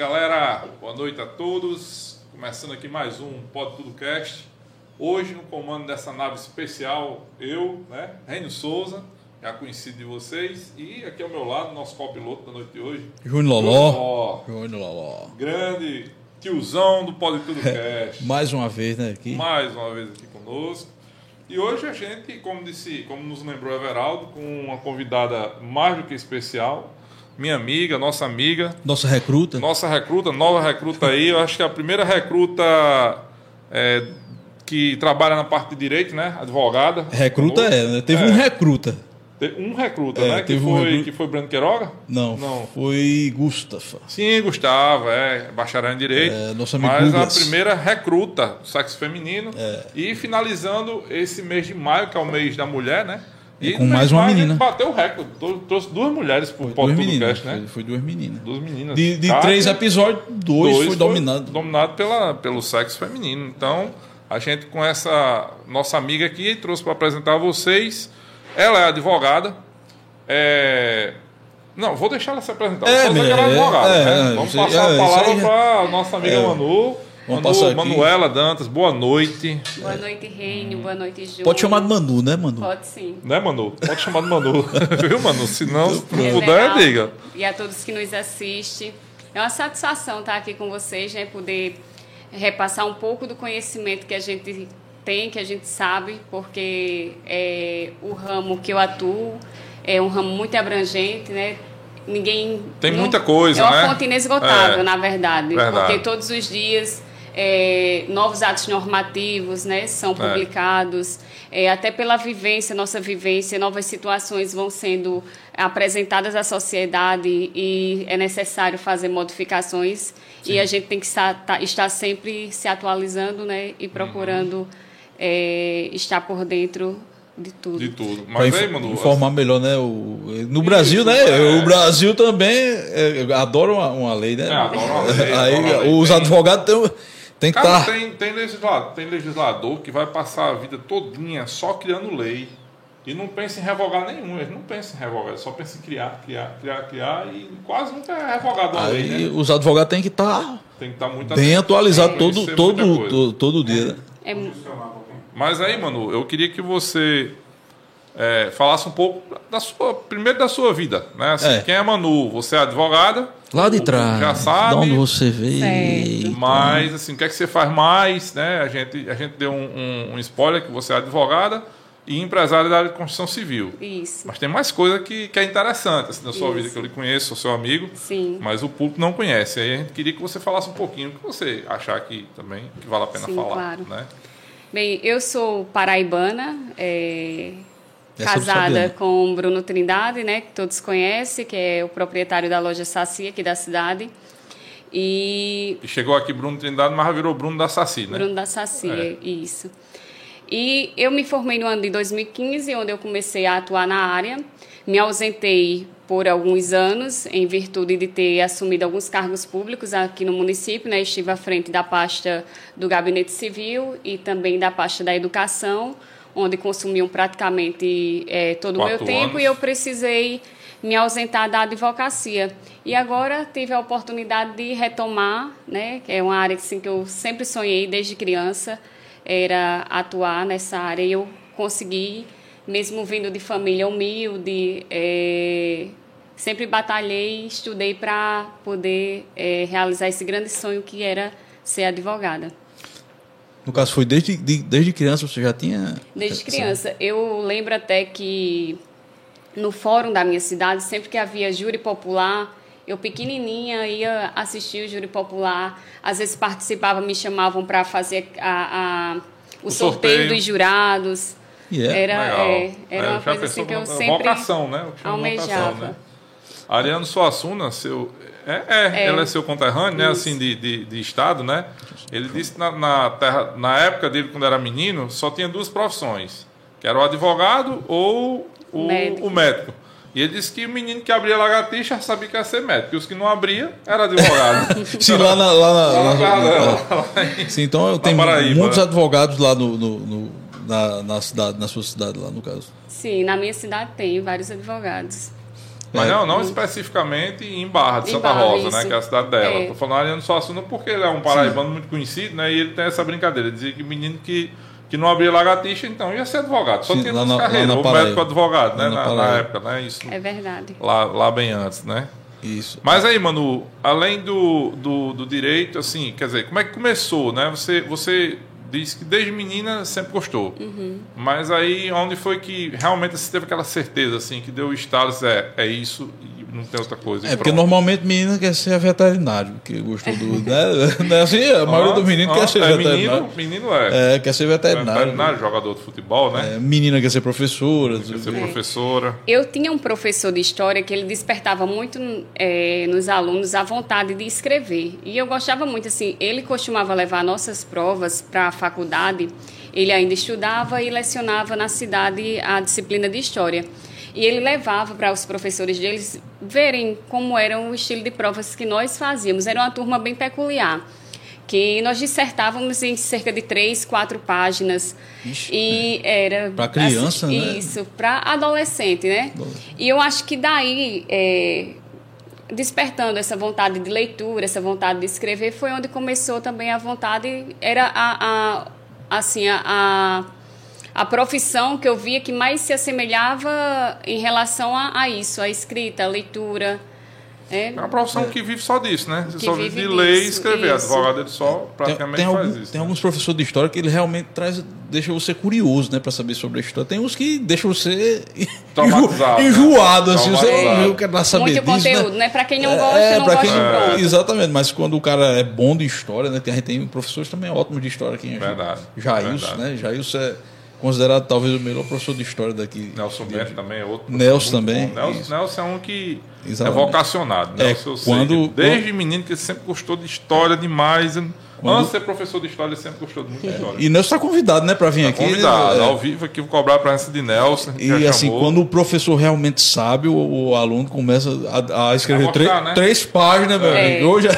Galera, boa noite a todos. Começando aqui mais um Pode Tudo Cast. Hoje, no comando dessa nave especial, eu, né, Renio Souza, já conhecido de vocês, e aqui ao meu lado, nosso copiloto da noite de hoje, Júnior Loló. Júnior Loló. Grande tiozão do Pode Tudo Cast. Mais uma vez, né? Aqui. Mais uma vez aqui conosco. E hoje a gente, como disse, como nos lembrou Everaldo, com uma convidada mais do que especial, minha amiga, nossa amiga. Nossa recruta. Nossa recruta, nova recruta aí. Eu acho que é a primeira recruta é, que trabalha na parte de direito, né? Advogada. Recruta é, né? Teve é. um recruta. Um recruta, é, né? Que foi, um recruta. que foi Brando Queiroga? Não, não. Foi Gustavo. Sim, Gustavo, é. Bacharel em Direito. É, nosso amigo Mas Douglas. a primeira recruta do sexo feminino. É. E finalizando esse mês de maio, que é o mês da mulher, né? E com mais uma menina. bateu o recorde. Trouxe duas mulheres por duas meninas, Cast, né? Foi, foi, duas meninas. Duas meninas. De, de três episódios, dois, dois foi dominado. Dominado pela, pelo sexo feminino. Então, a gente com essa nossa amiga aqui trouxe para apresentar a vocês. Ela é advogada. É... Não, vou deixar ela se apresentar. É, Vou é, advogada, é, né? Vamos passar a palavra para a nossa amiga Manu. Manu, Manuela Dantas, boa noite. Boa noite, Reino. Boa noite, Júnior. Pode chamar de Manu, né, Manu? Pode sim. Né, Manu? Pode chamar de Manu. Viu, Manu? Se não, se não puder, diga. E a todos que nos assistem. É uma satisfação estar aqui com vocês, né? Poder repassar um pouco do conhecimento que a gente tem, que a gente sabe, porque é o ramo que eu atuo é um ramo muito abrangente, né? Ninguém. Tem muita coisa, né? É uma né? fonte inesgotável, É. na verdade, Verdade. Porque todos os dias é, novos atos normativos né, são publicados, é, até pela vivência, nossa vivência, novas situações vão sendo apresentadas à sociedade e é necessário fazer modificações e a gente tem que estar, tá- estar sempre se atualizando né, e procurando é, estar por dentro de tudo. De tudo. Mas inf- aí, Manu. informar melhor, né? O, no Brasil, né? é. O Brasil também é, adora uma, uma lei, né? É, adora uma lei, Aí adora uma lei. os advogados têm, têm que Cara, estar. tem, tem, legislador, tem legislador que vai passar a vida todinha só criando lei. E não pensa em revogar nenhum. Ele não pensa em revogar, ele só pensa em criar, criar, criar, criar. E quase nunca é revogado uma Aí lei, né? os advogados têm que estar Tem que estar muito bem atualizados tem todo, todo, todo, todo dia, né? É, Mas aí, Manu, eu queria que você é, falasse um pouco da sua, primeiro da sua vida, né? Assim, É. Quem é Manu? Você é advogada? Lá de trás. Já sabe. De onde você veio. Mas, assim, o que é que você faz mais, né? A gente, a gente deu um, um- um spoiler que você é advogada e empresária da área de construção civil. isso. Mas tem mais coisa que, que é interessante assim, na sua Isso. vida, que eu lhe conheço, sou seu amigo, Sim. mas o público não conhece. Aí a gente queria que você falasse um pouquinho, o que você achar que também que vale a pena Sim, falar. claro. Né? Bem, eu sou paraibana, é, Essa não casada com Bruno Trindade, né, que todos conhecem, que é o proprietário da loja Saci aqui da cidade. E E chegou aqui Bruno Trindade, mas virou Bruno da Saci, né? Bruno da Saci, É. isso. E eu me formei no ano de 2015, onde eu comecei a atuar na área. Me ausentei por alguns anos, em virtude de ter assumido alguns cargos públicos aqui no município. Né? Estive à frente da pasta do Gabinete Civil e também da pasta da Educação, onde consumiam praticamente eh, todo o meu tempo anos. e eu precisei me ausentar da advocacia. E agora tive a oportunidade de retomar, né, que é uma área assim, que eu sempre sonhei desde criança, era atuar nessa área e eu consegui, mesmo vindo de família humilde, eh, sempre batalhei estudei para poder eh, realizar esse grande sonho que era ser advogada. No caso, foi desde, de- desde criança você já tinha. Desde criança. Eu lembro até que no fórum da minha cidade, sempre que havia júri popular, eu pequenininha ia assistir o júri popular. Às vezes participava, me chamavam para fazer a, a- o, O sorteio. sorteio. dos jurados. E é. Era, é, era É, uma já coisa assim que eu sempre Vocação, né? Almejava. vocação, né? Ariano Suassuna, seu. É, é, ela é seu conterrâneo, né? Assim, de, de, de estado, né? Ele disse que na, na, terra, na época dele, quando era menino, só tinha duas profissões: que era o advogado ou o Médico. o médico. E ele disse que o menino que abria lagartixa sabia que ia ser médico, e os que não abria era advogado. Sim, lá na. Lá na, Lá na lá- terra dela. Sim, então eu tenho Paraíba, muitos né? advogados lá no, no- no- na, na cidade, na sua cidade lá, no caso. Sim, na minha cidade tem vários advogados. Mas É. não, não especificamente em Barra de Em Santa Barra, Rosa, isso. né? Que é a cidade dela. É. Tô falando Ariano Suassuna porque ele é um paraibano muito conhecido, né? E ele tem essa brincadeira. Dizia que menino que, que não abria lagartixa, então ia ser advogado. Só Sim, tinha duas carreiras. Paraíba. médico advogado, né? Lá na Na, época, né? Isso. É verdade. Lá, lá bem antes, né? Isso. Mas aí, Manu, além do, do, do direito, assim, quer dizer, como é que começou, né? Você, você disse que desde menina sempre gostou. Uhum. Mas aí, onde foi que realmente você teve aquela certeza, assim, que deu o estalo, é, é isso não tem outra coisa. É porque pronto. normalmente menina quer ser veterinário, que gostou do. né? Não é assim? A maioria dos meninos Ah, quer ser é, veterinário. menino, menino é. É, quer ser veterinário. Veterinário, jogador de futebol, né? É, menina quer ser professora. Quer ser professora. Eu tinha um professor de história que ele despertava muito eh, nos alunos a vontade de escrever. E eu gostava muito, assim, ele costumava levar nossas provas para a faculdade. Ele ainda estudava e lecionava na cidade a disciplina de história. E ele levava para os professores deles verem como era o estilo de provas que nós fazíamos. Era uma turma bem peculiar que nós dissertávamos em cerca de três, quatro páginas. Ixi, e era. Pra criança, assim, né? Isso, para adolescente, né? E eu acho que daí. é, despertando essa vontade de leitura, essa vontade de escrever, foi onde começou também a vontade, era a, a assim, a, a, a profissão que eu via que mais se assemelhava em relação a, a isso, a escrita, a leitura. É, É uma profissão que vive só disso, né? Você só vive vive de ler e escrever. isso. Advogado ele só Tem, praticamente tem, faz algum- isso. tem né? alguns professores de história que ele realmente traz, deixa você curioso, né, para saber sobre a história. Tem uns que deixam você enjo- enjoado, né? assim, você Traumatizado. eu quero saber muito disso, conteúdo, né? né? Para quem não gosta, não pra gosta quem- pronto. Exatamente, mas quando o cara é bom de história, né? A gente tem professores também ótimos de história aqui. Verdade, Jailson, verdade. né? Jailson é considerado talvez o melhor professor de história daqui. Nelson Bento também é outro. Nelson também. Nelson. Nelson é um que Exatamente. é vocacionado. É, Nelson, quando- desde menino que ele sempre gostou de história demais. Quando- Antes de ser professor de história, ele sempre gostou de muita história. E Nelson está convidado, né, para vir aqui. Convidado, né? ao vivo aqui, vou cobrar a presença de Nelson. E assim, chamou. quando o professor realmente sabe, o, o aluno começa a, a escrever mostrar, três, né? três páginas, meu É. amigo. Hoje,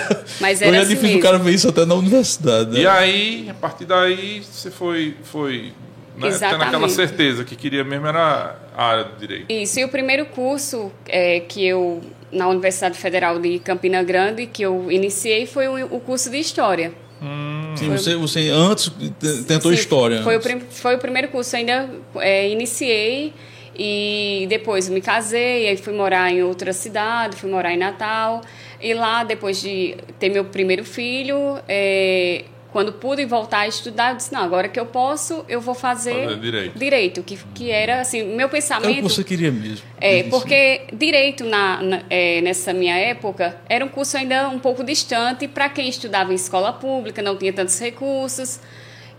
Mas hoje é assim difícil o mesmo. cara ver isso até na universidade. Né? E aí, a partir daí, você foi, foi né, tendo Exatamente. aquela certeza que queria mesmo era a área do direito. Isso, e o primeiro curso é, que eu, na Universidade Federal de Campina Grande, que eu iniciei foi o, o curso de História. Sim, você, você antes te- tentou Sim, história. Foi o, antes. prim- foi o primeiro curso, ainda é, iniciei e depois me casei, aí fui morar em outra cidade, fui morar em Natal. E lá, depois de ter meu primeiro filho, é, quando pude voltar a estudar, eu disse, não, agora que eu posso, eu vou fazer, Fazer direito. direito, que, que era assim, meu É o pensamento... que você queria mesmo. É, Isso. porque direito na, na- é, nessa minha época era um curso ainda um pouco distante para quem estudava em escola pública, não tinha tantos recursos.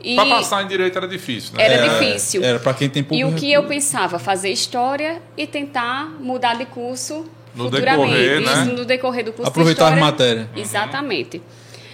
E, Para passar em direito era difícil, né? Era É, difícil. Era para quem tem pouco e o que eu recurso. pensava, fazer história e tentar mudar de curso No futuramente. decorrer, né? Isso, no decorrer do curso Aproveitar de as história. matérias. Exatamente.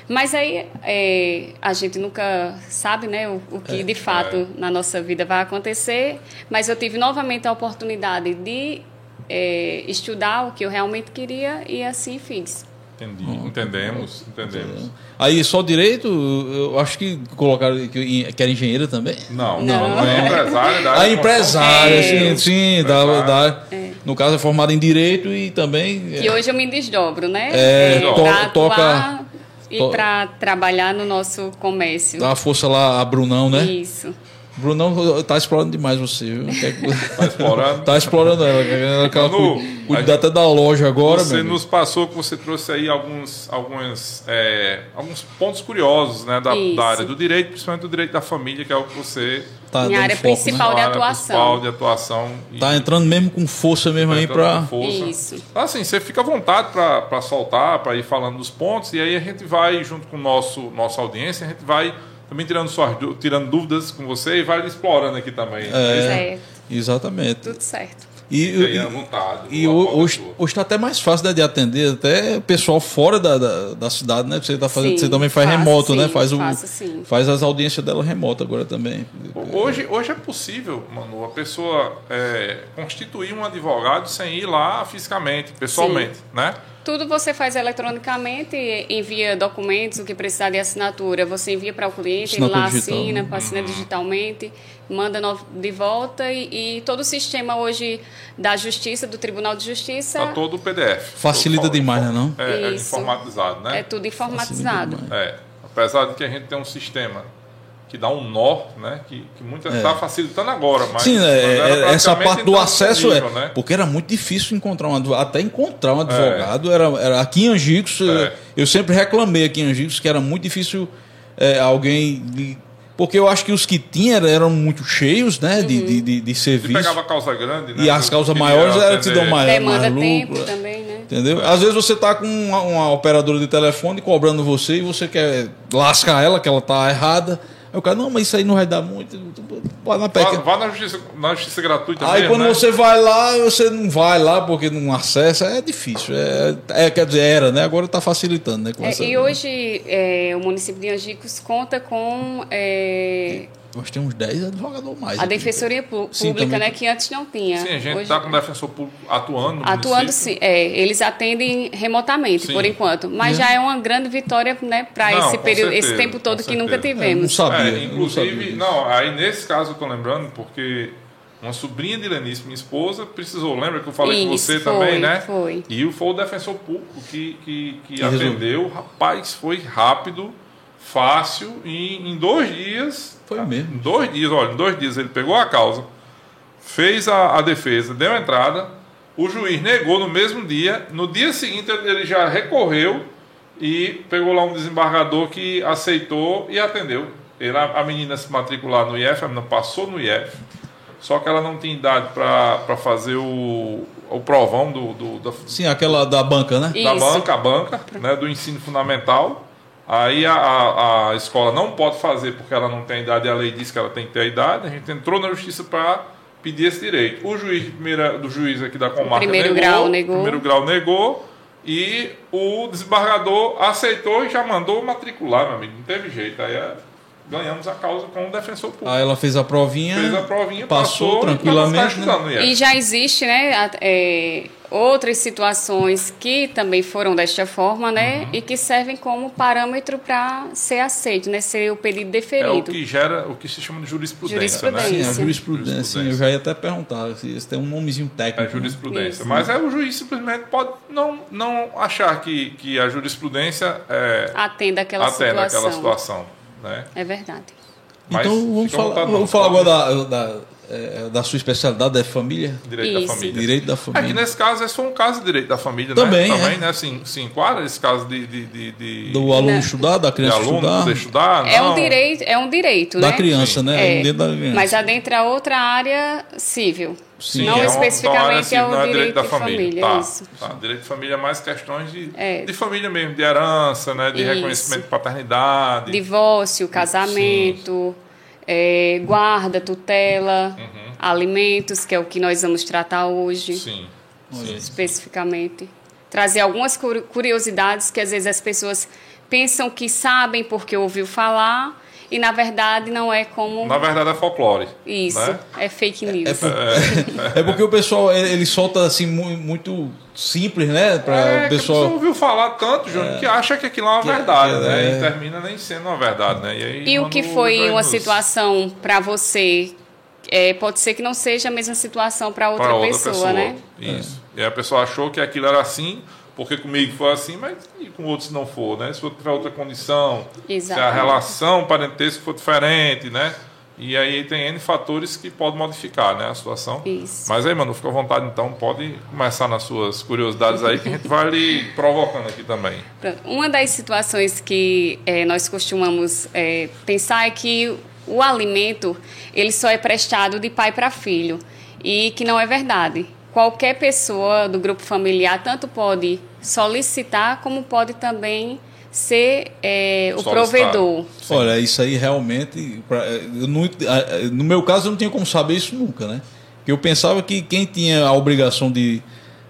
Mas aí é, a gente nunca sabe né, o, o que de fato na nossa vida vai acontecer, mas eu tive novamente a oportunidade de é, estudar o que eu realmente queria e assim fiz. Entendi. Entendemos, entendemos. Aí só direito, eu acho que colocaram que, que era engenheira também. Não, Não. não, é empresária da A de empresária, É. sim, sim, da, Empresária. da, no caso é formada em direito e também E hoje eu me desdobro, né? É, to- toca- atuar e para trabalhar no nosso comércio. dá a força lá a Brunão, né? Isso. Brunão tá explorando demais você, viu? Quer- Tá explorando. tá explorando ela. Ela Manu, cu- cuidar a gente- até da loja agora, Você nos passou que você trouxe aí alguns, alguns, é, alguns pontos curiosos né, da, da área do direito, principalmente do direito da família, que é o que você Tá Minha área foco, principal né? de a área atuação. principal de atuação. e- Tá entrando mesmo com força mesmo aí pra. com força. Isso. Assim, você fica à vontade para soltar, para ir falando dos pontos, e aí a gente vai, junto com nosso, nossa audiência, a gente vai também tirando, suas, tirando dúvidas com você e vai explorando aqui também. É. Certo. Exatamente. Tudo certo. E, e- à vontade. E hoje, é sua. hoje tá até mais fácil né, de atender até pessoal fora da, da, da cidade, né? Você, tá fazendo, Sim, você também faz faço, remoto, né? sim, Faz, o, faço, sim. faz as audiências dela remoto agora também. Hoje, hoje é possível, Manu, a pessoa é, constituir um advogado sem ir lá fisicamente, pessoalmente, né? Tudo você faz eletronicamente, envia documentos, o que precisar de assinatura, você envia para o cliente, ele lá digital. assina, assina digitalmente, manda de volta e, e todo o sistema hoje da Justiça, do Tribunal de Justiça, Tá todo o PDF. Facilita Todo demais, né, não? É, é informatizado, né? é tudo informatizado. É, apesar de que a gente tem um sistema que dá um nó, né? Que, que muita está facilitando agora, mas, Sim, mas é, é, essa parte do acesso é. né? Porque era muito difícil encontrar um advogado. Até encontrar um advogado. Era, era, aqui em Angicos, É. eu sempre reclamei aqui em Angicos que era muito difícil é, alguém. de- Porque eu acho que os que tinham eram- muito cheios, né? De, de, de, de E serviço. pegava a causa grande, né? E as Eu causas maiores eram te atender- dão mais, Demanda mais tempo lucro. também, né? Entendeu? Às vezes você tá com uma, uma operadora de telefone cobrando você e você quer lascar ela, que ela tá errada. Aí o cara, não, mas isso aí não vai dar muito. Vai na Vá, peca. vá na, justiça, na justiça gratuita Aí mesmo, quando né? você vai lá, você não vai lá porque não acessa, é difícil. É, é, quer dizer, era, né? Agora está facilitando, né? É, essa- e hoje é, o município de Angicos conta com é, Nós temos 10 advogados ou mais. a aqui. Defensoria Sim, Pública, também. né, que antes não tinha. Sim, a gente Hoje- está com o defensor público atuando no Atuando município. sim, é, eles atendem remotamente Sim. por enquanto, mas já é uma grande vitória, né, para esse com período, esse certeza, tempo todo com que nunca certeza. Eu não tivemos. sabia. É, eu não inclusive, sabia não, aí nesse caso eu tô lembrando, porque uma sobrinha de Lenice, minha esposa, precisou. Lembra que eu falei com Isso, você foi, também, né? foi. E foi o defensor público que, que, que Que resolveu. atendeu. Rapaz, foi rápido, fácil, e em dois dias. Foi mesmo. Em dois dias, olha, em dois dias ele pegou a causa, fez a, a defesa, deu a entrada, o juiz negou no mesmo dia, no dia seguinte ele já recorreu e pegou lá um desembargador que aceitou e atendeu. Ele, a, a menina se matricular no IF, a menina passou no IF, só que ela não tinha idade para fazer o, o provão do, do, da, Sim, aquela da banca, né? E- da Isso. banca, a banca, né, do ensino fundamental. Aí a, a, a escola não pode fazer porque ela não tem idade e a lei diz que ela tem que ter a idade. A gente entrou na justiça para pedir esse direito. O juiz de primeira, do juiz aqui da comarca primeiro negou, grau negou. primeiro grau negou e o desembargador aceitou e já mandou matricular, meu amigo. Não teve jeito. Aí é, ganhamos a causa com o defensor público. Aí ela fez a provinha. Fez a provinha, passou passou, tranquilamente, E, tá estudando, E já existe, né, é, outras situações que também foram desta forma, né, Uhum. e que servem como parâmetro para ser aceito, né, ser o pedido É o deferido. que gera o que se chama de jurisprudência, Jurisprudência. Sim, né? a jurisprudência. sim, eu já ia até perguntar se se tem um nomezinho técnico. É né? jurisprudência. Isso. Mas é o juiz simplesmente pode não, não achar que, que a jurisprudência é, Atenda aquela atende situação. aquela situação. Né? É verdade. Mas Então vamos falar, vamos falar agora da, da, é, da sua especialidade, da família. Direito da Isso. família. Direito da É que família. nesse caso, esse foi um caso de direito da família, Também, né? é. Também, né? Se, se enquadra esse caso de, de, de, de- Do aluno Não. estudar, da de criança aluno estudar. estudar. É um direito, é um direito, Da né? criança, né? É, Dentro da criança. mas adentra outra área civil. Sim, não é especificamente é o não direito, de família. Tá, isso. tá. Direito de família é mais questões de, É. de família mesmo, de herança, né? De Isso. reconhecimento de paternidade. Divórcio, casamento, é, guarda, tutela, alimentos, que é o que nós vamos tratar hoje, Sim. sim. especificamente. Trazer algumas curi- curiosidades que às vezes as pessoas pensam que sabem porque ouviu falar e na verdade não é como Na verdade é folclore. isso, né? é fake news. É, por- é porque o pessoal ele, solta assim mu- muito simples, né? Para É, o a pessoa pessoal. ouviu falar tanto, Júnior, que acha que aquilo é uma Que- verdade, né? é. E termina nem sendo uma verdade, né? E, aí, E o que foi uma news situação para você, é, pode ser que não seja a mesma situação para outra, pra outra pessoa, pessoa, né? Isso. E a pessoa achou que aquilo era assim, porque comigo foi assim, mas e com outros não for, né? Se for tiver outra condição, se a Exatamente. relação parentesca for diferente, né? E aí tem N fatores que podem modificar, né, a situação. Isso. Mas aí, mano, fica à vontade então, pode começar nas suas curiosidades aí, que a gente vai lhe provocando aqui também. Uma das situações que eh, nós costumamos eh, pensar é que o alimento ele só é prestado de pai para filho e que não é verdade. Qualquer pessoa do grupo familiar tanto pode solicitar como pode também ser eh, o provedor. Sim. Olha, isso aí realmente. pra- eu não- no meu caso, eu não tinha como saber isso nunca, né? Porque eu pensava que quem tinha a obrigação de,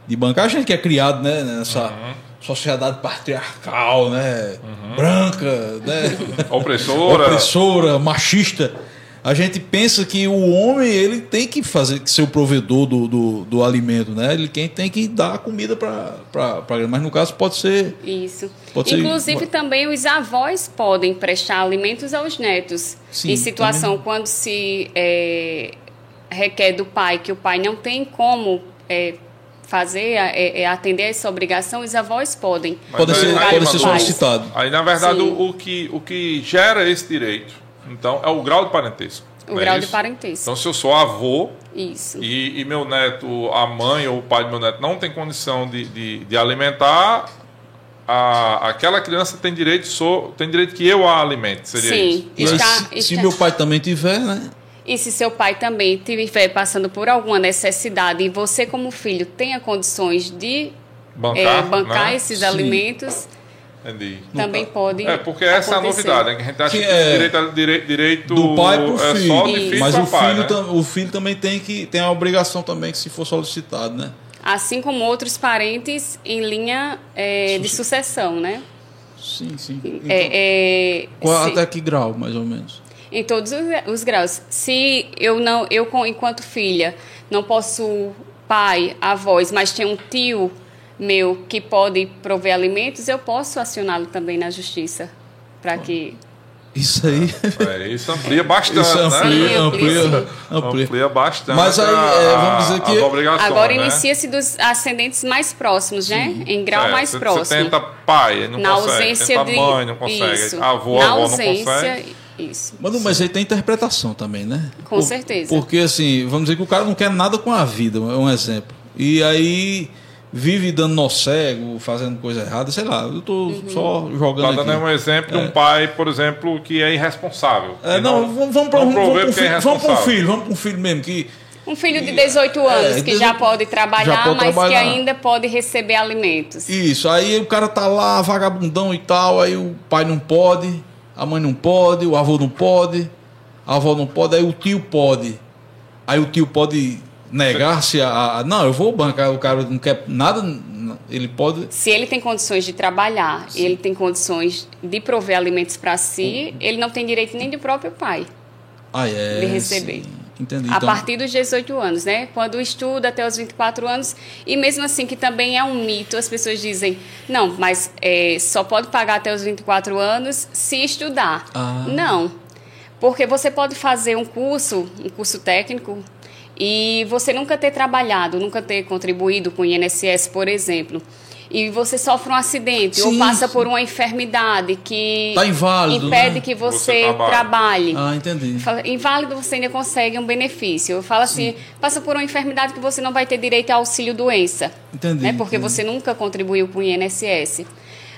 de bancar, a gente que é criado né, nessa Uhum. sociedade patriarcal, né? Branca, né? Opressora. opressora, machista. A gente pensa que o homem ele tem que fazer que ser o provedor do, do, do alimento, né? Ele quem tem que dar a comida para mas no caso pode ser isso. Pode Inclusive ser... também os avós podem prestar alimentos aos netos Sim, em situação também. quando se é, requer do pai que o pai não tem como é, fazer, é, é, atender essa obrigação, os avós podem. Pode ser, aí, pode ser Manu, solicitado. Aí, na verdade, o, o que, o que gera esse direito, então, é o grau de parentesco. O é grau de isso? parentesco. Então, se eu sou avô Isso. e, e meu neto, a mãe ou o pai do meu neto não tem condição de, de, de alimentar, a, aquela criança tem direito, sou, tem direito que eu a alimente. Seria Sim. isso. E Está- se, se está- meu pai também tiver, né? E se seu pai também estiver passando por alguma necessidade e você, como filho, tenha condições de Bancar, eh, bancar né? esses Sim. alimentos, Entendi. também pode. É, porque essa é a novidade, né? Que a gente acha Sim, que é. direito, é direito, direito Do pai pro é filho. Isso. filho Mas o pai, filho, né? tam- o filho também tem que tem a obrigação também que se for solicitado, né? Assim como outros parentes em linha eh, de sucessão, né? Sim, sim. Então, É, é, qual- se- até que grau, mais ou menos? em todos os, os graus. Se eu não, eu enquanto filha não posso pai, avós, mas tem um tio meu que pode prover alimentos, eu posso acioná-lo também na justiça para que Isso aí. É, isso amplia bastante, Isso né? amplia, Sim, amplia, amplia, amplia. Amplia bastante. Mas aí, é, vamos dizer que- agora né? inicia-se dos ascendentes mais próximos, né? Em grau É, mais você- próximo. Você tenta pai, não na consegue. ausência tenta de mãe, não consegue. isso. Avô, na avó não ausência, consegue. isso. Mas aí tem interpretação também, né? Com Por- certeza. Porque assim, vamos dizer que o cara não quer nada com a vida, é um exemplo. E aí vive dando nó cego, fazendo coisa errada, sei lá, eu tô Uhum. só Tá jogando dando aqui. um exemplo de um pai, por exemplo, que é irresponsável. É, Que não, vamos, vamos para não um, vamos um é filho, vamos pra um filho, vamos para um filho mesmo que Um filho de 18 anos É, que já 18 pode trabalhar, já pode mas trabalhar. que ainda pode receber alimentos. Isso, aí o cara tá lá, vagabundão e tal, aí o pai não pode, a mãe não pode, o avô não pode, a avó não pode, aí o tio pode. Aí o tio pode negar-se a, a- Não, eu vou bancar, o cara não quer nada, ele pode. Se ele tem condições de trabalhar, ele tem condições de prover alimentos para si, ele não tem direito nem do próprio pai. Ah, é. De receber. sim, Entendi. A Então, partir dos 18 anos, né? Quando estuda até os 24 anos. E mesmo assim, que também é um mito, as pessoas dizem, não, mas é, só pode pagar até os 24 anos se estudar. Ah. Não. Porque você pode fazer um curso, um curso técnico, e você nunca ter trabalhado, nunca ter contribuído com o INSS, por exemplo. E você sofre um acidente ou Sim, passa sim. por uma enfermidade que Tá inválido, impede né? que Você você, trabalhe. trabalhe. Ah, entendi. Inválido você ainda consegue um benefício. Eu falo assim, passa por uma enfermidade que você não vai ter direito a auxílio doença. Entendi, Né? Porque entendi. você nunca contribuiu com o INSS.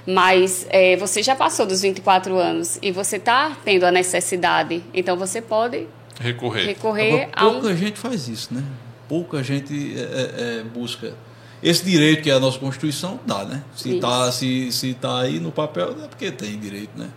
Mas é, você já passou dos 24 anos e você está tendo a necessidade. Então você pode Recorrer. recorrer Agora, a um. pouca gente faz isso, né? Pouca gente é, é, é, busca. Esse direito que a nossa Constituição dá, né? Se Isso. tá, se, se tá aí no papel, é porque tem direito, né?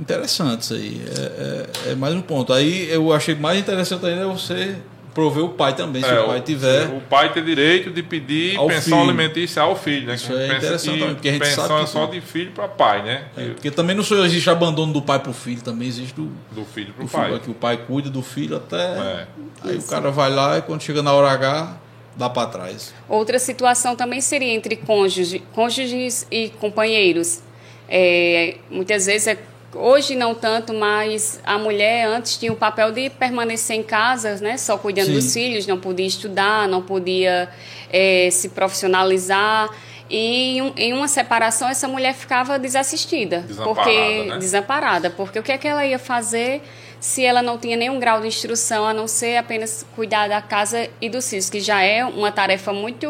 Interessante isso aí. É, é- é mais um ponto. Aí eu achei mais interessante ainda você prover o pai também, se É, o pai tiver. O pai tem direito de pedir Ao pensão filho. alimentícia ao filho, né? Isso Que é pensa interessante também, porque a gente pensão sabe é que- só de filho para pai, né? É, porque também não só existe abandono do pai pro filho, também existe do, Do filho para o pai. filho, que o pai cuida do filho até. É. Aí o cara vai lá e quando chega na hora H, dá para trás. Outra situação também seria entre cônjuge, cônjuges e companheiros. É, muitas vezes, é, hoje não tanto, mas a mulher antes tinha o papel de permanecer em casa, né, só cuidando Sim. dos filhos, não podia estudar, não podia é, se profissionalizar. E em, um- em uma separação, essa mulher ficava desassistida. Desamparada, porque, né? desamparada. Porque o que, é que ela ia fazer se ela não tinha nenhum grau de instrução, a não ser apenas cuidar da casa e dos filhos, que já é uma tarefa muito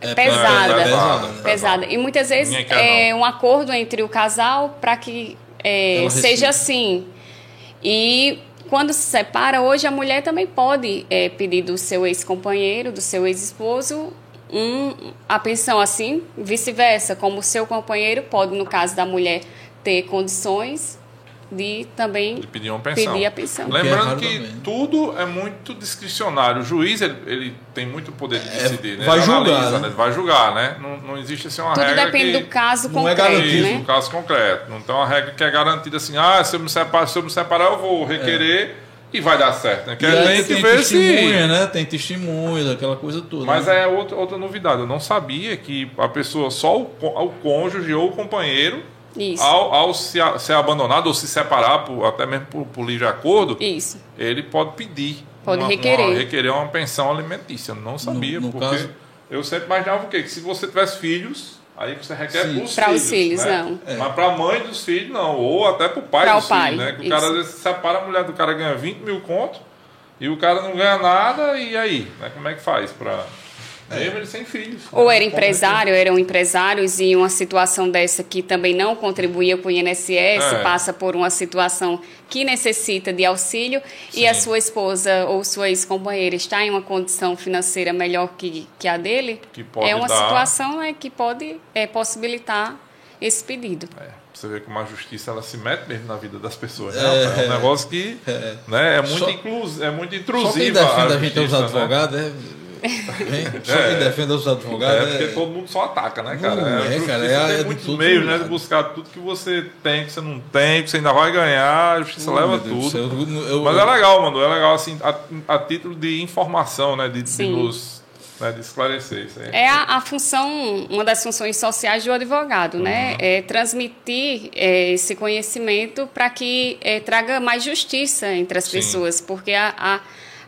É, pesada. é, pesada, pesada. E muitas vezes é um acordo entre o casal para que é, seja assim. E quando se separa, hoje a mulher também pode é, pedir do seu ex-companheiro, do seu ex-esposo, um, a pensão assim, vice-versa, como o seu companheiro pode, no caso da mulher, ter condições de também De pedir uma pensão. pedir a pensão. Que é Lembrando que também, né? tudo é muito discricionário. O juiz ele, ele tem muito poder de decidir, né? É, vai Ele julgar, analisa, né? né? Vai julgar, né? Não, não existe assim uma Tudo regra depende que... do caso não é concreto, garantido, Isso, né? no caso concreto. Não tem uma regra que é garantida assim, ah, se eu me separar, se eu me separar eu vou requerer e vai dar certo, né? Que E aí aí tem que testemunha, se. né? Tem testemunha, aquela coisa toda. Mas né? é outra, outra novidade. Eu não sabia que a pessoa, só o, o cônjuge ou o companheiro, Isso. ao, ao se, a- ser abandonado ou se separar, por- até mesmo por, por livre acordo, Isso. ele pode pedir. Pode uma, requerer. Uma, requerer uma pensão alimentícia. Eu não sabia, no porque caso- eu sempre imaginava o quê? Que se você tivesse filhos, aí você requer Sim. pros Pra filhos. os filhos, né? não. É. Mas para a mãe dos filhos, não. Ou até para o pai Pra dos o pai, filhos, né? Que o isso. cara às vezes separa a mulher do cara ganha 20 mil contos e o cara não ganha nada, e aí? Né? Como é que faz para. Mesmo ele sem filhos. Ou né? era é empresário, eram empresários e uma situação dessa que também não contribuía com o INSS, É. passa por uma situação que necessita de auxílio e a Sim. sua esposa ou sua ex-companheira está em uma condição financeira melhor que, que a dele, Que pode é uma dar- situação é, que pode é, possibilitar esse pedido. É, você vê como a justiça ela se mete mesmo na vida das pessoas. né? É, um negócio que É. né, é, muito Só- inclus, é muito Só quem intrusivo. defende a, gente é os justiça, né? É. Quem É. defende os É, advogados. porque É, todo mundo só ataca, né, cara? Não a é, justiça cara, é- tem é muitos meios, né, de buscar tudo que você tem, que você não tem, que você ainda vai ganhar, a justiça Oh, leva tudo. céu, eu- eu- Mas é legal, mano, é legal assim, a, a título de informação, né, de, de nos né, de esclarecer isso aí. É a, a função, uma das funções sociais do advogado, né? É transmitir é, esse conhecimento para que é, traga mais justiça entre as Sim. pessoas, porque a, a,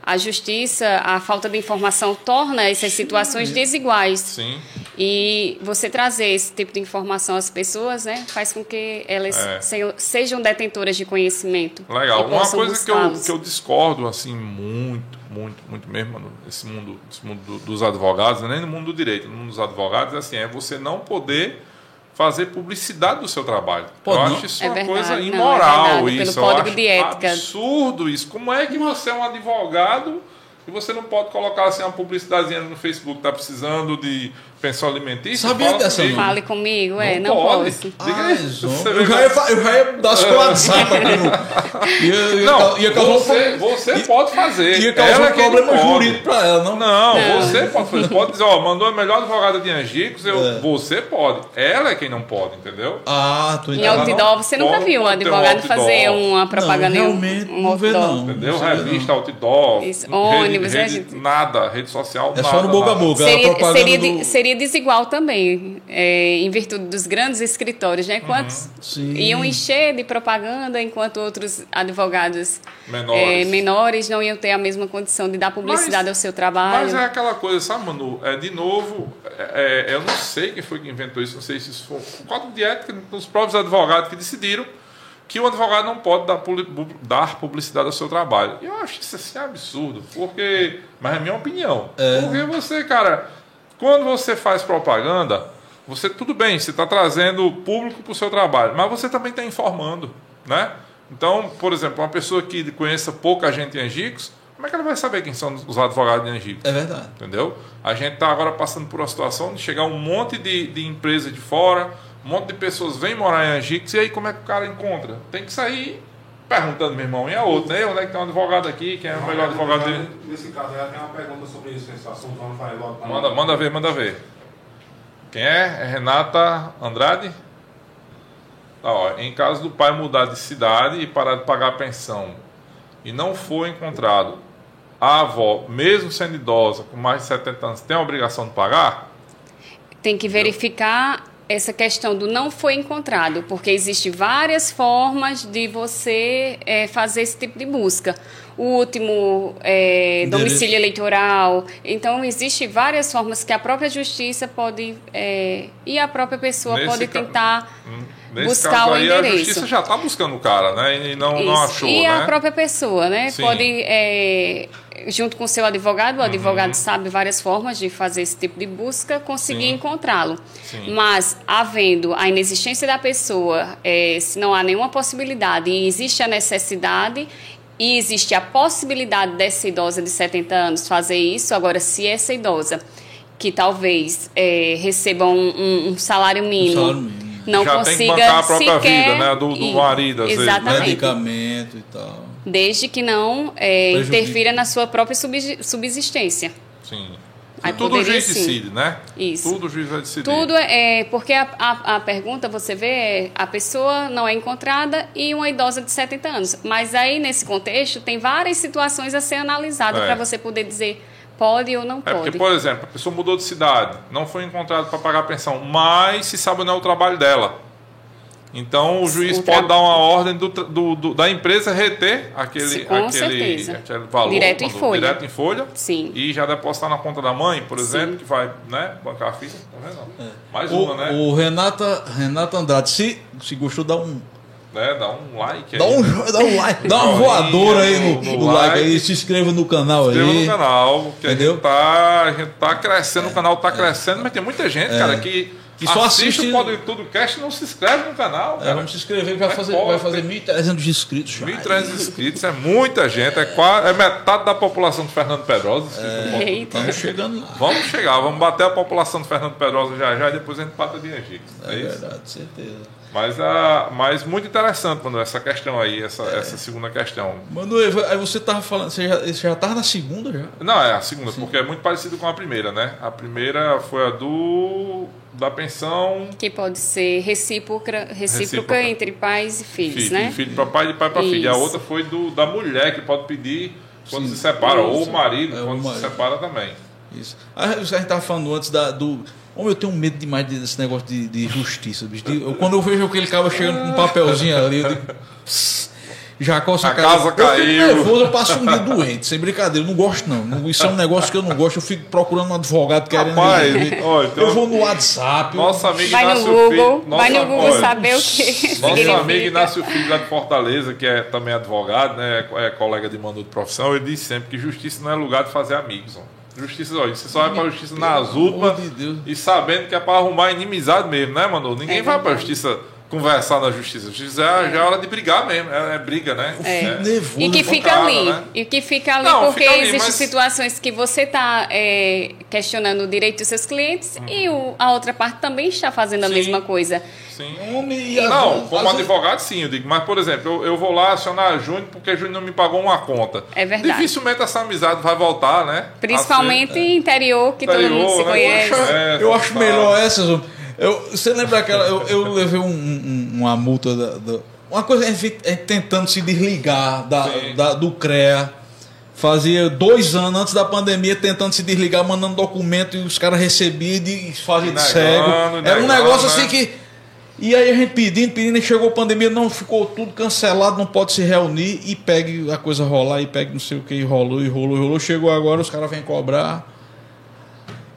a justiça, a falta de informação torna essas situações desiguais. Sim, E você trazer esse tipo de informação às pessoas, né, faz com que elas É. se- sejam detentoras de conhecimento. legal. Uma coisa que eu, que eu discordo, assim, muito, muito, muito mesmo, mano, esse mundo, esse mundo do- dos advogados, nem no mundo do direito, no mundo dos advogados, é assim, é você não poder fazer publicidade do seu trabalho. Pode eu não? acho isso É uma verdade, coisa não, é imoral verdade, pelo isso. eu Código de Ética. absurdo isso. Como é que você é um advogado e você não pode colocar assim uma publicidadezinha no Facebook, tá precisando de pensão alimentícia? Sabia Fala dessa, comigo. não? Fale comigo, é, não, pode. posso. Ah. Você eu, já ia, eu já ia dar as WhatsApp aqui no. Ia, ia, Não, ia causar um você, você pode fazer. Ia causar Ela um é problema jurídico pra ela, não? Não, Não. você pode fazer. Pode dizer, ó, mandou a melhor advogada de Angicos, eu, É. você pode. Ela é quem não pode, entendeu? Ah, tô Em entendendo. Ela outdoor, não você nunca viu um advogado fazer uma propaganda Não, em um- realmente, um não vê, outdoor. não. Entendeu? sei Revista, outdoor, Isso, ônibus, rede, é, nada, rede social, É nada. só no boca a boca. a Seria, seria, desigual também, é, em virtude dos grandes escritórios, né? Quantos Sim. iam encher de propaganda, enquanto outros advogados Menores. é, menores não iam ter a mesma condição de dar publicidade Mas- ao seu trabalho. Mas é aquela coisa, sabe, Manu? É, de novo, é, é, eu não sei quem foi que inventou isso, não sei se isso foi o código de ética dos próprios advogados que decidiram que o advogado não pode dar, publicidade ao seu trabalho. E eu acho isso assim absurdo, porque. Mas é a minha opinião. Porque você, cara, quando você faz propaganda, você, tudo bem, você está trazendo o público para o seu trabalho, mas você também está informando, né? Então, por exemplo, uma pessoa que conheça pouca gente em Angicos, como é que ela vai saber quem são os advogados de Angicos? É verdade. Entendeu? A gente está agora passando por uma situação de chegar um monte de, de empresas de fora, um monte de pessoas vêm morar em Angicos, e aí como é que o cara encontra? Tem que sair perguntando, meu irmão, e a outro, né? Onde é que tem um advogado aqui? Quem é o melhor advogado dele? Nesse caso, ela tem uma pergunta sobre isso, esse assunto, vamos falar logo. Manda, manda ver, manda ver. Quem é? É Renata Andrade? Tá, ó, em caso do pai mudar de cidade e parar de pagar a pensão e não for encontrado, a avó, mesmo sendo idosa, com mais de 70 anos, tem a obrigação de pagar? Tem que verificar essa questão do não foi encontrado, porque existem várias formas de você eh, fazer esse tipo de busca. O último é, domicílio eleitoral. Então, existem várias formas que a própria justiça pode. eh, e a própria pessoa Nesse pode tentar Hum, Nesse buscar caso o aí, a endereço. justiça já está buscando o cara, né? E não, não achou, e né? a própria pessoa, né? Sim. Pode, é, junto com o seu advogado, o Uhum. advogado sabe várias formas de fazer esse tipo de busca, conseguir encontrá-lo. Mas, havendo a inexistência da pessoa, é, se não há nenhuma possibilidade e existe a necessidade e existe a possibilidade dessa idosa de 70 anos fazer isso, agora, se essa idosa que talvez é, receba um, um- um salário mínimo, salário mínimo. Não Já tem que consiga bancar a própria sequer vida, né? Do- do marido, às vezes, né? Exatamente. Medicamento e tal. Desde que não é, interfira na sua própria subsi- subsistência. Sim. Aí tudo o poderia juiz sim. decide, né? Isso. Tudo o juiz vai decidir. Tudo é porque a, a, a pergunta você vê é a pessoa não é encontrada e uma idosa de 70 anos. Mas aí nesse contexto tem várias situações a ser analisadas É. para você poder dizer pode ou não É porque, pode. por exemplo, a pessoa mudou de cidade, não foi encontrado para pagar a pensão, mas se sabe onde é o trabalho dela. Então o juiz O pode tra- dar uma ordem do, do- do- da empresa reter aquele, Sim, com aquele, aquele valor. Direto em folha. Direto em folha. Sim. E já depositar na conta da mãe, por Sim. exemplo, que vai né, bancar a ficha. Tá vendo? Mais O, uma, né? o Renata, Renata Andrade, se, se gostou, dá um, Né, Dá um like dá aí. um, dá um like, dá uma voadora aí no, No no like like. aí, se inscreva no canal Inscreva aí. no canal, que Entendeu? a gente tá, a gente tá crescendo, o canal tá crescendo, mas tem muita gente, cara, que, Que só assiste- o Pode Tudo Cast e não se inscreve no canal, É, cara. vamos se inscrever, vai Mas fazer, vai fazer 1.300 inscritos já. 1.300 inscritos, é muita gente, é, quase, é metade da população de Fernando Pedrosa. Eita. Estamos chegando lá. Vamos chegar, vamos bater a população de Fernando Pedrosa já já e depois a gente pata de Egito. É, É isso? verdade, certeza. Mas, a, mas muito interessante, mano, essa questão aí, essa, essa segunda questão. Mano, aí você tava falando, você já, você já tava na segunda já? Não, é a segunda, porque é muito parecido com a primeira, né? A primeira foi a do da pensão Que pode ser recíproca, recíproca, Recíproca. entre pais e filhos, filho, né? de filho para pai, de pai para filho. E a outra foi do, da mulher que pode pedir quando Sim. se separa, ou Isso. o marido É, o quando se marido. separa também. Isso. Ah, a gente tava falando antes da, do. Homem, eu tenho medo demais desse negócio de, de justiça, bicho. De- eu- quando eu vejo aquele cara chegando com um papelzinho ali, eu digo. "Pss", Já coça A casa Eu caiu. fico nervoso, eu passo um dia doente, sem brincadeira. Eu não gosto, não. Isso é um negócio que eu não gosto. Eu fico procurando um advogado querendo. Rapaz, olha, então- eu vou no WhatsApp. eu- Nosso amigo Vai no Inácio Google, Filho, vai no nosso- Google olha, saber o que Nosso significa. amigo Inácio Filho lá de Fortaleza, que é também advogado, né, é colega de mando de profissão, ele diz sempre que justiça não é lugar de fazer amigos. Ó. Justiça, olha, você só vai pra justiça últimas amor de e sabendo que é pra arrumar inimizade mesmo, né, mano? Ninguém É vai pra justiça conversar na justiça. Justiça é, já é hora de brigar mesmo, é, é briga, né? É. Nervoso. E que com fica cara, ali. né? E que fica ali Não, porque fica ali, existem mas- situações que você está questionando o direito dos seus clientes e o- a outra parte também está fazendo a Sim. mesma coisa. Sim. Homem, e Não, como advogado, sim, eu digo. Mas, por exemplo, eu, eu vou lá acionar a Júnior porque Júnior não me pagou uma conta. É verdade. Dificilmente essa amizade vai voltar, né? Principalmente A interior, que todo Interior, mundo se né? conhece. Eu acho- É, eu acho melhor essas. Eu, você lembra aquela. Eu, eu levei um- um- uma multa da, da- Uma coisa, a gente tentando se desligar da, da- do CREA. Fazia dois anos antes da pandemia tentando se desligar, mandando documento e os caras recebiam e faziam de cego. Era um negócio né? assim que. E aí a gente pedindo, pedindo, e chegou a pandemia, não, ficou tudo cancelado, não pode se reunir e pegue a coisa rolar e pegue não sei o que, e rolou, e rolou, e rolou. Chegou agora, os caras vêm cobrar.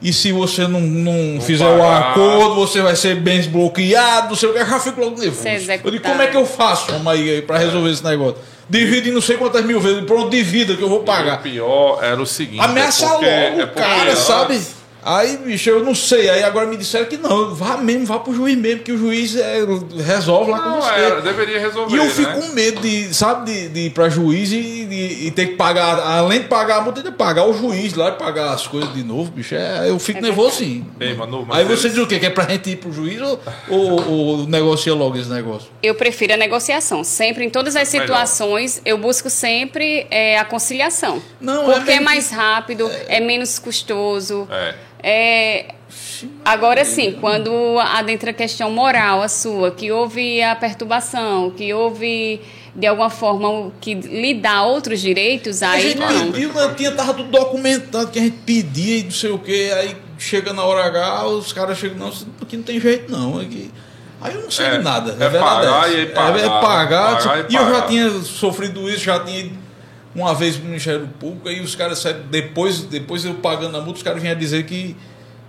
E se você não, não fizer o acordo, você vai ser bem desbloqueado, não sei o que, eu já fico logo nervoso. Eu digo, como é que eu faço, vamos aí, aí pra resolver esse negócio? Divide não sei quantas mil vezes, pronto, divida que eu vou O pagar. pior era o seguinte. Ameaça é porque- logo é o cara, antes- sabe? Aí, bicho, eu não sei. Aí agora me disseram que não, vá mesmo, vá pro juiz mesmo, que o juiz é, resolve lá com Não, você. era, deveria resolver. E eu fico né? com medo de, sabe, de, de ir pra juiz e, de- e ter que pagar, além de pagar a multa, que pagar o juiz lá e pagar as coisas de novo, bicho. É, eu fico É nervoso sim. Ei, Manu, mas Aí você eles- diz o quê? Que é pra gente ir pro juiz ou, ou, ou negocia logo esse negócio? Eu prefiro a negociação. Sempre, em todas as Melhor. situações, eu busco sempre é, a conciliação. Não, é porque é, mesmo mais rápido, é, menos custoso. É. É, agora sim, quando adentra a questão moral, a sua, que houve a perturbação, que houve de alguma forma que lhe dá outros direitos, a aí gente não. pediu, tinha, tava tudo documentado que a gente pedia e não sei o quê. Aí chega na hora H, os caras chegam, não, aqui não tem jeito não. Aqui. Aí eu não sei É, de nada. é verdade pagar essa. e pagar, É, é pagar. pagar e e eu já pagar. tinha sofrido isso, já tinha ido uma vez no Ministério Público, aí os caras saíram, depois, depois eu pagando a multa, os caras vinham dizer que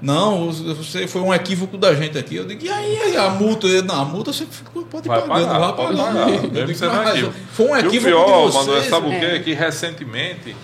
não, você foi um equívoco da gente aqui. Eu digo, e aí a multa? Eu, não, a multa você pode Vai pagar, pagar, vai pode pagar. digo, mas equívoco. Foi um E o equívoco pior, vocês. sabe o quê? É que recentemente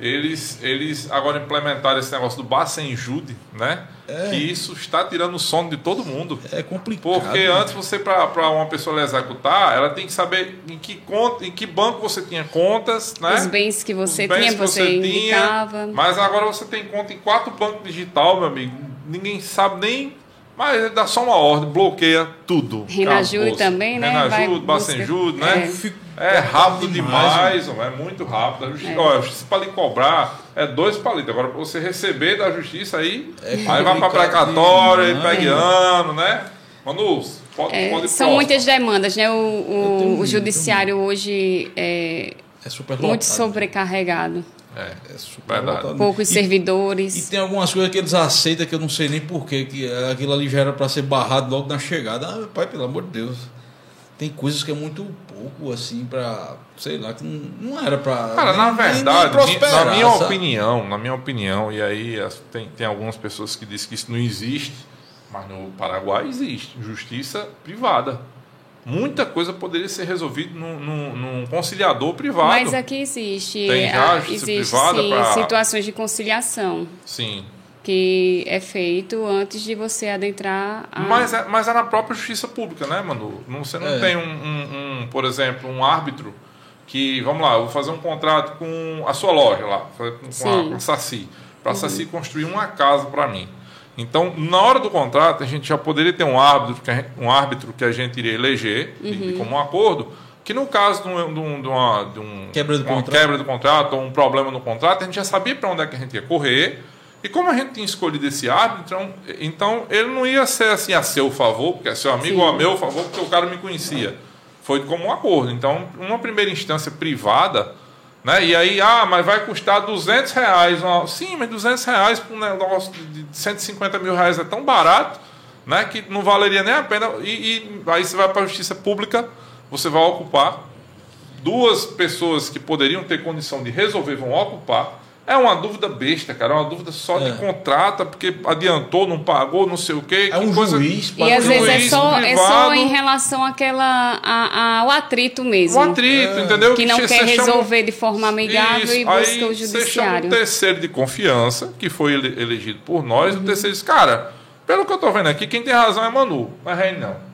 eles, eles agora implementaram esse negócio do Bacenjude, né? Que isso está tirando o sono de todo mundo. É complicado. Porque antes você, para uma pessoa lhe executar, ela tem que saber em que, conta, em que banco você tinha contas, né? Os bens que você bens tinha, que você, indicava. mas agora você tem conta em quatro bancos digital, meu amigo. Ninguém sabe nem Mas dá só uma ordem, bloqueia tudo. Renajude também, né? Renajude, Bacenjude, né? É. Fico- É rápido demais, demais, é muito rápido. A justiça, É. ó, a justiça para lhe cobrar é dois palitos. Agora, para você receber da justiça aí, aí vai para precatória, pega ano, né? Manu, pode, É, pode são próximo. muitas demandas, né? O, o, o judiciário hoje é É super muito sobrecarregado. É, É super Verdade. Poucos E- servidores. E tem algumas coisas que eles aceitam que eu não sei nem porquê, que aquilo ali já era para ser barrado logo na chegada. Ah, pai, pelo amor de Deus. Tem coisas que é muito pouco, assim, para sei lá, que não, não era para. Cara, na verdade, na minha opinião, na minha opinião, e aí tem, tem algumas pessoas que dizem que isso não existe, mas no Paraguai existe justiça privada. Muita coisa poderia ser resolvida num, num- num conciliador privado. Mas aqui existe, Tem já ah, existe sim, pra- situações de conciliação Sim. que é feito antes de você adentrar a... Mas é, mas é na própria justiça pública, né, Manu? Você não É. tem um, um- um, por exemplo, um árbitro que, vamos lá, eu vou fazer um contrato com a sua loja lá, com, a, com a Saci, para a Saci construir uma casa para mim. Então, na hora do contrato, a gente já poderia ter um árbitro que a gente, um árbitro que a gente iria eleger, de- de como um acordo, que no caso de, um, de, um- de uma, de um- Quebra do uma contrato. quebra do contrato ou um problema no contrato, a gente já sabia para onde é que a gente ia correr. E como a gente tinha escolhido esse árbitro, então, então ele não ia ser assim a seu favor, porque é seu amigo Sim. ou a meu favor, porque o cara me conhecia. Foi como um acordo. Então, uma primeira instância privada, né? E aí, ah, mas vai custar 200 reais. Sim, mas 200 reais para um negócio de 150 mil reais é tão barato, né? Que não valeria nem a pena. E, e aí você vai para a justiça pública, você vai ocupar duas pessoas que poderiam ter condição de resolver vão ocupar. É uma dúvida besta, cara. É uma dúvida só É. de contrata, porque adiantou, não pagou, não sei o quê. É um coisa- juiz, E às um vezes é só, é só em relação àquela, a- ao atrito mesmo. Um atrito, entendeu? Que não quer chama- resolver de forma amigável Isso, e busca aí o Você chama judiciário. um terceiro de confiança, que foi ele- elegido por nós, o terceiro diz, cara, pelo que eu tô vendo aqui, quem tem razão é Manu, é Reine não.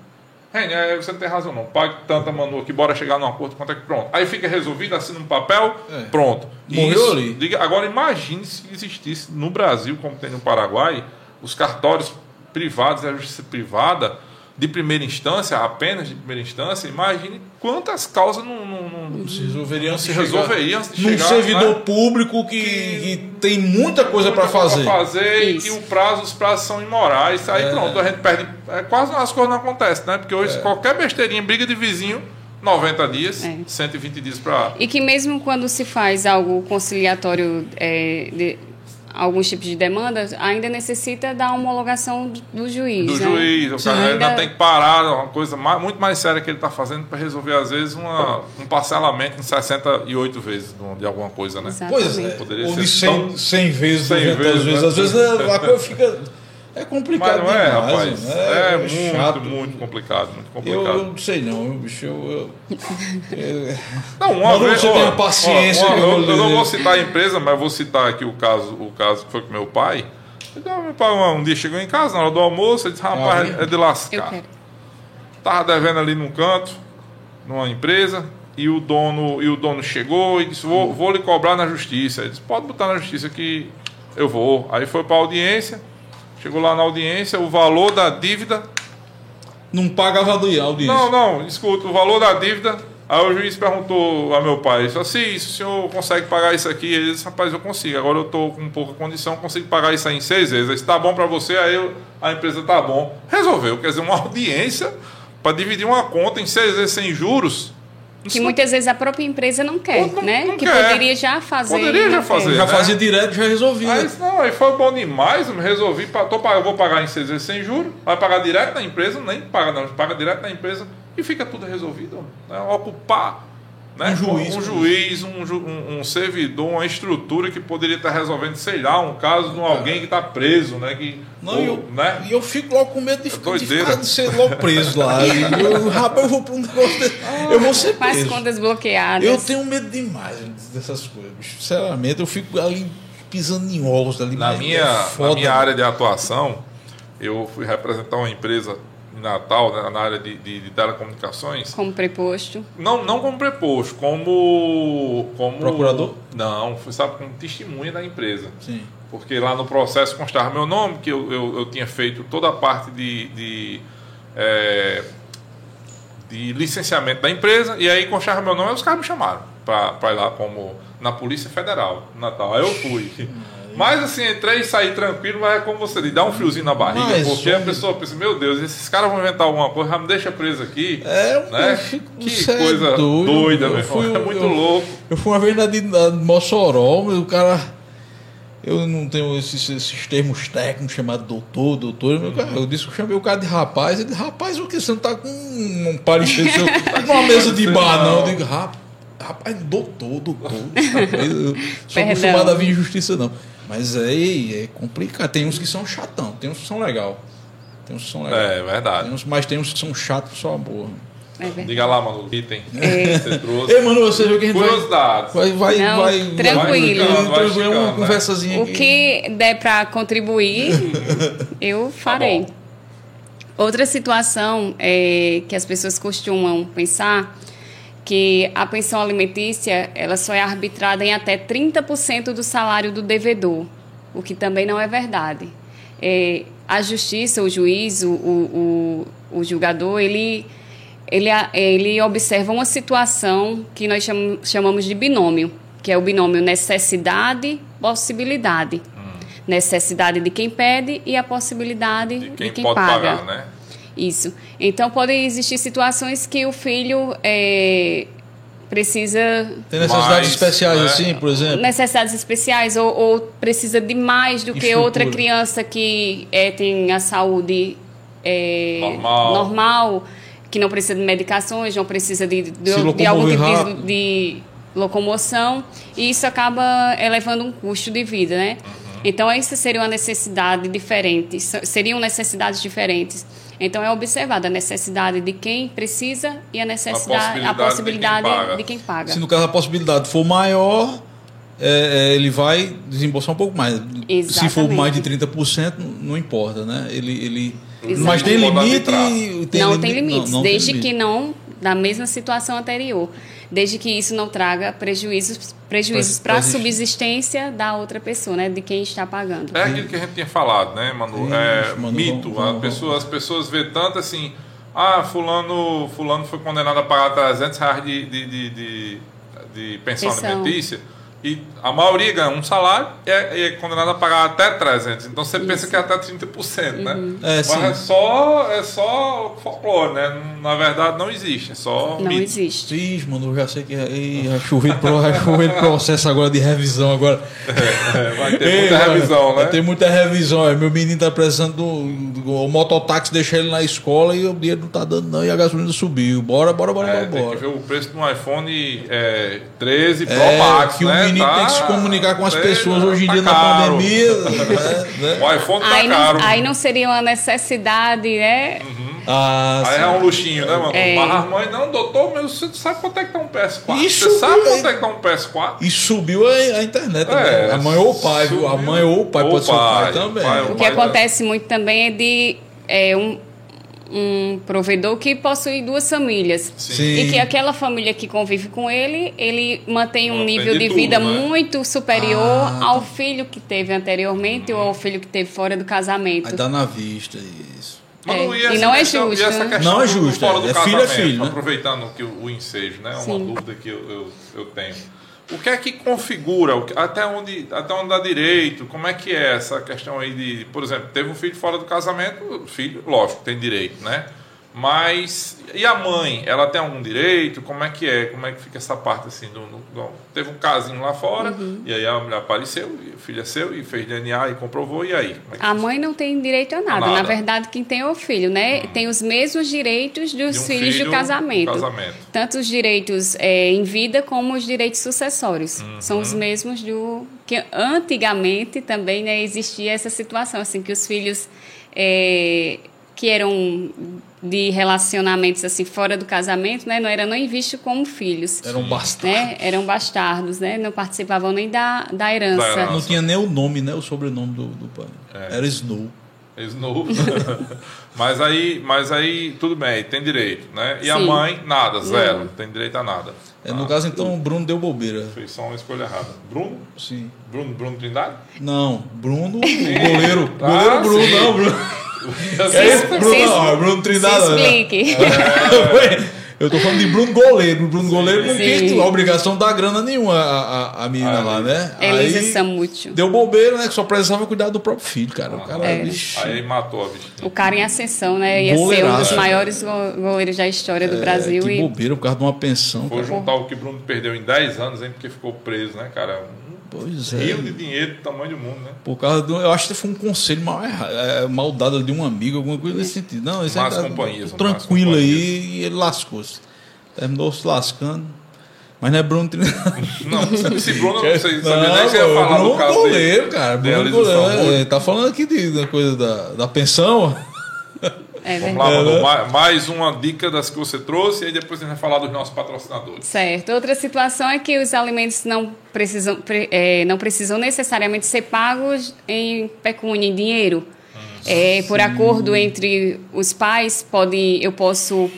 Reine, é, você não tem razão não, pague tanta Manu aqui, bora chegar num acordo, quanto é que pronto. Aí fica resolvido, assina um papel, É. pronto. Morreu ali. agora imagine se existisse no Brasil, como tem no Paraguai, os cartórios privados e a justiça privada de primeira instância, apenas de primeira instância, imagine quantas causas não, não, não- se resolveria não antes se de chegar num chegar, servidor né? público que, que tem muita coisa para fazer. pra fazer e Isso. que o prazo, os prazos são imorais. Aí É. pronto, a gente perde. É, quase as coisas não acontecem, né? Porque hoje qualquer besteirinha, briga de vizinho, 90 dias, É. 120 dias para. E que mesmo quando se faz algo conciliatório é, de alguns tipos de demandas, ainda necessita da homologação do, do juiz. Do né? juiz, o cara ainda ainda- tem que parar, é uma coisa mais- muito mais séria que ele está fazendo para resolver, às vezes, uma, um parcelamento em 68 vezes de- alguma coisa, né? Exatamente. Pois é, Poderia ou de 100, tão- 100 vezes, 100 200 vezes, vezes. né? Às vezes é, a coisa fica. É complicado Mas não é, demais. rapaz. mano. É, muito, chato. muito complicado, muito Eu, complicado. eu não sei não, eu, bicho. Eu, eu- eu- Não, uma Manu, vez. você ó, tem a paciência ó, que eu, eu eu não vou citar a empresa, mas vou citar aqui o caso, o caso que foi com meu pai. Então, meu pai um dia chegou em casa, na hora do almoço, ele disse, rapaz, Ah, é de Eu lascar. Tava devendo ali num canto, numa empresa, e o dono, e o dono chegou e disse, vou, vou lhe cobrar na justiça. Ele disse, pode botar na justiça que eu vou. Aí foi para audiência, chegou lá na audiência, o valor da dívida não pagava a audiência. não, não, escuta, o valor da dívida. Aí o juiz perguntou a meu pai, disse assim, se o senhor consegue pagar isso aqui? Ele disse, rapaz, eu consigo, agora eu estou com pouca condição, consigo pagar isso aí em seis vezes. Ele disse, tá bom para você, aí eu- a empresa tá bom. Resolveu, quer dizer, uma audiência para dividir uma conta em seis vezes sem juros. Que muitas vezes a própria empresa não quer, Não- né? não que quer. poderia já fazer. Poderia e já fazer. já né? fazia direto, já resolvia. Aí, não, aí foi bom demais, eu resolvi, tô, pag- vou pagar em seis vezes sem juros, vai pagar direto na empresa, nem paga não, paga direto na empresa e fica tudo resolvido. Né? Ocupar né? Um juiz. um, juiz um, ju- um- um servidor, uma estrutura que poderia estar resolvendo, sei lá, um caso de um alguém que está preso, né? Que, Não, ou, e eu, né? e eu fico logo com medo de, ficar- de, ficar, de ser logo preso lá. Eu, rapaz, eu vou para um negócio desse. Eu vou ser Faz preso. contas bloqueadas. Eu tenho medo demais dessas coisas, bicho. Sinceramente, eu fico ali pisando em ovos ali. Na minha, é na minha área de atuação, eu fui representar uma empresa em Natal, né, na área de, de, de telecomunicações, Como preposto. não, não como preposto, como, como. Procurador? Não, foi sabe, como testemunha da empresa. Sim. Porque lá no processo constava meu nome, que eu, eu, eu tinha feito toda a parte de, de, é, de licenciamento da empresa, e aí constava meu nome, e os caras me chamaram para ir lá como na Polícia Federal, no Natal. Aí eu fui. Mas assim, entrei e saí tranquilo, mas é como você diz, dá um friozinho na barriga, Mas, porque a pessoa pensa, meu Deus, esses caras vão inventar alguma coisa, já me deixa preso aqui. É, né? eu fico- Que é coisa doido, doida, eu meu fui- irmão. É muito eu- louco. Eu fui uma vez na de, na de Mossoró, o cara. Eu não tenho esses, esses termos técnicos chamados doutor, doutor. meu cara, Eu disse que eu chamei o cara de rapaz. Ele disse, rapaz, o que? Você não tá com um parecer seu. numa mesa de bar, não. Eu digo, "Rap- rapaz, doutor, doutor. Eu sou acostumado a vir em justiça, não. Mas é, é complicado. Tem uns que são chatão, tem uns que são legal. Tem uns que são legal. É verdade. Tem uns, mas tem uns que são chatos só amor. É verdade. Diga lá, mano, o item É. que você trouxe. Ei, mano, você viu que a gente vai. Curiosidades. Vai, vai, Não, vai. tranquilo. Vai, Vai uma né? conversazinha O aqui. que der para contribuir, eu farei. bom. Outra situação é que as pessoas costumam pensar que a pensão alimentícia ela só é arbitrada em até 30% do salário do devedor, o que também não é verdade. É, a justiça, o juiz, o, o, o, julgador, ele, ele, ele observa uma situação que nós cham- chamamos de binômio, que é o binômio necessidade-possibilidade. Necessidade de quem pede e a possibilidade De de quem, quem, pode paga. pagar, né? Isso. Então, podem existir situações que o filho é, precisa Tem necessidades Mas, especiais né? assim, por exemplo? necessidades especiais ou, ou precisa de mais do que outra criança que é, tem a saúde é, Normal. normal, que não precisa de medicações, não precisa de, de, de algum tipo de, rápido. de locomoção, e isso acaba elevando um custo de vida, né? Então, essa seria uma necessidade diferente, so- seriam necessidades diferentes. Então, é observada a necessidade de quem precisa e a necessidade, a possibilidade possibilidade de quem paga. de quem paga. Se no caso a possibilidade for maior, é, é, ele vai desembolsar um pouco mais. Se for Exatamente. mais de 30%, não- não importa, né? Ele, ele... Exatamente. Mas tem limite. arbitrar. não limi- tem limites, não- não tem desde limite. que não da mesma situação anterior, desde que isso não traga prejuízos prejuízos para a subsistência da outra pessoa, né, de quem está pagando. É aquilo que a gente tinha falado, né, Manu? É, Manu, mito. vamos- vamos- a pessoa, as pessoas vê tanto assim, ah, fulano, fulano foi condenado a pagar 300 reais de, de, de, de, de pensão, Pensão. alimentícia. E a maioria ganha um salário e é, e é condenado a pagar até 300. Então você pensa que é até 30%, né? É, Mas sim. é só, é só folclore, né? Na verdade não existe, é só Não mito. existe. Ih, mano, eu já sei que vai pro- vai chover processo agora de revisão agora. É, vai ter Ei, muita mano, revisão, Vai né? ter muita revisão. aí. Meu menino tá precisando do, do o mototáxi, deixar ele na escola e o dinheiro não tá dando não e a gasolina subiu. Bora, bora, bora, É, bora, tem que bora. ver o preço de um iPhone é, 13 Pro É, Max, que né? O menino Tá- tem que se comunicar com as sei, pessoas hoje em tá dia na caro. pandemia. né, né? O iPhone tá Aí caro. não, aí não seria uma necessidade, né? Ah, Aí sim. é um luxinho, né, mano? É. Mas as mães, não, doutor, mas você sabe quanto é que tá um PS4? Isso, você sabe é. quanto é que tá um PS4? E subiu a, a internet. É, né? a mãe ou o pai, viu? A subiu. mãe ou o pai Ou pode ser o pai pai, também. pai ou O que Mas, acontece muito também é de é, um, um provedor que possui duas famílias. Sim. E que aquela família que convive com ele, ele mantém um nível de tudo, vida né? muito superior Ah, ao filho que teve anteriormente ou ao filho que teve fora do casamento. Aí dá na vista isso. Mas É, não ia e essa não é questão- e justo, essa né? questão Não é do- do justo, fora é. do É filho é casamento, filho, né? Aproveitando que o, o ensejo, né? Uma Sim. dúvida que eu, eu, eu tenho. O que é que configura? Até onde, até onde dá direito? Como é que é essa questão aí de, por exemplo, teve um filho fora do casamento, filho, lógico, tem direito, né? Mas e a mãe, ela tem algum direito? Como é que é? Como é que fica essa parte assim? Do, do- do- teve um casinho lá fora Uhum. e aí a mulher apareceu, e o filho é seu e fez DNA e comprovou e aí? É A mãe não tem direito a nada. Nada. Na verdade, quem tem é o filho, né? Tem os mesmos direitos dos um filhos filho do casamento. casamento. Tanto os direitos é, em vida como os direitos sucessórios. Uhum. São os mesmos do. que Antigamente também né, existia essa situação, assim, que os filhos é, que eram de relacionamentos assim fora do casamento, né, não eram nem vistos como filhos. Era um bastardo. Né? Eram bastardos, né? Não participavam nem da, da herança. Da herança. Não tinha nem o nome, né? O sobrenome do, do pai. É. Era Snow. Ex-novo. mas aí, mas aí, tudo bem, tem direito, né? E a Sim. mãe, nada, zero. Não. Tem direito a nada. É, no Ah, caso, então, o Bruno deu bobeira. Fez só uma escolha errada. Bruno? Sim. Bruno, Bruno Trindade? Não, Bruno, o goleiro. Ah, goleiro Bruno, sim. não, Bruno. É Bruno, se é Bruno Trindade. não. explique. Eu tô falando de Bruno Goleiro. Bruno Goleiro não tem obrigação de dar grana nenhuma a, a, a menina Ah, lá, né? Elisa Aí Samúcio. deu bobeira, né? Que só precisava cuidar do próprio filho, cara. O cara, É. Aí matou a bichinha. O cara em ascensão, né? Ia ser um dos maiores go- goleiros da história do é, Brasil. que e bobeira por causa de uma pensão. Foi cara. juntar o que Bruno perdeu em 10 anos, hein? Porque ficou preso, né, cara? Pois é. rio de dinheiro do tamanho do mundo, né? Por causa do. Eu acho que foi um conselho mal, é, mal dado de um amigo, alguma coisa nesse sentido. Não, isso tá companhias, tô más tranquilo companhias. aí e ele lascou-se. Terminou se lascando. Mas não é Bruno Trindade. Não, esse Bruno, não sei, sabia nem que você ia pô, falar Bruno do caso goleiro, dele. cara. Bruno Elisa goleiro. É, tá falando aqui de, da coisa da, da pensão. É Vamos lá, É, Manu, ma- mais uma dica das que você trouxe e aí depois a gente vai falar dos nossos patrocinadores. Certo. Outra situação é que os alimentos não precisam, pre- eh, não precisam necessariamente ser pagos em pecúnia, em dinheiro. Eh, por acordo entre os pais, pode, eu posso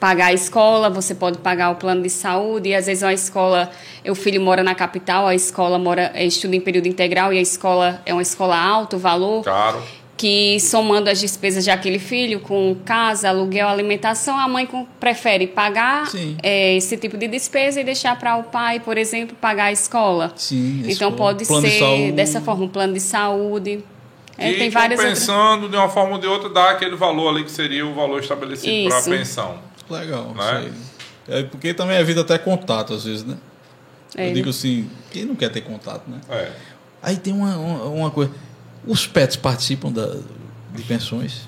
pagar a escola, você pode pagar o plano de saúde, e às vezes a escola, o filho mora na capital, a escola mora, estuda em período integral e a escola é uma escola alto valor Caro. Que somando as despesas de aquele filho com casa, aluguel, alimentação, a mãe prefere pagar eh, esse tipo de despesa e deixar para o pai, por exemplo, pagar a escola. Sim, Então escola, pode plano de ser saúde. dessa forma, um plano de saúde. É, e tem várias outras. compensando de uma forma ou de outra, dá aquele valor ali que seria o valor estabelecido para a Isso. pensão. Legal. Né? É porque também a vida até contato, às vezes, né? É, Eu digo assim, quem não quer ter contato, né? É. Aí tem uma, uma, uma coisa. Os pets participam da, de pensões?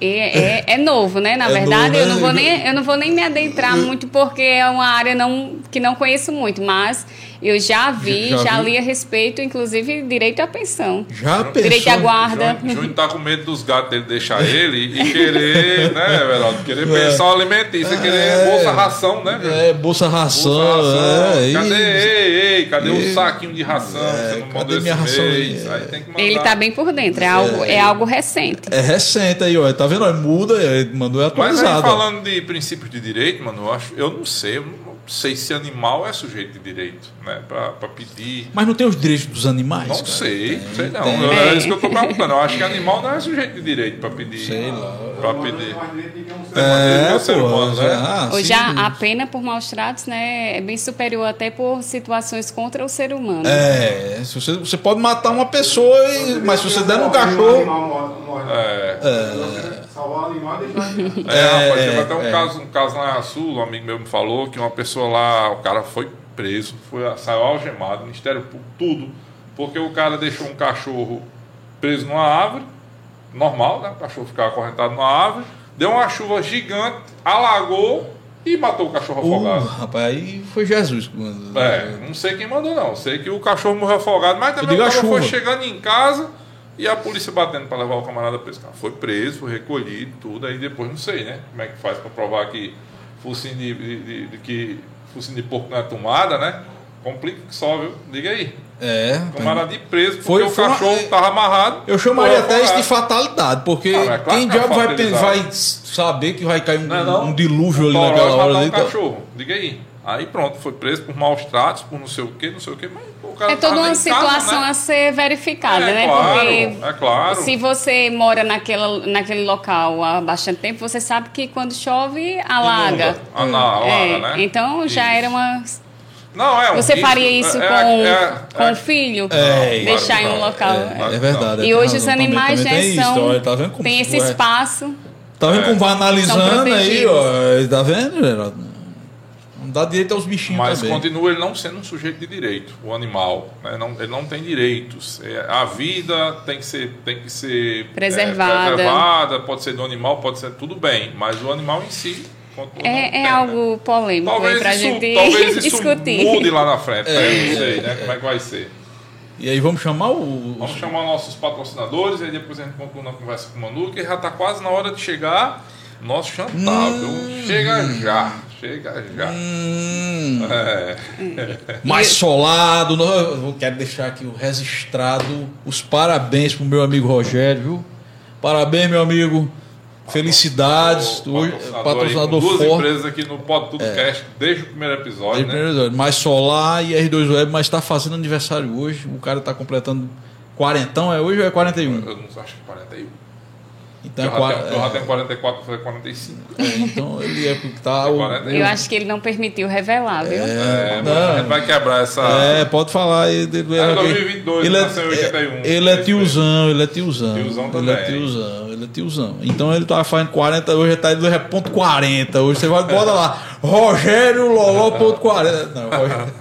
É, é, é novo, né? Na É verdade, novo, eu, né? não vou nem, eu não vou nem me adentrar muito porque é uma área não, que não conheço muito, mas eu já vi, Já já, li a respeito, inclusive direito à pensão. Já pensou? Direito à guarda. Júnior, Júnior tá com medo dos gatos dele deixar ele e querer, né, Everaldo? Querer pensão alimentícia, querer É. bolsa ração, né, velho? É, bolsa ração. Bolsa ração. é, cadê, ei, ei, cadê o saquinho de ração? É, Você não cadê minha ração aí? Aí. Ele tá bem por dentro, é algo, é algo recente. É recente aí, ó. Tá vendo? Ó, Muda, mandou Mas aí atualizado. ó. falando de princípios de direito, mano, eu, acho, eu não sei, eu não sei se animal é sujeito de direito, né? Pra, pra pedir. Mas não tem os direitos dos animais? Não cara? sei, Tem, sei não. tem. Eu- É isso que eu tô perguntando. Eu acho que animal não é sujeito de direito pra pedir. Sei lá. Pra Mas pedir. É, É, é ser pô, humano, né? já, Hoje sim. a, a pena por maus tratos né, é bem superior até por situações contra o ser humano. É, se você, você pode matar uma pessoa, e- mas se você der no Um cachorro. animal morre- morre. É. Salvar o animal e deixar ele. É, rapaz, É, teve até um, é. caso, um caso lá em Sul, um amigo meu me falou que uma pessoa lá, o cara foi preso, foi, saiu algemado, Ministério Público, tudo, porque o cara deixou um cachorro preso numa árvore, normal, né? O cachorro ficava acorrentado numa árvore, deu uma chuva gigante, alagou e matou o cachorro Uh, afogado. rapaz, aí foi Jesus. que mandou. É, não sei quem mandou não. Sei que o cachorro morreu afogado, mas também o a cara foi chuva. chegando em casa e a polícia batendo para levar o camarada preso. Cara, Foi preso, foi recolhido, tudo. Aí depois não sei, né? Como é que faz para provar que focinho de, de, de- de que focinho de porco não é tomada, né? Complica que só, viu? Diga aí. É. Camarada de preso porque Foi- o foi uma- cachorro tava amarrado. Eu chamaria até isso de fatalidade, porque Ah, é claro quem que é diabo vai, vai saber que vai cair um, Não é não? um dilúvio ali Toró naquela hora um ali. tá- cachorro. Diga aí. Aí pronto, foi preso por maus tratos, por não sei o que, não sei o que, mas o cara É tava toda uma em casa, situação né? a ser verificada, É né? claro, Porque é claro. se você mora naquela, naquele local há bastante tempo, você sabe que quando chove, alaga. Inunda. Ah, não, alaga, É, né? Então já Isso. era uma. Não, é um Você risco, faria isso é- com, é- com é- o filho? É, deixar claro em um local. É, É verdade. E hoje os animais isso, são. tá tem esse é? espaço. Tá vendo É. como vai analisando aí, ó. Tá vendo, Geraldo? Não dá direito aos bichinhos Mas também. continua ele não sendo um sujeito de direito, o animal. né? Não, ele não tem direitos. É, a vida tem que ser, tem que ser é, Preservada. preservada, pode ser do animal, pode ser tudo bem, mas o animal em si É, é né? algo polêmico Talvez pra isso, gente talvez isso discutir. mude lá na frente, né? É. não sei né? como é que vai ser. E aí vamos chamar o. Vamos chamar nossos patrocinadores, aí depois a gente conclui a conversa com o Manu, que já está quase na hora de chegar nosso Chantal. viu? Chega já, chega já. Hum, É. mais solado. Eu quero deixar aqui o registrado os parabéns pro meu amigo Rogério, viu? Parabéns, meu amigo. Felicidades. O patrocinador, patrocinador com duas forte. empresas aqui no Pod Tudo Cast, desde o primeiro episódio, Desde né? primeiro episódio. Mais Solar e R2 Web, mas está fazendo aniversário hoje. O cara está completando quarentão, é hoje ou é 41? Eu não acho que 41. Então, é, eu já tenho 44, foi 45. é, então ele é porque tá. o- 41. Eu acho que ele não permitiu revelar, viu? É, mas não. a gente vai quebrar essa. É, pode falar. Ele, ele, É 2022, ele nasceu em 81. Ele é tiozão, ele é tiozão. Tiozão ele é também. tiozão, ele é tiozão. Então ele tava fazendo 40, hoje ele tá indo é ponto 40. Hoje você vai bota lá, Rogério Loló ponto 40. Não, Rogério.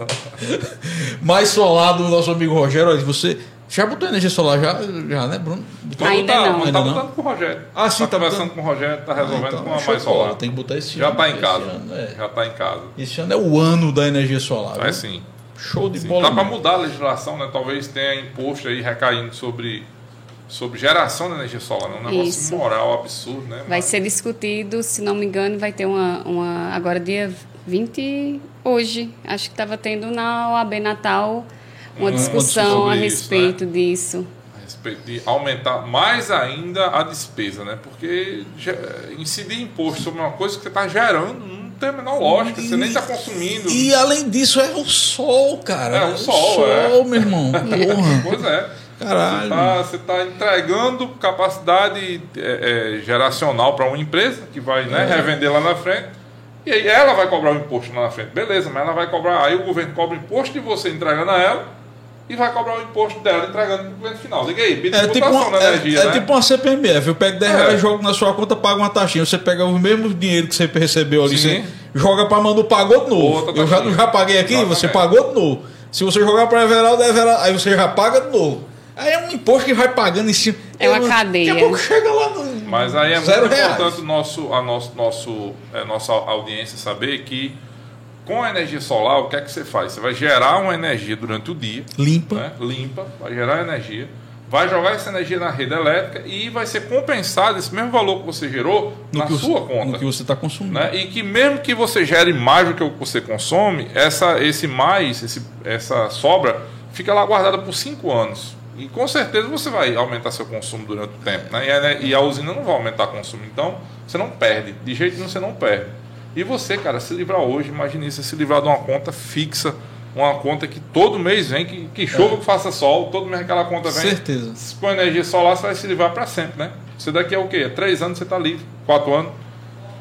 Mais solado o nosso amigo Rogério, olha, você já botou energia solar já, já né, Bruno? Botou? Ainda tá, não. Mas Ainda tá não? botando com o Rogério. Ah, sim, tá, tá conversando botando. com o Rogério, tá resolvendo Então, com a mais solar. Tem que botar esse Já ano. tá em casa. ano, é. Já tá em casa. Esse ano é o ano da energia solar. É sim. Show de Sim, bola. Tá para mudar a legislação, né? Talvez tenha imposto aí recaindo sobre, sobre geração de energia solar, né? Um negócio Isso. moral absurdo, né? Vai Mas- ser discutido, se não me engano, vai ter uma, uma agora dia 20 hoje, acho que estava tendo na OAB Natal uma Uma discussão a sobre isso, respeito disso. a respeito de aumentar mais ainda a despesa, né? Porque incidir imposto sobre uma coisa que você está gerando não tem a menor lógica, você nem está consumindo. E além disso, é o sol, cara. É, o sol, é. meu irmão. Porra. Pois é. Caralho. Você está entregando capacidade é, é, geracional para uma empresa que vai né, revender lá na frente. E aí ela vai cobrar o imposto lá na frente. Beleza, mas ela vai cobrar. Aí o governo cobra o imposto de você entregando a ela e vai cobrar o imposto dela entregando para o cliente final. Liga aí, É tipo, uma, da é, energia, é né? tipo uma CPMF. Eu pego 10 É. reais, jogo na sua conta, pago uma taxinha. Você pega o mesmo dinheiro que você recebeu ali, Sim. você joga para Manu, pagou de novo. Eu já, já paguei aqui, Exatamente. você pagou de novo. Se você jogar para Everaldo, Everaldo, aí você já paga de novo. Aí é um imposto que vai pagando em cima. É uma cadeia. Daqui a pouco chega lá no. Mas aí é muito reais. importante nosso, a nosso, nosso, é, nossa audiência saber que com a energia solar, o que é que você faz? Você vai gerar uma energia durante o dia, Limpa. né? limpa, vai gerar energia, vai jogar essa energia na rede elétrica e vai ser compensado esse mesmo valor que você gerou No na sua você, conta. no que você está consumindo. Né? E que mesmo que você gere mais do que o que você consome, essa, esse mais, esse, essa sobra, fica lá guardada por cinco anos. E com certeza você vai aumentar seu consumo durante o tempo. Né? E, a, e a usina não vai aumentar o consumo. Então, você não perde. De jeito nenhum você não perde. E você, cara, se livrar hoje, imagine isso, se livrar de uma conta fixa, uma conta que todo mês vem, que, que chova, que faça sol, todo mês aquela conta vem. Certeza. Com energia solar, você vai se livrar para sempre, né? Você daqui é o quê? Três anos você está livre, quatro anos.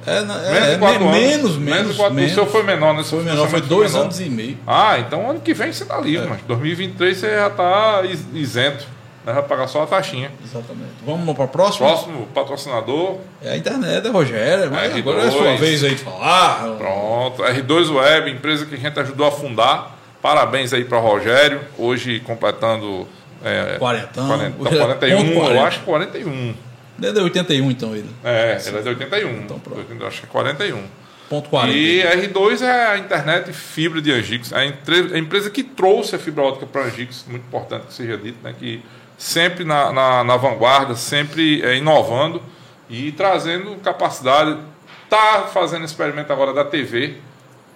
É, na- Menos é, quatro me- anos. menos, menos. Menos quatro menos. O seu foi menor, né? Foi menor, foi dois anos e meio. Ah, então ano que vem você tá É. livre, mas 2023 você já tá is- isento. Né? Vai pagar só a taxinha. Exatamente. Vamos para a próxima? Próximo patrocinador, É a internet, é Rogério. Mas R2. agora é a sua vez aí de falar. pronto. R2 Web, empresa que a gente ajudou a fundar. Parabéns aí para Rogério. Hoje completando. É, Quarentão. 40, Hoje é 41, ponto eu 40. acho que 41. Desde 81, então, ele. É, ele é de 81. Então, pronto. Eu acho que é 41. Ponto 40. E R2 é a internet fibra de Angix, a empresa que trouxe a fibra ótica para Angix, muito importante que seja dito, né, que sempre na, na, na vanguarda, sempre é, inovando e trazendo capacidade. Está fazendo experimento agora da TV.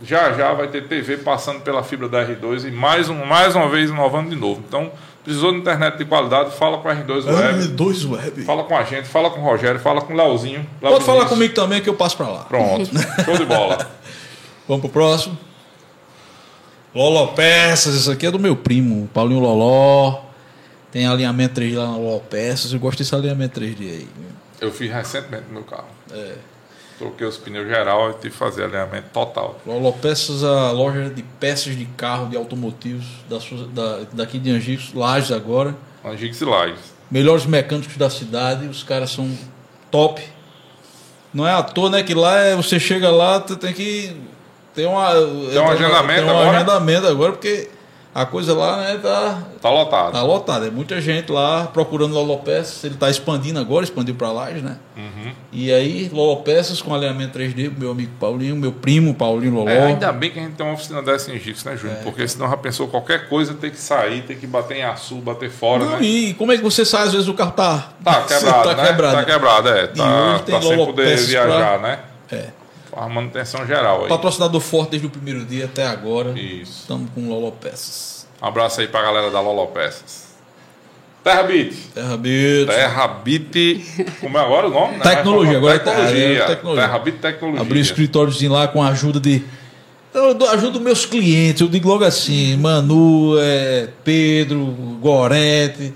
Já já vai ter TV passando pela fibra da R2 e mais, um, mais uma vez inovando de novo. Então, precisou de internet de qualidade, fala com a R2 Web, R2 Web. fala com a gente, fala com o Rogério, fala com o Leozinho. Léo Pode falar comigo também que eu passo para lá. Pronto, show de bola. Vamos pro próximo. Loló Peças, isso aqui é do meu primo, Paulinho Loló. Tem alinhamento 3D lá na Peças. Eu gosto desse alinhamento 3D aí. Eu fiz recentemente no meu carro. Troquei os pneus geral e tive que fazer alinhamento total. Loló Peças, a loja de peças de carro, de automotivos da, da- daqui de Angicos, Lages agora. Angix e Lages. Melhores mecânicos da cidade, os caras são top. Não é à toa, né? Que lá é, você chega lá, tu tem que ter uma, tem um agendamento tem um agora? agendamento agora, porque a coisa lá né, tá, Tá lotado. tá lotada. É muita gente lá procurando Lolopeças. Ele tá expandindo agora, expandiu para Lages, né? Uhum. E aí, Lolopeças com alinhamento 3D, meu amigo Paulinho, meu primo Paulinho Loló. É, ainda bem que a gente tem uma oficina dessa em Angix, né, Júnior? Porque senão já pensou qualquer coisa ter que sair, ter que bater em açu, bater fora, Não, né? e como é que você sai? Às vezes o carro tá, Tá quebrado, tá né? quebrado. Tá quebrado, é. Tá, hoje tem tá sem poder viajar, né? É. A manutenção geral aí. Patrocinador forte desde o primeiro dia até agora. Isso. Estamos com Loló Peças. Um abraço aí pra galera da Lolo Peças. Terra Bit. Terra Bit. Terra Bit. Como é agora o nome? né? Tecnologia, agora é tecnologia. é tecnologia. Terra Bit Tecnologia. Abri um escritóriozinho lá com a ajuda de. Eu ajudo meus clientes, eu digo logo assim, Manu, é, Pedro, Gorete.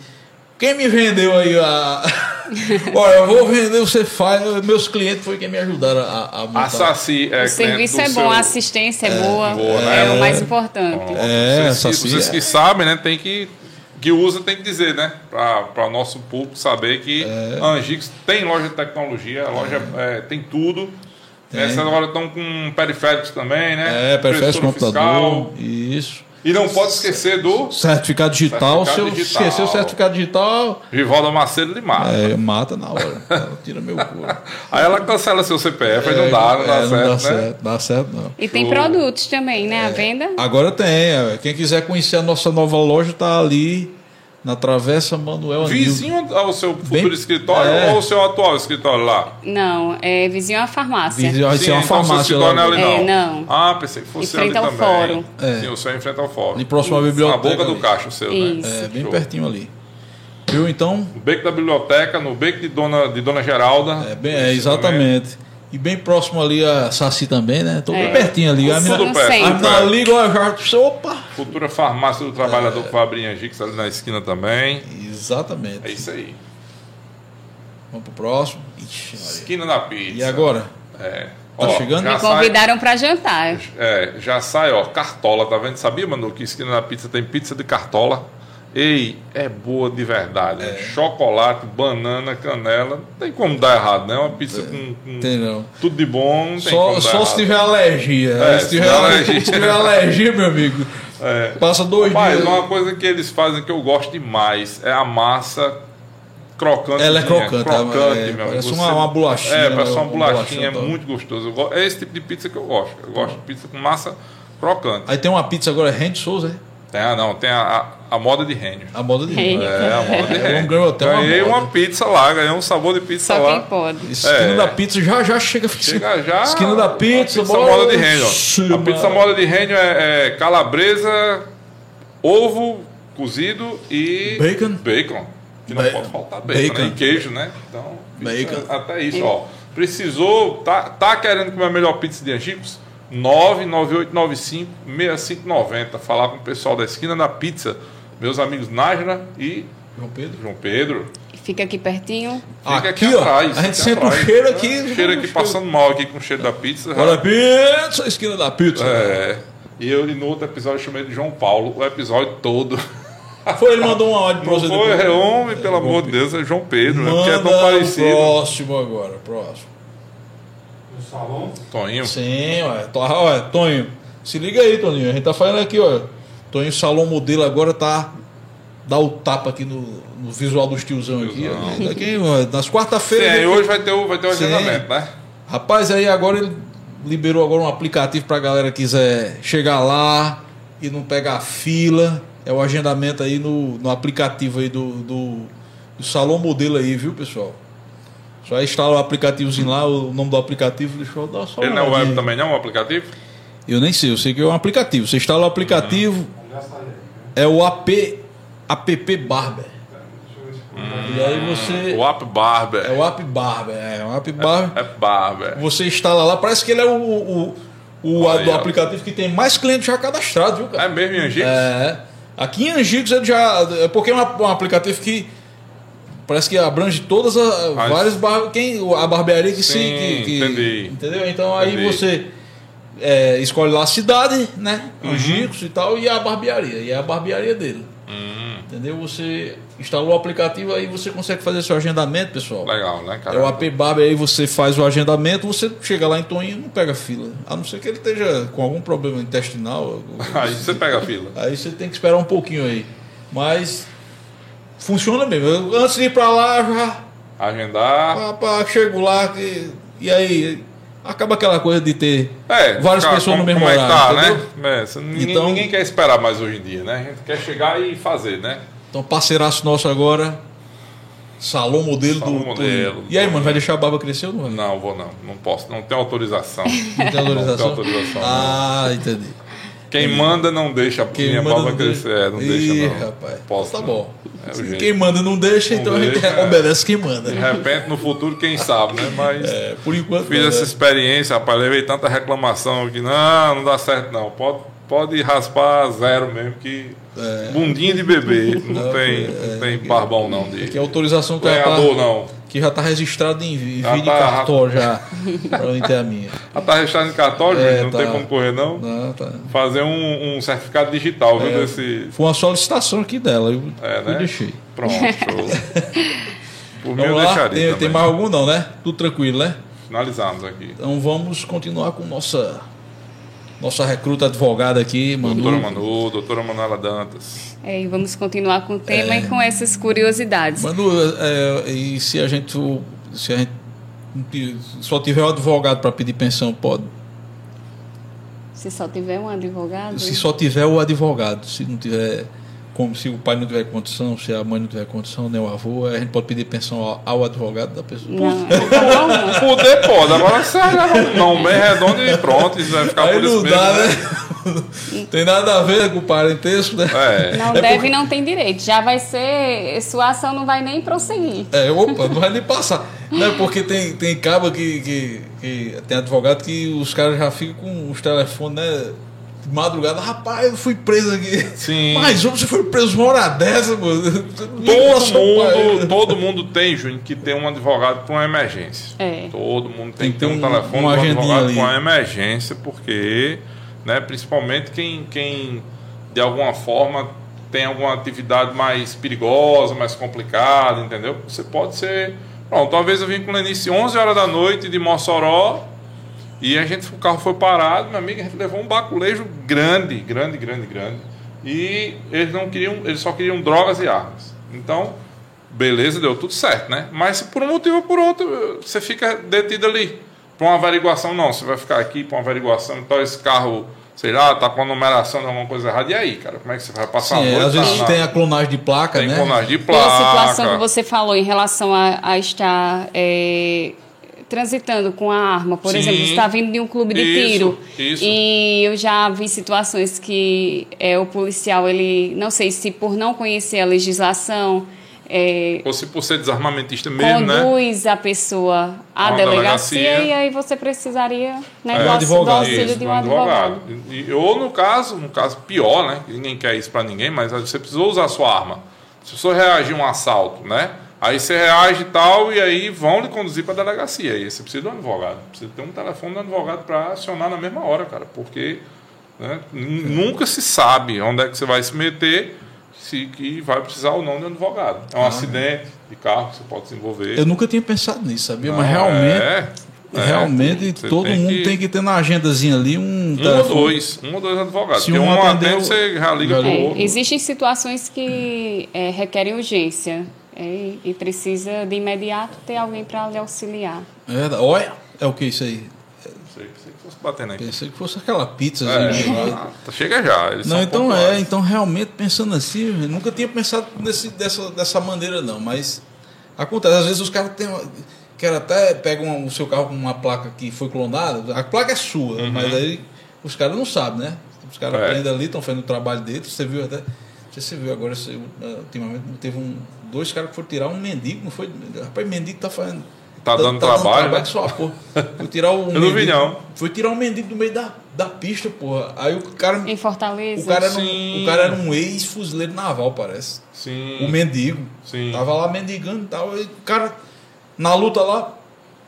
Quem me vendeu aí a. Olha, eu vou vender, você faz. Meus clientes foi quem me ajudaram a, a montar. A Saci é O serviço é bom, seu- a assistência é, boa, boa, é, né? o mais importante. É, vocês, que- vocês é- que sabem, né? Tem que. Que usa tem que dizer, né? Para o nosso público saber que É. a Angix tem loja de tecnologia, a loja é, tem tudo. Essa agora estão com periféricos também, né? É, Impressora computador. fiscal. Isso. E não pode esquecer do Certificado digital, Certificado se eu digital. esquecer o certificado digital, Rivaldo Macedo de Mata. é, mata na hora. Ela tira meu couro. Aí ela cancela seu CPF, aí não dá, não dá É, certo, não dá né? certo, dá certo não. E tem Show. produtos também, né? A venda. Agora tem. é. Quem quiser conhecer a nossa nova loja, tá ali na Travessa Manuel Anildo. Vizinho ao seu futuro Bem- escritório é. ou ao seu atual escritório lá? Não, é vizinho à farmácia. Vizinho, Sim, ser uma então farmácia lá. escritório não é ali, É, não. Ah, pensei que fosse Em frente ali ao também. fórum. É. Sim, o seu em frente ao fórum. Ali próximo à Na biblioteca. boca do ali. caixa o seu, Isso. né? É, bem Show. pertinho ali. Viu? Então, No beco da biblioteca, no beco de Dona, de Dona Geralda. é, bem, é, exatamente. E bem próximo ali a Saci também, né? Tô bem É. pertinho ali. A Tudo mina, no perto. a mina liga, ó, já. Opa! Futura farmácia do trabalhador É. em Angix, ali na esquina também. É Exatamente. isso aí. Vamos pro próximo. Ixi. Esquina da pizza. E agora? É. Tá chegando? Já Me sai, convidaram para jantar. é, já sai, ó, cartola, tá vendo? Sabia, Manu, que esquina da pizza tem pizza de cartola? Ei, é boa de verdade. É. Chocolate, banana, canela. Não tem como dar errado, né? Uma pizza com, com Tem não. tudo de bom, não tem Só, só errado. se tiver alergia. É, se, tiver alergia. se tiver alergia, meu amigo. É. Passa dois Mas dias. uma coisa que eles fazem que eu gosto demais é a massa crocante. Ela é crocante, crocante é, meu parece uma- uma bolachinha, É, né? parece uma bolachinha, é tá. muito gostoso. É esse tipo de pizza que eu gosto. Eu gosto de pizza com massa crocante. Aí tem uma pizza agora, Randy Souza, é? Tem, ah, não, tem a, a, a moda de rênio. A moda de Rende. É, a moda de rênio. ganhou até uma Ganhei moda. uma pizza lá, ganhei um sabor de pizza Só lá. quem pode. Esquina É. da pizza já já chega Chega já. Esquina da pizza, a pizza bora. moda de rênio. Oxi, A pizza moda de rênio é, é calabresa, ovo cozido e Bacon. Bacon. Que não Ba- pode faltar bacon, bacon. né? E queijo, né? Então, pizza, Bacon. até isso, ó. Precisou, tá, tá querendo comer a melhor pizza de Angicos? 99895-6590. Falar com o pessoal da esquina da pizza, meus amigos Nájera e João Pedro. João Pedro. Fica aqui pertinho. Fica Aqui, aqui, ó, atrás. a gente sente o cheiro aqui, Cheiro aqui passando mal aqui com o cheiro da pizza. Olha a pizza, esquina da pizza. É. E eu e no outro episódio eu chamei de João Paulo, o episódio todo. Foi, ele mandou uma áudio pra Não você foi depois. homem, pelo amor de Deus, é João Pedro, né? Porque é Manda tão o parecido. próximo agora, próximo. No salão. Toninho. Sim, Olha, Tonho, se liga aí, Toninho. A gente tá falando aqui, ó. Tonho Salão Modelo agora tá. Dá o tapa aqui no, no visual dos tiozão aqui. ó. Daqui, ó, nas Sim, quarta-feiras. aí ele- hoje vai ter o, vai ter o Sim. agendamento, né? Rapaz, aí agora ele liberou agora um aplicativo pra galera que quiser chegar lá e não pegar fila. É o agendamento aí no, no aplicativo aí do, do, do Salão Modelo aí, viu, pessoal? Só instala o aplicativozinho lá, o nome do aplicativo, deixa eu dar só Ele não é web também, não, o aplicativo? Eu nem sei, eu sei que é um aplicativo. Você instala o aplicativo, né? É o AP, app Barber. Hum. E aí você. O App Barber. É o app Barber, é o app Barber. É Barber. Você instala lá, parece que ele é o, o, o do aí, ó. aplicativo que tem mais clientes já cadastrados, viu, cara? É mesmo em Angicos? É. Aqui em Angicos ele já. É porque é uma- um aplicativo que. Parece que abrange todas as As- várias bar, quem a barbearia que Sim, que, que- entendeu? Então aí Entendi. você é, escolhe lá a cidade, né? Uhum. Angicos e tal e a barbearia, e é a barbearia dele. Hum, Entendeu? Você instalou o aplicativo aí você consegue fazer seu agendamento, pessoal. legal, né, cara? É o AP Barber aí você faz o agendamento, você chega lá em Toninho e não pega fila. A não ser que ele esteja com algum problema intestinal. Aí você pega a fila. Aí você tem que esperar um pouquinho aí. Mas funciona mesmo. Eu, antes de ir pra lá, já Agendar. pá, pá, chego lá e, e aí acaba aquela coisa de ter É, várias ficar pessoas no mesmo é horário. tá, né? É, ninguém, Então- ninguém quer esperar mais hoje em dia, né? A gente quer chegar e fazer, né? Então, parceiraço nosso agora, salão modelo Salão do modelo. E aí, mano, vai deixar a barba crescer ou não? Não, vou não. Não posso. Não tenho autorização. Não tem autorização? Não tem autorização. Ah, entendi. Quem manda não deixa a Quem minha manda barba não crescer. deixa. É, não deixa Ih, não. rapaz. Posso, tá não. bom. É quem manda não deixa, Não então a gente deixa, é. obedece quem manda. De repente, no futuro, quem sabe, né? Mas É, por enquanto. fiz essa né? experiência, rapaz, levei tanta reclamação que não, não dá certo não. Pode, pode raspar zero mesmo, que É. bundinha de bebê, não, tem, é, não tem barbão não de Que a autorização que já ganhador tá, não. Que já tá registrado em Já vídeo tá- cartório já. pra eu ter a minha. Ah, tá registrado em cartório, É, não tá. tem como correr não. Não, tá. Fazer um, um certificado digital, viu, É. desse... Foi uma solicitação aqui dela. Eu, É, eu né? deixei. Pronto. Por mim eu deixaria Tem, também. tem mais algum não, né? Tudo tranquilo, né? Finalizamos aqui. Então vamos continuar com nossa nossa recruta advogada aqui, Manu. Doutora Manu, doutora Manuela Dantas. É, e vamos continuar com o tema É. e com essas curiosidades. Manu, é, e se a gente se a gente só tiver um advogado para pedir pensão, pode? Se só tiver um advogado. Se só tiver o advogado, se não tiver como se o pai não tiver condição, se a mãe não tiver condição, nem o avô, a gente pode pedir pensão ao, ao advogado da pessoa. Não, não, não. Poder pode, agora você não, bem redondo e pronto, isso vai ficar Aí por isso não mesmo. dá, né? Tem nada a ver com o parentesco, né? É. Não É deve porque- e não tem direito. Já vai ser. Sua ação não vai nem prosseguir. É, opa, não vai nem passar. Não, é porque tem, tem cabo que, que, que tem advogado que os caras já ficam com os telefones, né? Madrugada, rapaz, eu fui preso aqui. Sim. Mas você foi preso uma hora dessa, mano. Todo mundo, todo mundo tem, Júnior, que ter um advogado para uma emergência. É. Todo mundo Tem tem, que ter um, um- telefone um advogado ali. com uma emergência, porque, né, principalmente quem, quem de alguma forma tem alguma atividade mais perigosa, mais complicada, entendeu? Você pode ser. Pronto, uma vez eu vim com o Lenice 11 horas da noite de Mossoró e a gente, o carro foi parado, meu amigo, a gente levou um baculejo grande, grande, grande, grande. E eles não queriam, eles só queriam drogas e armas. Então, beleza, deu tudo certo, né? Mas se por um motivo ou por outro, você fica detido ali. Para uma averiguação, não, você vai ficar aqui para uma averiguação, então esse carro, sei lá, tá com a numeração de alguma coisa errada. E aí, cara, como é que você vai passar Sim, a é, noite? às vezes na- tem a clonagem de placa, tem né? clonagem de placa. situação que você falou em relação a, a estar é, transitando com a arma, por Sim. exemplo, você está vindo de um clube de Isso, tiro isso. e eu já vi situações que é, o policial ele não sei se por não conhecer a legislação é, Ou se por ser desarmamentista mesmo, né? conduz a pessoa à delegacia, delegacia. e aí você precisaria né, É, do, aux- do advogado. auxílio Isso, de um advogado. E- ou no caso, no caso pior, né? Ninguém quer isso pra ninguém, mas você precisou usar a sua arma. Se você reagir a um assalto, né? Aí você reage e tal, e aí vão lhe conduzir para a delegacia. E aí você precisa de um advogado. Precisa ter um telefone do advogado para acionar na mesma hora, cara. Porque né, n- nunca se sabe onde é que você vai se meter se que vai precisar ou não de um advogado. É um acidente de carro que você pode desenvolver. Eu nunca tinha pensado nisso, sabia? Não, Mas realmente, é, é, realmente você todo tem mundo que- tem que ter na agendazinha ali um, Um telefone. ou dois. Um ou dois advogados. Se Porque um um atendeu, atende, você já liga pro liga. É, outro. existem situações que é, requerem urgência é, e precisa de imediato ter alguém para lhe auxiliar. É. Olha, é o que isso aí? Sei, pensei que fosse aqui. Pensei que fosse aquela pizza. É, assim, ah, chega já. Eles Não, são então é, então realmente pensando assim, eu nunca tinha pensado nesse, dessa, dessa maneira não, mas acontece, às vezes os caras têm uma- querem até pegam o seu carro com uma placa que foi clonada, a placa é sua, mas aí os caras não sabem, né? Os caras Uhum. É. aprendem ali, estão fazendo o trabalho deles, você viu até, não sei se você viu agora, você, uh, ultimamente teve um, dois caras que foram tirar um mendigo, não foi? Rapaz, mendigo tá fazendo... Tá dando trabalho, né? que só a porra. Foi tirar o Eu não vi, não. Foi tirar um mendigo do meio da, da pista, porra. Aí o cara Em Fortaleza. o cara, era Sim. um, o cara era um ex-fuzileiro naval, parece. Sim. O mendigo. Sim. Tava lá mendigando e tal. E o cara, na luta lá,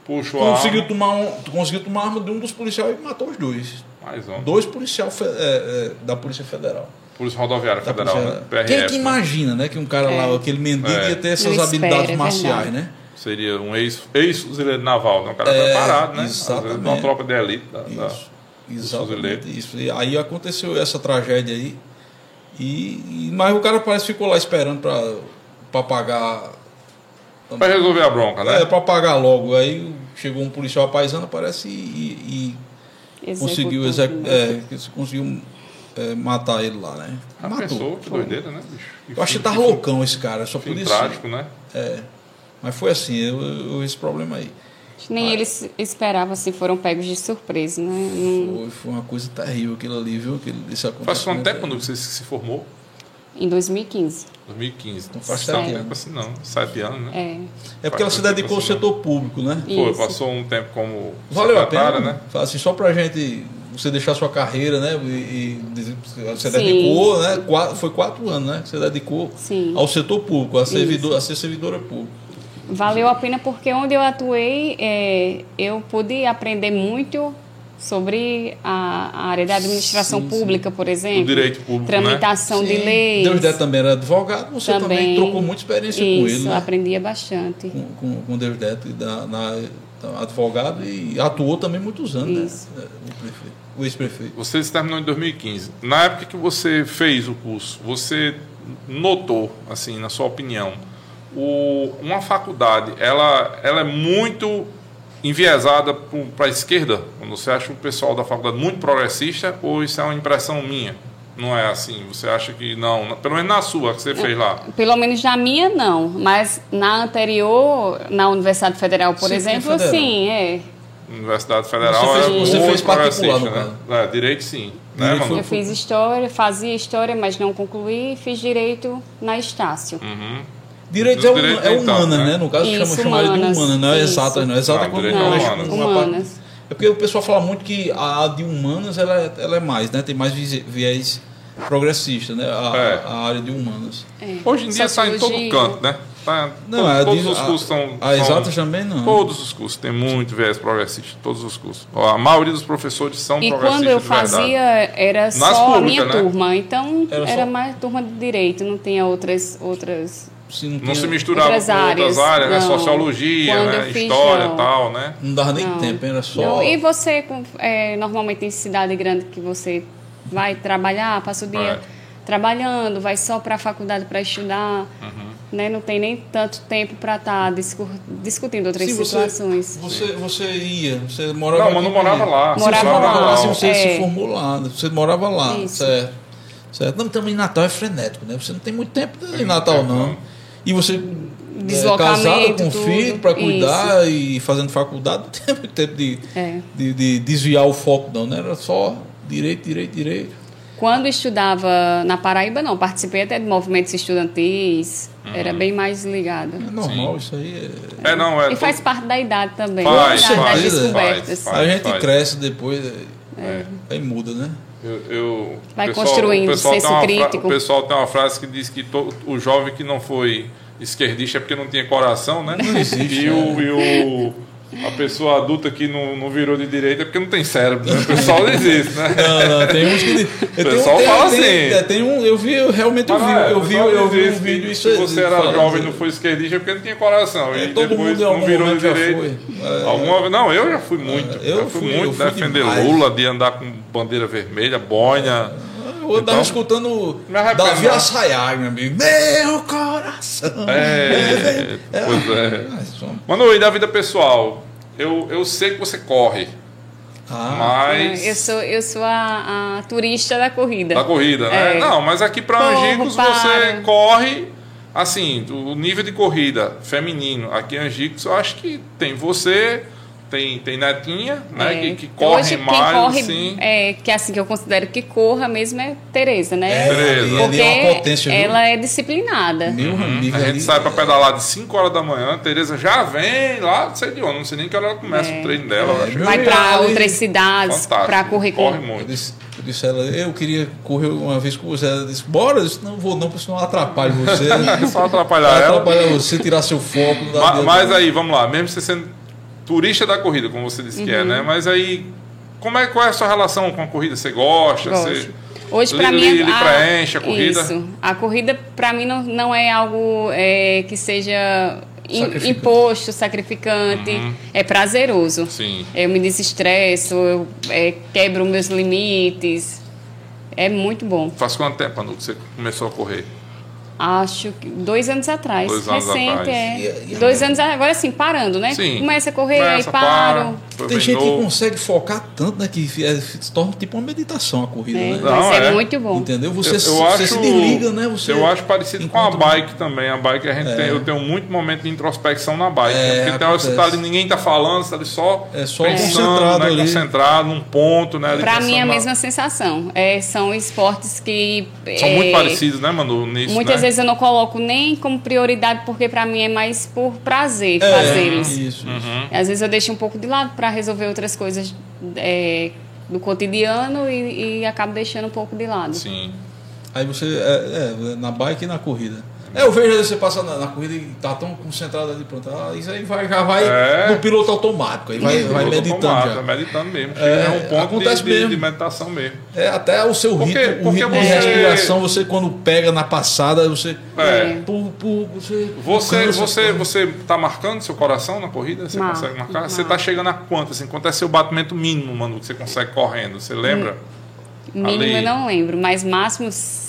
Puxa o conseguiu arma. tomar, um, conseguiu tomar a arma de um dos policiais e matou os dois. Mais um. Dois policiais é, é, da Polícia Federal. Polícia Rodoviária Da Federal, Polícia- né? PRF. Quem é que né? imagina, né? Que um cara É. lá, aquele mendigo, É. ia ter essas Não espera, habilidades é marciais, né? Seria um ex- ex-fuzileiro naval, né? Um cara É, preparado, né? Exatamente. uma tropa de elite. Da, da- Isso. fuzileiro. Exatamente isso. E aí aconteceu essa tragédia aí. E, e- mas o cara parece que ficou lá esperando pra, pra pagar. Pra resolver a bronca, né? É, pra pagar logo. Aí chegou um policial paisano, parece, e, e Executou, conseguiu, exec, né? é, conseguiu é, matar ele lá, né? Já pensou? Que doideira, né, bicho? Eu acho que tá fim- loucão esse cara, só por isso. trágico, né? É. Mas foi assim, eu, eu, esse problema aí. Nem eles esperavam, assim, foram pegos de surpresa, né? Não- Foi, foi uma coisa terrível aquilo ali, viu? Aquele, esse Faz quanto tempo quando você se formou? Em 2015. 2015. Então faz Não, sete tempo anos. assim não. Sete anos, né? É. É porque ela se dedicou ao setor público, né? Foi, Isso. passou um tempo como Valeu a pena, né? Fala Assim, só pra gente você deixar sua carreira, né? E, e você Sim. dedicou, né? Quatro, foi quatro anos, né? que Você dedicou Sim. ao setor público, a, servidor, a ser servidora pública. Valeu a pena porque onde eu atuei, é, eu pude aprender muito sobre a, a área da administração Sim, pública, por exemplo. O direito público, né? Tramitação de Sim. leis. Deus Dé também era advogado, você também, trocou muita experiência com Isso, ele, né? aprendia bastante. Com, com, com da, na, advogado, e atuou também muitos anos, Isso. né? O prefeito, o ex-prefeito. Você se terminou em 2015. Na época que você fez o curso, você notou, assim, na sua opinião, o, uma faculdade, ela, ela é muito enviesada para a esquerda? Você acha o pessoal da faculdade muito progressista ou isso é uma impressão minha? Não é assim? Você acha que não? Pelo menos na sua, que você fez lá. Pelo menos na minha, não. Mas na anterior, na Universidade Federal, por Sim, exemplo, Federal. sim, é. Universidade Federal Você fez- é você fez particular, né? É, direito sim. né, Eu fiz história, fazia história, mas não concluí. Fiz direito na Estácio. Uhum. Direito é, Direito é nem tanto, humanas, né? né? No caso, Isso, chama, de humanas. humanas, não é Isso. exatas, não. É exata Não, quando direito não, é humanas. É porque o pessoal fala muito que a de humanas ela, é- ela é mais, né? Tem mais viés- progressista, né? A, É. a área de humanas. É. Hoje em dia está em todo canto, né? Tá, Não, to- a todos de- os a- cursos são. A exatas também não. Todos os cursos tem muito viés progressista, todos os cursos. A maioria dos professores são E progressistas. quando eu fazia, era só a minha né? turma. Então, Era era, só- mais turma de direito, não tinha outras. outras Se não, Não se misturava Outras com outras áreas, áreas, né? não. Sociologia, Quando né? fiz, História e tal, né? não dava nem Não. tempo, era só. Não, E você, é, normalmente em cidade grande que você vai trabalhar, passa o dia É. trabalhando, vai só para a faculdade para estudar, Uhum. Né? não tem nem tanto tempo para estar discutindo outras Sim, situações. você, você ia, você morava Não, mas não em morava lá. Você Morava morava lá, lá, se você é. se formou lá, você morava lá, Isso. certo. certo. Não, também Natal é frenético, né? Você não tem muito tempo de Natal, não. não. E você é, Deslocamento, casada com tudo. filho para cuidar e fazendo faculdade, não tem muito tempo de, É. de, de desviar o foco, não, né? Era só direito, direito, direito. Quando estudava na Paraíba, não, participei até de movimentos estudantis, era Uhum. bem mais ligado. É normal isso aí. é- É, não, é. E faz parte da idade também, Faz, da- das faz, descobertas. faz. a gente faz. cresce depois, é, É. aí muda, né? Eu, eu- Vai pessoal- construindo o senso tem uma fra- crítico. o pessoal tem uma frase que diz que to- o jovem que não foi esquerdista é porque não tinha coração, né? Não existe, E, é. o, e o- a pessoa adulta que não, não virou de direita é porque não tem cérebro. Né? O pessoal diz isso, né? Não, não, tem uns que. Eu tenho- pessoal tem- fala tem- assim. é, Tem um, eu vi, eu realmente eu Mas vi, é, eu o vi, eu vi um vídeo que isso Se você era jovem e não foi esquerdista é porque não tinha coração. É, e depois não virou de já direita. É. Alguma, não, eu já fui muito. eu eu fui, fui- muito eu fui defender demais. Lula, de andar com bandeira vermelha, boina. Eu andava Então, escutando Davi. Assayag, meu amigo. Meu coração. É, pois é. Ah, só- Mano, e da vida pessoal? Eu, eu sei que você corre, Ah, mas. Eu sou, eu sou a, a turista da corrida. Da corrida, né? É. Não, mas aqui para Angicos paro. você corre, assim, o nível de corrida feminino. Aqui em Angicos eu acho que tem você, tem, tem Netinha, né? É. Que, que corre Hoje, mais, quem corre, assim. é, que assim que eu considero que corra mesmo é Tereza, né? É, Beleza. ali, Porque é potência, ela é disciplinada. Amigo A gente ali- sai para pedalar de 5 horas da manhã, a Tereza já vem lá, não sei de onde, não sei nem que hora ela começa o treino dela. Vai para outras cidades Fantástico. para correr com Corre Eu muito. disse, eu disse a ela, eu queria correr uma vez com você. Ela disse, bora. Eu disse, não vou não, porque senão atrapalha você. É só atrapalhar ela. atrapalhar você, tirar seu foco. Mas não. aí, vamos lá, mesmo você sendo turista da corrida, como você disse que é, Uhum. né? Mas aí, como é, qual é a sua relação com a corrida? Você gosta? Gosto. Você... Hoje, para mim, lhe- lhe preenche a corrida? Isso. A corrida, para mim, não, não é algo é, que seja Sacrificante. imposto, sacrificante. Uhum. É prazeroso. Sim. Eu me desestresso, eu é, quebro meus limites. É muito bom. Faz quanto tempo, Anu, que você começou a correr? Acho que dois anos atrás. Dois anos Recente, atrás. é. E- e- dois anos agora sim, parando, né? Sim. Começa a correr, Começa, aí paro. para. Tem gente que consegue focar tanto, né? Que é- se torna tipo uma meditação a corrida, É, né? Não, é, é. muito bom. Entendeu? Você, Eu- eu você acho- se desliga, né? Você eu acho parecido com a bike também. A bike a gente É. tem, eu tenho muito momento de introspecção na bike. É, né? Porque tem hora que você tá ali, ninguém tá falando, você tá ali só, É só pensando, concentrado né? ali. concentrado num ponto, né? Para mim é a mesma sensação. É, são esportes que. São muito é, parecidos, né, Manu? Nisso, Muitas né? vezes eu não coloco nem como prioridade, porque para mim é mais por prazer É, fazê-los. Isso, isso. Uhum. Às vezes eu deixo um pouco de lado para resolver outras coisas é, do cotidiano e, e acabo deixando um pouco de lado. Sim. Aí você. É, é, na bike e na corrida. É, eu vejo às vezes você passa na, na corrida e tá tão concentrado ali, pronto. Ah, isso aí vai, já vai É. no piloto automático. Aí vai, vai meditando tomado, já. meditando mesmo. É, É, um ponto acontece de, de- mesmo. de meditação mesmo. É, até o seu Porque- ritmo, o porque ritmo de você- respiração, você quando pega na passada, você. É. Por, por, você Você, você, você tá marcando seu coração na corrida? Você Mar- consegue marcar? mar- Você tá chegando a quanto? Assim, quanto é seu batimento mínimo, mano, que você consegue correndo? Você lembra? Mínimo Ali. eu não lembro, mas máximo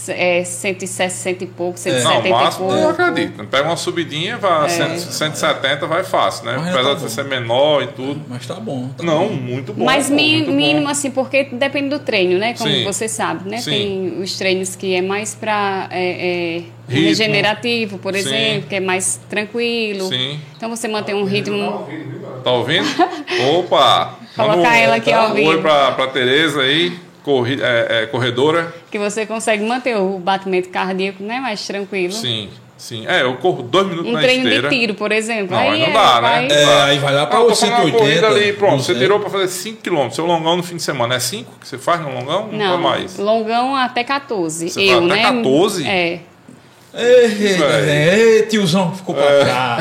é 160 e pouco, 170 Não, e máximo pouco. eu acredito. Pega uma subidinha, vai É. 100, 170 vai fácil, né? Mas Apesar tá de bom. ser menor e tudo. Mas tá bom. tá Não, bom. muito bom. Mas pô, mi- muito bom. mínimo assim, porque depende do treino, né? Como Sim. você sabe, né? Sim. Tem os treinos que é mais para é, é, regenerativo, por Sim. exemplo, que é mais tranquilo. Sim. Então você mantém um ritmo. Tá ouvindo? Opa! Colocar um- ela aqui ao vivo. Oi pra, pra Tereza aí, corri, é, é, corredora. que você consegue manter o batimento cardíaco né, mais tranquilo. Sim, sim. É, eu corro dois minutos Um na treino esteira. de tiro, por exemplo. Não, aí não é, dá, né? vai- É, aí vai lá para os falando uma 180. corrida ali, pronto, você 200. tirou pra fazer 5 km. Seu longão no fim de semana é 5 que você faz no longão? Não, Não, vai mais. longão até 14. Você eu, vai até né? 14? É. Ei, ei, tiozão, ficou pra É. cá.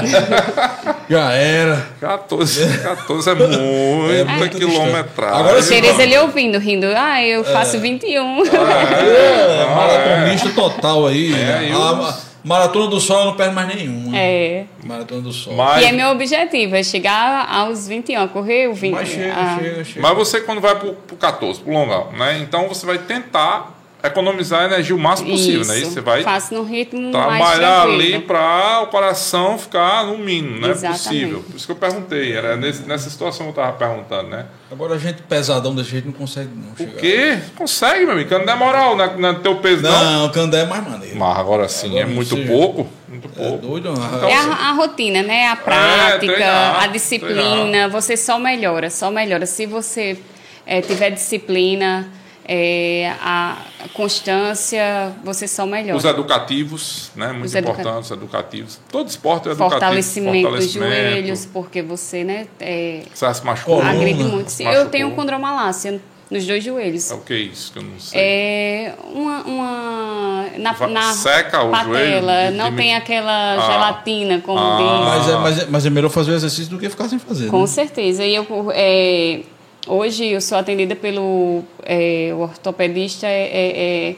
Já era. 14, 14 é muita muito quilometragem. Agora sim, Tereza ele ouvindo, rindo. Ah, eu faço 21. É, maratonista total aí. É, eu- A ma- Maratona do Sol eu não perde mais nenhuma. É. Maratona do Sol. Mas, E é meu objetivo, é chegar aos 21, correr o 20. Mas chega, ah, chega, chega. mas você quando vai pro, pro 14, pro longão, né? Então você vai tentar economizar energia o máximo possível, né? Isso você vai Faço no ritmo mais trabalhar ali para o coração ficar no mínimo, né? Exatamente. Possível. Por isso que eu perguntei, era nessa situação que eu tava perguntando, né? Agora a gente pesadão desse jeito não consegue não O chegar. quê? Consegue, meu amigo, não é moral, não é, não é teu peso, não. Não, o Candé é mais maneiro. Mas agora sim, Agora é muito pouco. Muito É pouco. doido? Então, É a, a rotina, né? A prática, treinar, a disciplina. treinar. Você só melhora, só melhora. Se você eh, tiver disciplina, eh, a constância, você só melhora. Os educativos, né? Muito Os educa- importante, os educativos. Todo esporte é educativo. Fortalecimento, dos fortalecimento. joelhos, porque você, né, eh, Você se machucou. Coluna. agride muito. Sim. Eu tenho condromalácia nos dois joelhos. É o que é isso que eu não sei. É uma, uma na, na seca o patela, joelho? não tem aquela Ah. gelatina como Ah. diz. Mas, é, mas, é, mas é melhor fazer o exercício do que ficar sem fazer. Com né? certeza. E eu, é, hoje eu sou atendida pelo é, o ortopedista é, é, é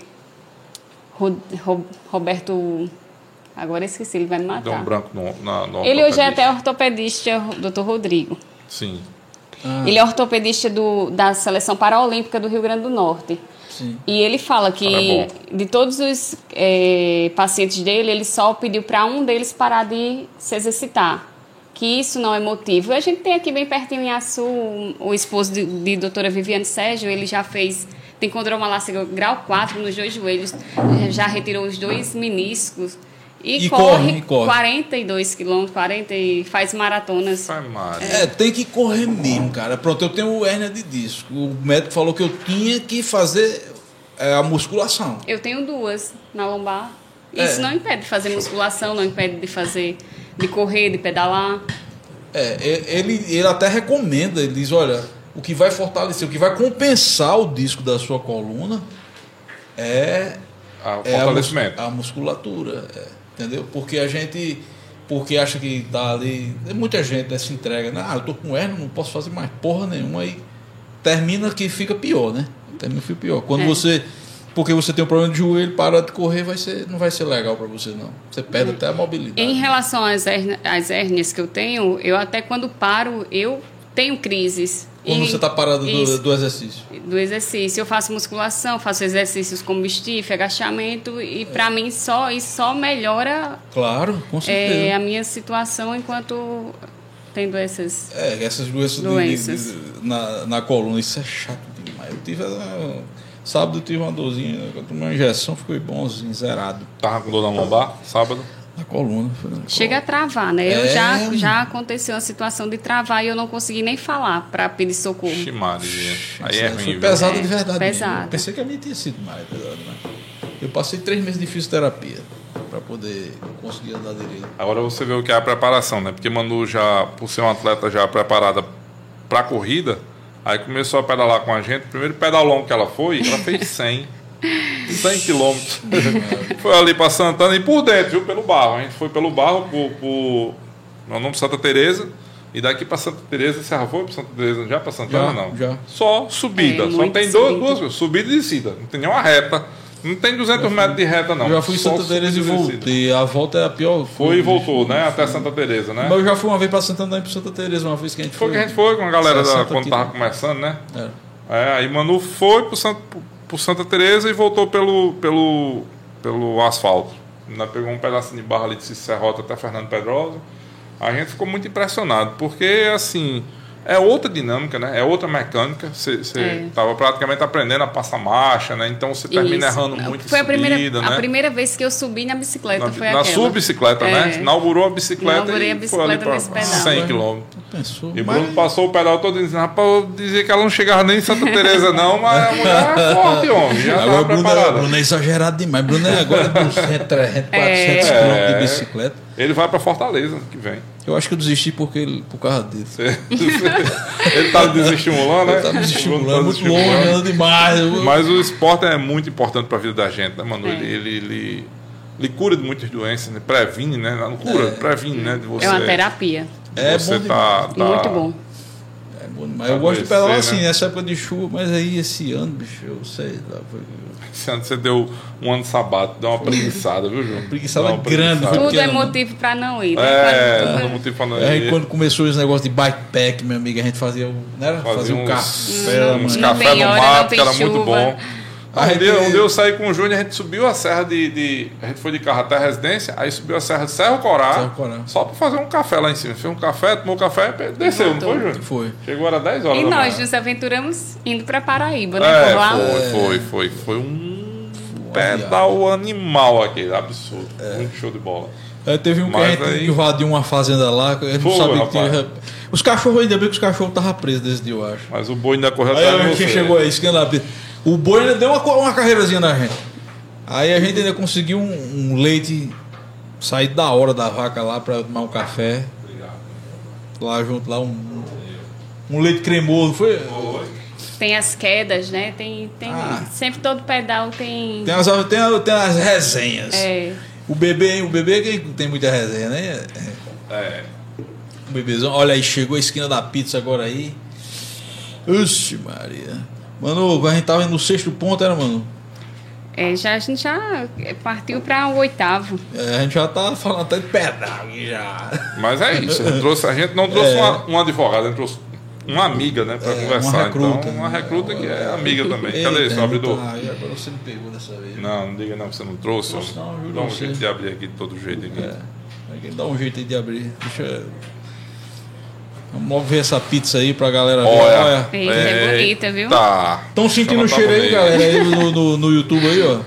Ro- Ro- Roberto. Agora esqueci, ele vai me Deu um matar. branco no, na, no Ele hoje é até ortopedista, Dr. Rodrigo. Sim. Ah, Ele é ortopedista do, da seleção paraolímpica do Rio Grande do Norte. sim. E ele fala que é de todos os é, pacientes dele, ele só pediu para um deles parar de se exercitar. Que isso não é motivo. A gente tem aqui bem pertinho em Açu o, o esposo de, de doutora Viviane Sérgio, ele já fez, tem condromalácia grau 4 nos dois joelhos, já retirou os dois meniscos. E, E corre, corre, e corre. 42 quilômetros, 40 e faz maratonas. Mário. É, tem que correr mesmo, cara. Pronto, eu tenho hérnia de disco. O médico falou que eu tinha que fazer é, a musculação. Eu tenho duas na lombar. É. Isso não impede de fazer musculação, não impede de fazer, de correr, de pedalar. É, ele, ele até recomenda, ele diz, olha, o que vai fortalecer, o que vai compensar o disco da sua coluna é, Ah, o é a, a musculatura, é, entendeu? Porque a gente, porque acha que tá ali, muita gente né, se entrega, né? ah, eu tô com hérnia, não posso fazer mais porra nenhuma, aí termina que fica pior, né? Termina que fica pior. Quando É. você, porque você tem um problema de joelho, para de correr, vai ser, não vai ser legal para você não. Você perde até a mobilidade. Em relação às, hérnia- às hérnias que eu tenho, eu até quando paro, eu tenho crises. Quando E- você está parado do, Isso. do exercício. do exercício. Eu faço musculação, faço exercícios como stiff, agachamento, e para mim só isso só melhora Claro, com certeza. é, a minha situação enquanto tendo essas. É, essas doenças, de- Doenças. de- de- na, na coluna, isso é chato demais. Eu tive. uh, sábado eu tive uma dorzinha, eu tomei uma injeção, ficou bonzinho, zerado. Tava com dor na lombar, sábado. Na coluna. foi na Chega a travar, né? Eu É. já, já aconteceu a situação de travar e eu não consegui nem falar para pedir socorro. Ixi, Maria. Aí é ruim, Foi pesado É, de verdade. pesado. Eu pensei que a minha tinha sido mais pesado, né? Eu passei três meses de fisioterapia para poder conseguir andar direito. Agora você vê o que é a preparação, né? Porque Manu já, por ser uma atleta já preparada para corrida, aí começou a pedalar com a gente. O primeiro pedalão que ela foi, ela fez 100. 100 quilômetros. foi ali para Santana e por dentro, viu? Pelo barro. A gente foi pelo barro por, por meu nome Santa Teresa e daqui para Santa Teresa, você já foi para Santa Teresa já para Santana Já, não? já. Só subida, É, só tem duas, subida. duas coisas, subida e descida. Não tem nenhuma reta. Não tem 200 metros de reta não. eu já fui em Santa Teresa e voltei. A volta é a pior. Foi e voltou, né? Até Santa Teresa, né? Mas eu já fui uma vez para Santana e para Santa Teresa, uma vez que a gente Foi foi. que a gente foi com a galera da, 60 quando tava começando, né? É. É, aí Manu foi pro, Sant, pro Santa Teresa e voltou pelo, pelo, pelo asfalto. Ainda pegou um pedacinho de barra ali de Serrota até Fernando Pedrosa. A gente ficou muito impressionado, porque assim, é outra dinâmica, né? É outra mecânica. Você É. estava praticamente aprendendo a passar marcha, né? Então você termina Isso. errando muito em Foi a primeira, subida, a né? primeira vez que eu subi na bicicleta. Na, foi na aquela. sua bicicleta, né? É. Inaugurou a bicicleta Inaugurei e a foi ali bicicleta para nesse pedal. 100 quilômetros. E mas- Bruno passou o pedal todo dizendo, rapaz, eu dizia que ela não chegava nem em Santa Teresa não, mas a mulher é forte, homem, já Agora Bruno, é, preparada. Bruno é exagerado demais. Bruno é agora dos 100, 300, 400 É. quilômetros de bicicleta. Ele vai para Fortaleza que vem. Eu acho que eu desisti porque ele, por causa dele. Ele tá desestimulando, né? Ele tá me O Bruno estimulando tá muito desestimulando. longe, anda demais. Mas o esporte é muito importante para a vida da gente, né, mano? É. Ele, ele, ele, ele cura de muitas doenças, né? previne, né? Não cura, previne, né? De você, É uma terapia. de É você bom tá, tá- Muito bom. É bom demais. Eu gosto de pedalar né? assim, nessa época de chuva, mas aí esse ano, bicho, eu sei lá. Foi Esse ano você deu um ano sabático, deu uma preguiçada, viu, João? preguiçada grande, preguiçada. Tudo é né? motivo para não ir. né? É, Quando- não motivo pra não Aí ir. quando começou esse negócio de bikepack, meu amigo, a gente fazia, né? Fazia fazia um uns- café uns. Não café no mato, que era muito chuva. bom. Aí um, um dia eu saí com o Júnior, a gente subiu a serra de, de- A gente foi de carro até a residência, aí subiu a serra de Serra Corá, Serra Corá. só pra fazer um café lá em cima. Fez um café, tomou café, desceu, não foi, Júnior? Foi. Chegou, era 10 horas E da nós manhã. nos aventuramos indo para Paraíba, né? É, Por lá. foi, foi, foi. Foi um pedal animal aquele, absurdo. Muito show de bola. Aí teve um que a Mas gente aí- invadiu uma fazenda lá, que a gente não sabia que tinha. Os cachorros, ainda bem que os cachorros estavam presos desde dia, eu acho. Mas o boi ainda correu Aí atrás a gente você. chegou aí, lá. O boi ainda deu uma, uma carreirazinha na gente. Aí a gente ainda conseguiu um, um leite sair da hora da vaca lá pra tomar um café. Lá junto, lá um, um leite cremoso. Foi, Tem as quedas, né? Tem, tem Ah. sempre todo pedal tem. tem, as, tem, as- tem as resenhas. É, O bebê, o bebê que tem muita resenha, né? É. O bebezão. Olha aí, chegou a esquina da pizza agora aí. Oxe, Maria. Mano, a gente tava no sexto ponto, era, mano? é, já, a gente já partiu para o oitavo. É, a gente já tá falando até de pedal aqui já. Mas é isso. A gente, trouxe- a gente não trouxe É. uma, um advogado, a gente trouxe uma amiga, né, pra É, conversar. uma recruta, então, uma né? recruta que é amiga também. Cadê Eita, isso, abridor? tá, e agora você me pegou dessa vez. Não, não diga não que você não trouxe. Trouxe não, juro Dá um você. jeito de abrir aqui de todo jeito aqui. É. Vai Dá um jeito aí de abrir. Deixa eu... Vamos logo ver essa pizza aí pra galera ver. Olha. Eita, é bonita, viu? Tá. Estão sentindo o cheiro aí, galera, aí no, no, no YouTube aí, ó.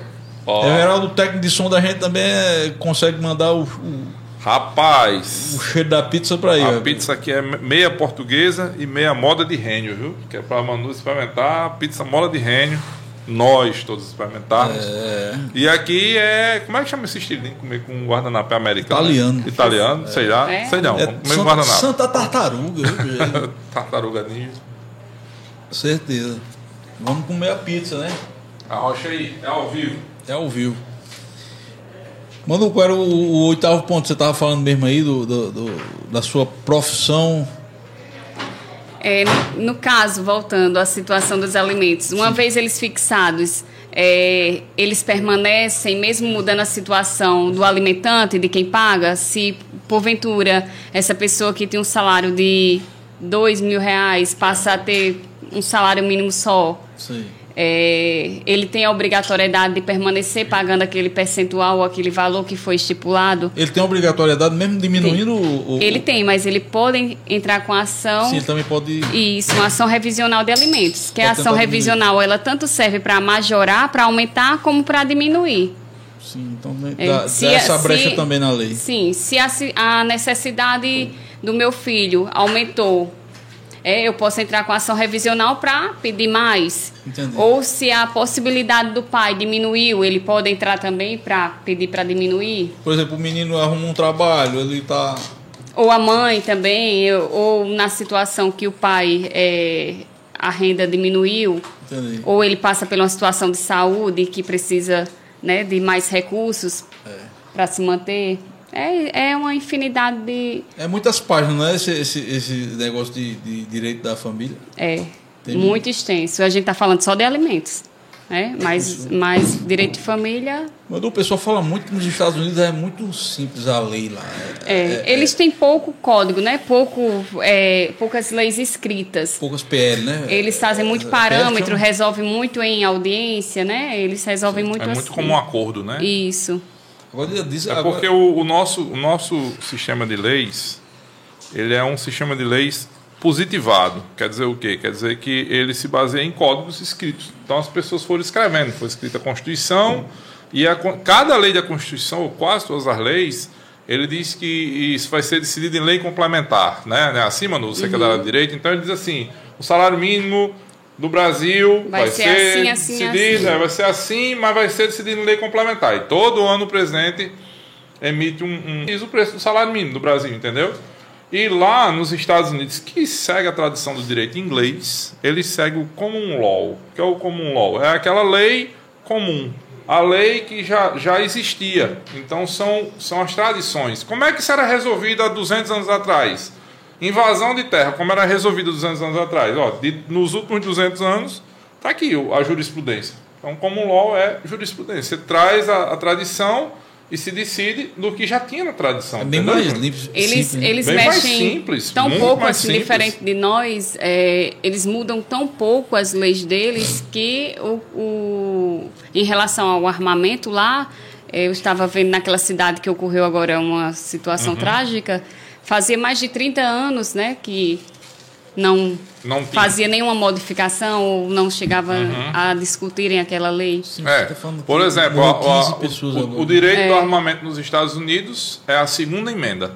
Ó, Everaldo, o técnico de som da gente também é- consegue mandar o, o, Rapaz, o cheiro da pizza pra aí, a ó. pizza aqui é meia portuguesa e meia moda de rênio, viu? Que é pra Manu experimentar pizza moda de rênio. Nós todos experimentarmos. É. E aqui é. Como é que chama esse estilinho? Comer com guardanapo é americano? Italiano. Italiano, sei lá. É. Sei não. É Vamos comer com Santa, guardanapo. Santa Tartaruga? Tartaruga ninja. certeza. Vamos comer a pizza, né? Arrocha aí, é ao vivo. É ao vivo. Mano, qual era o, o oitavo ponto que você tava falando mesmo aí do, do- do- da sua profissão? É, no caso, voltando à situação dos alimentos, uma vez eles fixados, é, eles permanecem, mesmo mudando a situação do alimentante, de quem paga, se porventura essa pessoa que tem um salário de dois mil reais passa a ter um salário mínimo só, Sei. É, ele tem a obrigatoriedade de permanecer pagando aquele percentual ou aquele valor que foi estipulado? Ele tem a obrigatoriedade, mesmo diminuindo o, o- Ele tem, mas ele pode entrar com ação. Sim, ele também pode. Isso, uma ação revisional de alimentos. Que a ação revisional, ela tanto serve para majorar, para aumentar, como para diminuir. Sim, então né, É, dá, se dá essa brecha se- também na lei. Sim, se a, a necessidade do meu filho aumentou, é, eu posso entrar com ação revisional para pedir mais. Entendi. Ou se a possibilidade do pai diminuiu, ele pode entrar também para pedir para diminuir. Por exemplo, o menino arruma um trabalho, ele tá. Ou a mãe também, eu- ou na situação que o pai, é, a renda diminuiu, Entendi. ou ele passa por uma situação de saúde que precisa né, de mais recursos para se manter. É, é uma infinidade de. É muitas páginas, não é? Esse, esse, esse negócio de, de direito da família. É, Tem- muito extenso. A gente está falando só de alimentos. Né? Mas, mas direito de família. Mas o pessoal fala muito que nos Estados Unidos é muito simples a lei lá. É, eles têm pouco código, né? Pouco, é, poucas leis escritas. Poucas PL, né? Eles fazem muito É, parâmetro, resolvem muito em audiência, né? Eles resolvem muito É assim. muito como um acordo, né? Isso. Agora diz, É agora- porque o, o nosso, o nosso sistema de leis, ele é um sistema de leis positivado. Quer dizer o quê? Quer dizer que ele se baseia em códigos escritos. Então as pessoas foram escrevendo. Foi escrita a Constituição e a cada lei da Constituição, ou quase todas as leis, ele diz que isso vai ser decidido em lei complementar, né? Acima no secretário de Direito. Então ele diz assim, o salário mínimo do Brasil Vai vai, ser ser, assim, assim, decidido, assim. é, vai ser assim, mas vai ser decidido em lei complementar. E todo ano o presidente emite um, um diz o preço do salário mínimo do Brasil, entendeu? E lá nos Estados Unidos, que segue a tradição do direito inglês, ele segue o common law. O que é o common law? É aquela lei comum, a lei que já, já existia. Então são, são as tradições. Como é que isso era resolvido há 200 anos atrás? Invasão de terra, como era resolvido 200 anos atrás? Ó, de- nos últimos 200 anos, está aqui o- a jurisprudência. Então, common law é jurisprudência. Você traz a, a tradição e se decide do que já tinha na tradição. é bem entendeu, mais livre. Eles, simples, né? eles Bem mais mexem simples, tão muito pouco, mais assim, simples. diferente de nós, é, eles mudam tão pouco as leis deles que o, o- em relação ao armamento lá, eu estava vendo naquela cidade que ocorreu agora uma situação Uhum. trágica, fazia mais de 30 anos né, que não Não fazia nenhuma modificação ou não chegava Uhum. a discutirem aquela lei. Sim, É, tá por exemplo, a- a- 15 pessoas o, agora. o direito É. do armamento nos Estados Unidos é a segunda emenda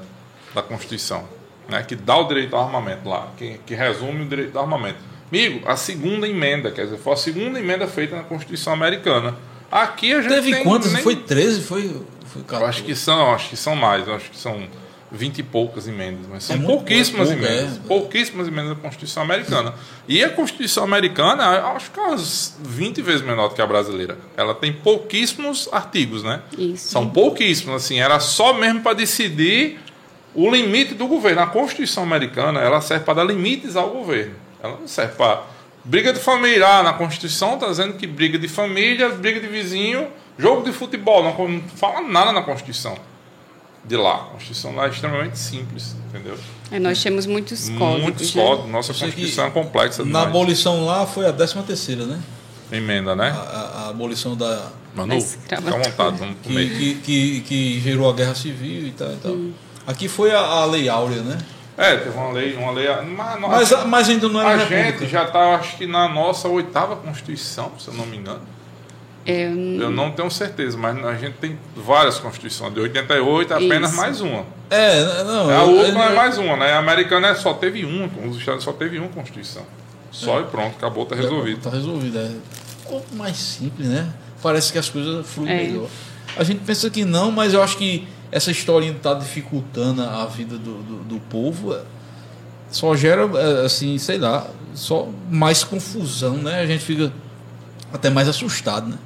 da Constituição, né, que dá o direito ao armamento lá, que, que resume o direito do armamento. Amigo, a segunda emenda, quer dizer, foi a segunda emenda feita na Constituição americana. Aqui a gente Teve tem quantas? nem- Foi 13? Foi, foi Eu 14? acho que são, acho que são mais, eu acho que são vinte e poucas emendas, mas são É pouquíssimas pouco, emendas, é. pouquíssimas emendas da Constituição Americana. E a Constituição Americana, eu acho que é umas 20 vezes menor do que a brasileira. Ela tem pouquíssimos artigos, né? Isso. São pouquíssimos, assim, era só mesmo para decidir o limite do governo. A Constituição Americana, ela serve para dar limites ao governo. Ela não serve para briga de família. Ah, na Constituição está dizendo que briga de família, briga de vizinho, jogo de futebol. Não, não fala nada na Constituição de lá. A Constituição lá é extremamente simples, entendeu? É, nós temos muitos códigos. Muitos né? códigos. Nossa Constituição é complexa Na demais. abolição lá foi a 13 terceira, né? Emenda, né? A, a- a abolição da... Manu, fica à vontade, vamos Que, comer. que, que, que gerou a guerra civil e tal. E tal. Aqui foi a, a Lei Áurea, né? É, teve uma lei, uma lei. Mas, nós- Mas, mas ainda não era a república. gente já está, acho que na nossa oitava Constituição, se eu não me engano. É, Eu não tenho certeza, mas a gente tem várias constituições. De 88 é apenas Isso. mais uma. É, não. A eu- última eu- é mais uma, né? A americana é só teve uma, os Estados só teve uma Constituição. Só e pronto, acabou, tá resolvido. Tá resolvido, é. Um pouco mais simples, né? Parece que as coisas fluem É. melhor. A gente pensa que não, mas eu acho que essa historinha está dificultando a vida do, do, do povo. é, Só gera, é, assim, sei lá, só mais confusão, né? A gente fica até mais assustado, né?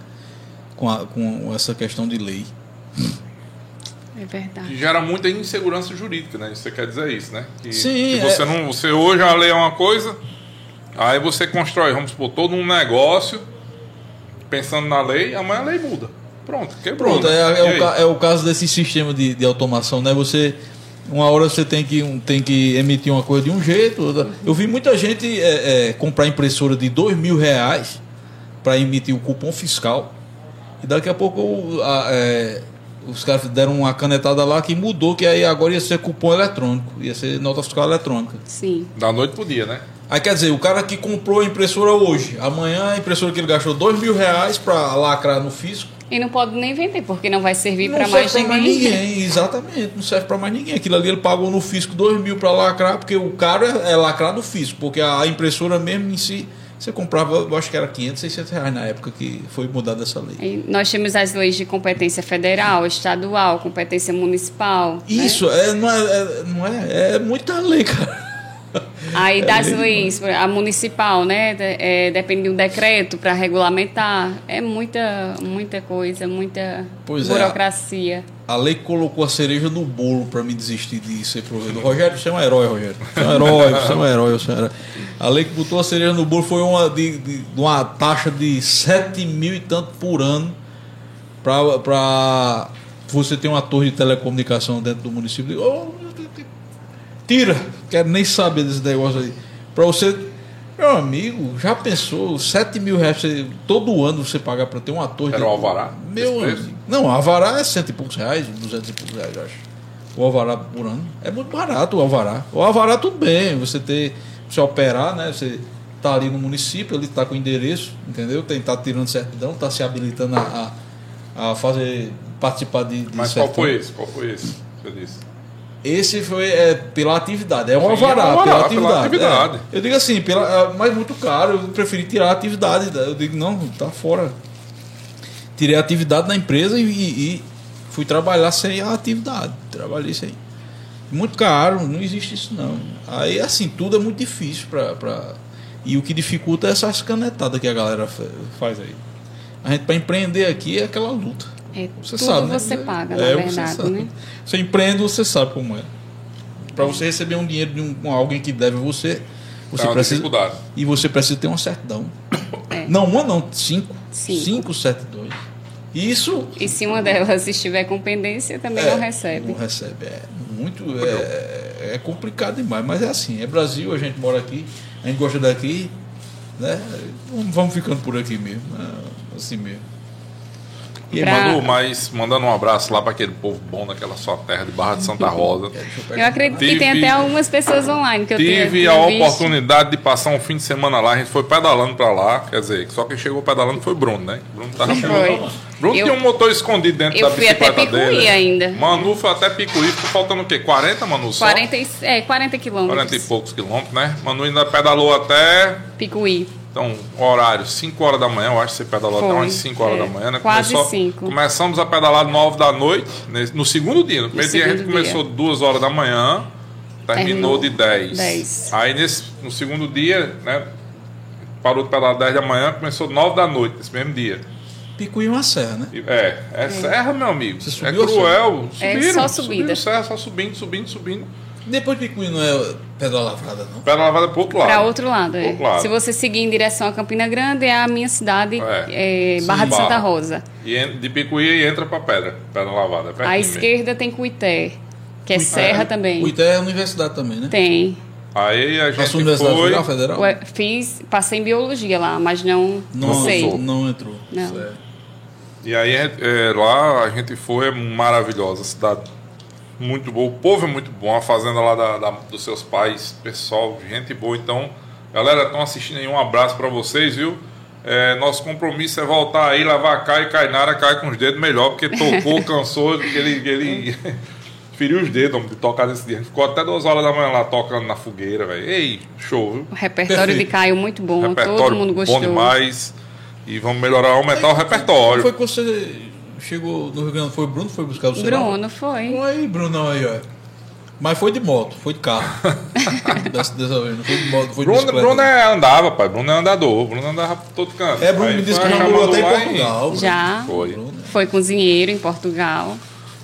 Com, a, com essa questão de lei. é verdade. Que gera muita insegurança jurídica, né? Você quer dizer isso, né? Que, Sim, que é. você não. Você hoje a lei é uma coisa, aí você constrói, vamos supor, todo um negócio pensando na lei, amanhã a lei muda. Pronto, quebrou. Pronto, né? é, é o, é o caso desse sistema de, de automação, né? Você, uma hora você tem que, um- tem que emitir uma coisa de um jeito. outra- Eu vi muita gente é, é, comprar impressora de dois mil reais para emitir o cupom fiscal. E daqui a pouco a- é, os caras deram uma canetada lá que mudou, que aí agora ia ser cupom eletrônico, ia ser nota fiscal eletrônica. Sim. Da noite pro dia, né? Aí quer dizer, o cara que comprou a impressora hoje, amanhã a impressora que ele gastou dois mil reais para lacrar no fisco, E não pode nem vender, porque não vai servir não para serve mais ninguém. mais ninguém. Exatamente, não serve para mais ninguém. Aquilo ali ele pagou no fisco dois mil para lacrar, porque o caro é, é lacrar no fisco, porque a impressora mesmo em si, você comprava, eu acho que era 500, 600 reais na época que foi mudada essa lei. E nós temos as leis de competência federal, estadual, competência municipal. né? Isso, é, não, é, é- não é, é muita lei, cara. Aí É das leis, a municipal, né? É, depende de um decreto para regulamentar. É muita, muita coisa, muita Pois é. burocracia. A lei colocou a cereja no bolo para me desistir de ser provedor. Rogério, você é um herói, Rogério. Você é um herói, você é um herói, você é um herói. A lei que botou a cereja no bolo foi uma, de, de- uma taxa de 7 mil e tanto por ano para você ter uma torre de telecomunicação dentro do município. "Oh, tira, quero nem saber desse negócio aí. Para você, meu amigo, já pensou 7 mil reais você- todo ano você pagar para ter uma torre? Era o alvará? Meu amigo. Não, o alvará é cento e poucos reais, duzentos e poucos reais, eu acho. O alvará por ano. É muito barato o alvará. O alvará tudo bem, você ter, você operar, né? Você tá ali no município, ele tá com endereço, entendeu? Tem tá tirando certidão, tá se habilitando a, a, a fazer participar de, de Mas qual certidão. foi esse? Qual foi esse? Você disse. Esse foi é, pela atividade, é um alvará, é um alvará, pela pela atividade. atividade. é. Eu digo assim, pela, é, mas muito caro, eu preferi tirar a atividade. Eu digo, não, tá fora. Tirei a atividade na empresa e, e fui trabalhar sem a atividade. Trabalhei sem. Muito caro, não existe isso não. Aí assim, tudo é muito difícil pra, pra... E o que dificulta é essas canetadas que a galera fa- faz aí. A gente para empreender aqui é aquela luta. É, Você tudo sabe, né? você paga, É, na você verdade, sabe. né? Você empreende, você sabe como é. Para você receber um dinheiro de um, um alguém que deve você, você É precisa e você precisa ter uma certidão. É. Não uma não, cinco. Cinco. Cinco certidões. Isso E se uma delas estiver com pendência, também é, não recebe. Não recebe. É muito é, é complicado demais, mas é assim, é Brasil, a gente mora aqui, a gente gosta daqui, né? Vamos- Vamos ficando por aqui mesmo, né? assim mesmo. E Pra- Manu, mas mandando um abraço lá para aquele povo bom daquela sua terra de Barra de Santa Rosa. eu acredito que Tive- tem até algumas pessoas online que eu Tive tenho a visto. oportunidade de passar um fim de semana lá, a gente foi pedalando para lá, quer dizer, só quem chegou pedalando foi o Bruno, né? Bruno tava Foi. Bruno Eu- tinha um motor escondido dentro eu da fui até bicicleta Picuí dele. ainda. Manu foi até Picuí, ficou faltando o quê? 40, Manu? Só? 40, e- é, 40 quilômetros. 40 e poucos quilômetros, né? Manu ainda pedalou até Picuí. Então, horário, 5 horas da manhã, eu acho que você pedalou até umas 5 horas é, da manhã, né? quase Começou- cinco. Começamos a pedalar 9 da noite, nesse- no segundo dia. No primeiro dia a gente segundo começou 2 horas da manhã, terminou, Terminou de 10. 10. Aí nesse, no segundo dia, né? Parou de pedalar 10 da manhã, começou 9 da noite, nesse mesmo dia. Picuí é uma serra, né? E- É, é serra, meu amigo. Você é subiu a cruel. É Subiram, só subiram subida. serra, só subindo, subindo, subindo. Depois de Picuí não é pedra lavrada, não. Pedra lavada pro outro lado. Para outro lado, é. Outro lado. Se você seguir em direção a Campina Grande, é a minha cidade, É. é, Barra Sim, de Santa Barra. Rosa. E de Picuí e entra pra pedra. Pedra lavada. é À mesmo. esquerda tem Cuité, que é serra também. O Ité é a universidade também, né? Tem. Aí a gente Universidade foi. Federal, Federal? Ué, Fiz, passei em biologia lá, mas não, não, não, sei. Não entrou. Não. Certo. E aí é, lá a gente foi, é maravilhosa, a cidade muito boa, o povo é muito bom, a fazenda lá da, da- dos seus pais, pessoal, gente boa. Então, galera, estão assistindo aí, um abraço para vocês, viu? É, nosso compromisso é voltar aí, lavar Caio e Cainara, cai com os dedos melhor, porque tocou, cansou, ele, ele feriu os dedos de tocar nesse dia. Ficou até duas horas da manhã lá tocando na fogueira, velho. Ei, show, viu? O repertório de. Caio muito bom, repertório todo mundo gostou. bom demais. E vamos melhorar, aumentar o repertório. Foi que você chegou no Rio Grande, foi o Bruno que foi buscar o sinal? Bruno foi. Não aí, Bruno, aí, ó. Mas foi de moto, foi de carro. dessa, dessa vez, não foi de moto, foi de Bruno, bicicleta. Bruno é, andava, pai. Bruno é andador. Bruno andava por todo canto. É, Bruno Aí me disse que já morou até em Portugal. Já. Foi. Bruno. Foi cozinheiro em Portugal.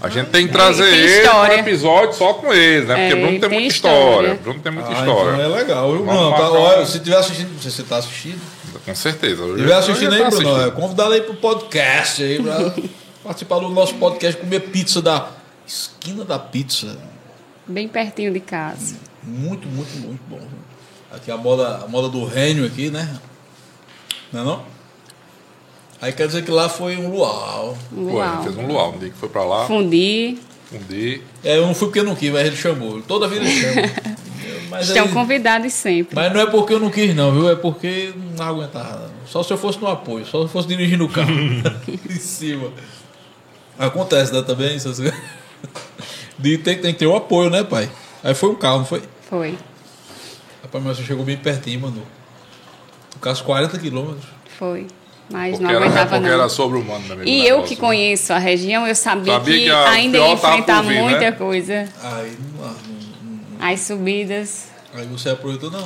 A gente tem que trazer Tem ele para episódio só com ele, né? Porque É, Bruno tem, tem muita história. história. Bruno tem muita Ah, história. então é legal. viu, Bruno, tá, olha, um- se tiver assistindo, você está assistindo. Com certeza. Se estiver assistindo aí, Bruno, é, convidá-lo aí pro podcast aí pra participar do nosso podcast, comer pizza da esquina da pizza. Bem pertinho de casa. Muito, muito, muito bom. Aqui a moda, a moda do reino aqui, né? Não é não? Aí quer dizer que lá foi um luau. Foi, Uau. fez um luau. Um dia que foi pra lá, Fundi. fundir. É, eu não fui porque eu não quis, mas ele chamou. Toda vida ele chama. mas, Estão aí- convidados sempre. mas não é porque eu não quis, não, viu? É porque não aguentava. Só se eu fosse no apoio, só se eu fosse dirigindo o carro. em cima. Acontece, né, também? essas coisas. De tem, tem que ter o apoio, né, pai? Aí foi um carro, não foi? Foi. Rapaz, mas você chegou bem pertinho, mano. O caso 40 quilômetros. Foi. Mas Porque, não era, aguentava, porque não. era sobre-humano mesmo. o E eu negócio, que né? conheço a região, eu sabia, Sabia que, que ainda ia enfrentar vir, muita né? coisa. Aí, não, não- As subidas. aí você aproveitou, não,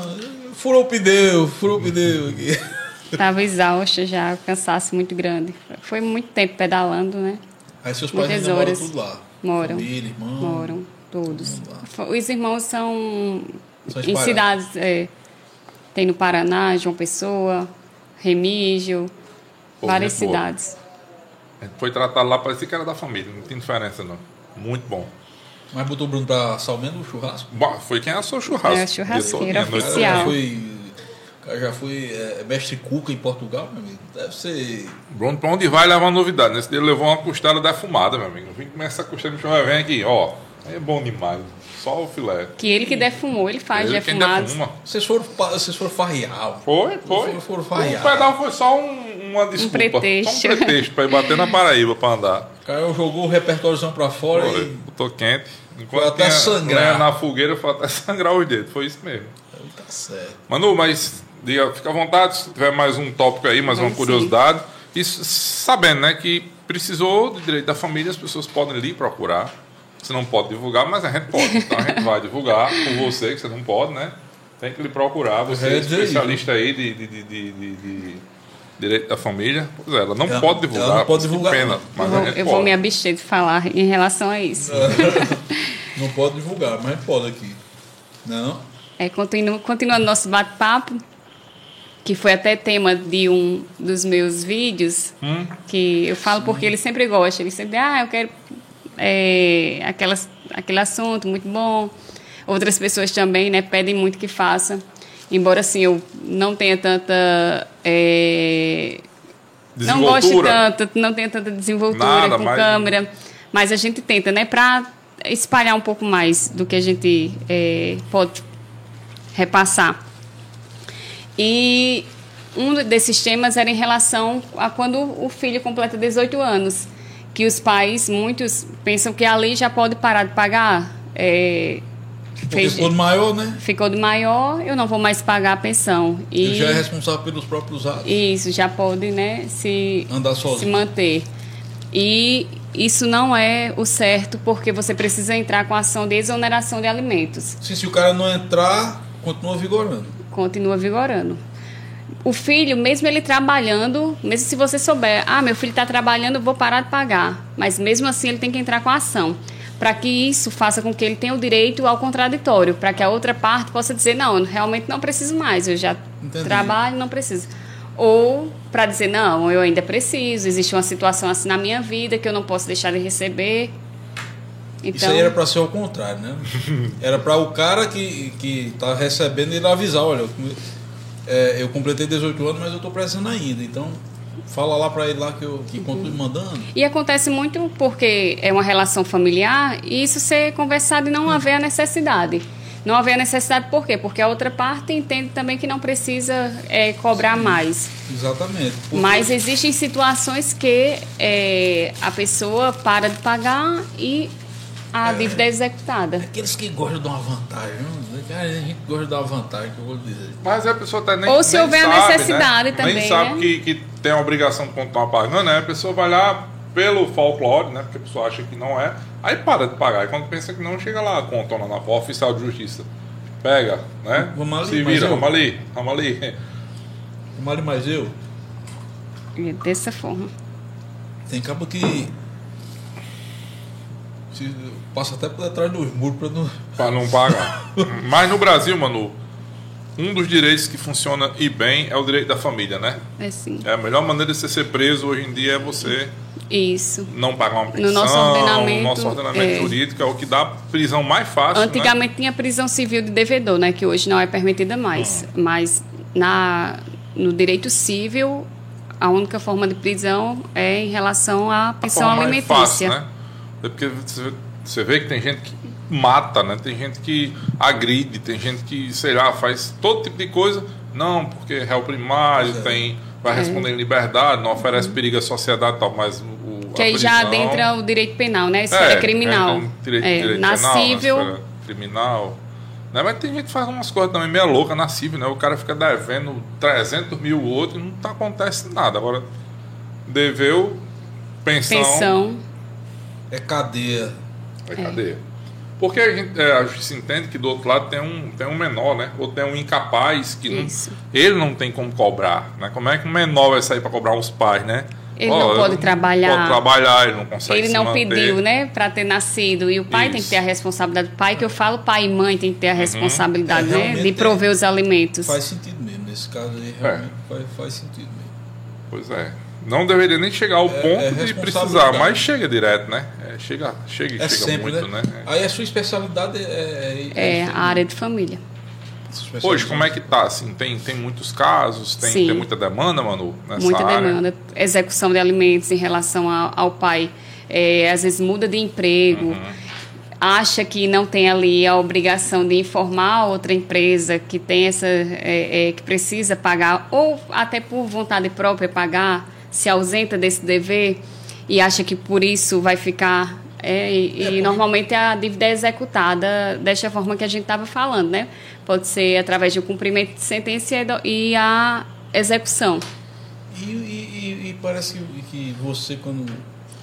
furou o pneu, furou o pneu aqui. Estava exausta já, cansaço muito grande. Foi muito tempo pedalando, né? Aí seus pais ainda moram tudo lá. Moram. Família, irmão. Moram, todos. Os irmãos são, São em cidades. é, tem no Paraná, João Pessoa, Remígio, Pô, várias boa. cidades. A gente foi tratado lá, parecia que era da família. Não tem diferença, não. Muito bom. Mas botou o Bruno pra assar o mesmo churrasco. Bom, foi quem assou o churrasco. É, a cara oficial. já foi, o cara já foi é, mestre cuca em Portugal, meu amigo. Deve ser. Bruno, pra onde vai levar novidade? Nesse dia ele levou uma costela defumada, meu amigo. Vim comer essa costela de churrasco, vem aqui, ó. Aí é bom demais. Só o filé. Que ele que defumou, ele faz Ele quem defumados. defuma. Vocês foram, vocês foram farrear. Foi, foi. Foram- foram o farrear. pedal foi só um- uma desculpa. pretexto. Só um pretexto pra ir bater na Paraíba pra andar. O cara jogou o repertóriozão pra fora Foi, e. botou quente. Foi até tinha sangrar. lenha na fogueira, foi até sangrar os dedos. Foi isso mesmo. Tá certo. Manu, mas diga, fica à vontade se tiver mais um tópico aí, mais uma curiosidade. E sabendo, né, que precisou do direito da família, as pessoas podem lhe procurar. Você não pode divulgar, mas a gente pode. Então a gente vai divulgar por você, que você não pode, né? Tem que lhe procurar. Você é É especialista aí de, de, de, de- de- de direito da família. Pois é, ela não Ela- pode divulgar. ela não pode divulgar, Pena, mas eu vou, a gente eu vou me abster de falar em relação a isso. Não pode divulgar, mas pode aqui. Não? É, continu, continuando nosso bate-papo, que foi até tema de um dos meus vídeos, Hum? que eu falo porque ele sempre gosta. Ele sempre, ah, eu quero é, aquelas, aquele assunto muito bom. Outras pessoas também, né, pedem muito que faça. Embora, assim, eu não tenha tanta... é, não goste tanto, não tenha tanta desenvoltura Nada, com mas- câmera, mas a gente tenta, né, para espalhar um pouco mais do que a gente é, pode repassar. E um desses temas era em relação a quando o filho completa 18 anos, que os pais, muitos, pensam que a lei já pode parar de pagar. é, fez- se for maior, né? ficou de maior, eu não vou mais pagar a pensão. E Ele já é responsável pelos próprios atos. isso já pode, né, se Andar se sozinho. manter. E isso não é o certo, porque você precisa entrar com ação de exoneração de alimentos. Se, se o cara não entrar, continua vigorando. Continua vigorando. O filho, mesmo ele trabalhando, mesmo se você souber, ah, meu filho está trabalhando, eu vou parar de pagar. Mas mesmo assim ele tem que entrar com a ação. Para que isso faça com que ele tenha o direito ao contraditório, para que a outra parte possa dizer, não, eu realmente não preciso mais, eu já Entendi. trabalho, não preciso. Ou para dizer, não, eu ainda preciso, existe uma situação assim na minha vida que eu não posso deixar de receber. Então, Isso aí era pra ser ao contrário, né? Era pra o cara que, que tá recebendo ele avisar, olha, eu, é, eu completei 18 anos, mas eu tô precisando ainda. Então, fala lá pra ele lá que eu que continue mandando. E acontece muito porque é uma relação familiar e isso ser conversado e não haver a necessidade. Não haver a necessidade por quê? Porque a outra parte entende também que não precisa é, cobrar mais. Exatamente. Porque- Mas existem situações que é, a pessoa para de pagar e a dívida é executada. Aqueles que gostam de uma vantagem, a gente gosta de uma vantagem, que eu vou dizer. Mas a pessoa até nem Ou se nem houver a sabe, necessidade né? também, Nem sabe né? que, que tem a obrigação de continuar pagando, né? A pessoa vai lá pelo folclore, né? Porque a pessoa acha que não é. Aí para de pagar. E quando pensa que não, chega lá conta lá na oficial de justiça. Pega, né? Vamos ali, Se vira, vamos ali, vamos ali. O Mário mais eu, E dessa forma. tem cabo que. Passa até por detrás dos muros pra não. Pra não pagar. Mas no Brasil, Manu, um dos direitos que funciona e bem é o direito da família, né? É assim. É a melhor maneira de você ser preso hoje em dia é você Isso. não pagar uma pensão. nosso ordenamento, nosso ordenamento é. jurídico é o que dá prisão mais fácil. né? Antigamente tinha prisão civil de devedor, né, que hoje não é permitida mais. Ah. Mas na, no direito civil, a única forma de prisão é em relação à A pensão alimentícia. fácil, né? É porque você, vê que tem gente que mata, né? Tem gente que agride, tem gente que, sei lá, faz todo tipo de coisa. Não, porque é réu primário, é. tem, vai responder em liberdade, não oferece perigo à sociedade e tal, mas o, Que aí já adentra o direito penal, né? Esfera criminal. entra no Direito, É, direito na penal, criminal. Né? Mas tem gente que faz umas coisas também meio loucas na civil, né? O cara fica devendo 300 mil o outro e não tá, acontece nada. Agora, deveu pensão, pensão. É cadeia. é cadeia. Porque a, gente, é, a justiça entende que do outro lado tem um, tem um menor, né? Ou tem um incapaz que não, Isso. ele não tem como cobrar, né? Como é que um menor vai sair para cobrar uns pais, né? Ele não pode ele trabalhar. Pode trabalhar, ele não consegue Ele se não manter. pediu, né, para ter nascido. E o pai tem que Isso. ter a responsabilidade. O pai que eu falo, pai e mãe tem que ter a responsabilidade, É, né, de prover os alimentos. Faz sentido mesmo. Nesse caso aí, É. realmente faz, faz sentido mesmo. Pois é. Não deveria nem chegar ao É- ponto é de precisar, mas chega direto, né? É, chega, chega, É chega sempre, muito, né? né? Aí a sua especialidade é... É a área de família. Hoje, como é que tá? Assim, tem, tem muitos casos, tem, tem muita demanda, Manu, nessa Muita área? demanda. Execução de alimentos em relação ao, ao pai. É, às vezes muda de emprego. Uhum. Acha que não tem ali a obrigação de informar outra empresa que tem essa é, é, que precisa pagar ou até por vontade própria pagar se ausenta desse dever e acha que por isso vai ficar é, e, e normalmente a dívida é executada desta forma que a gente estava falando, né? Pode ser através de um cumprimento de sentença e do- a execução. E, e- e- e parece que, que você, quando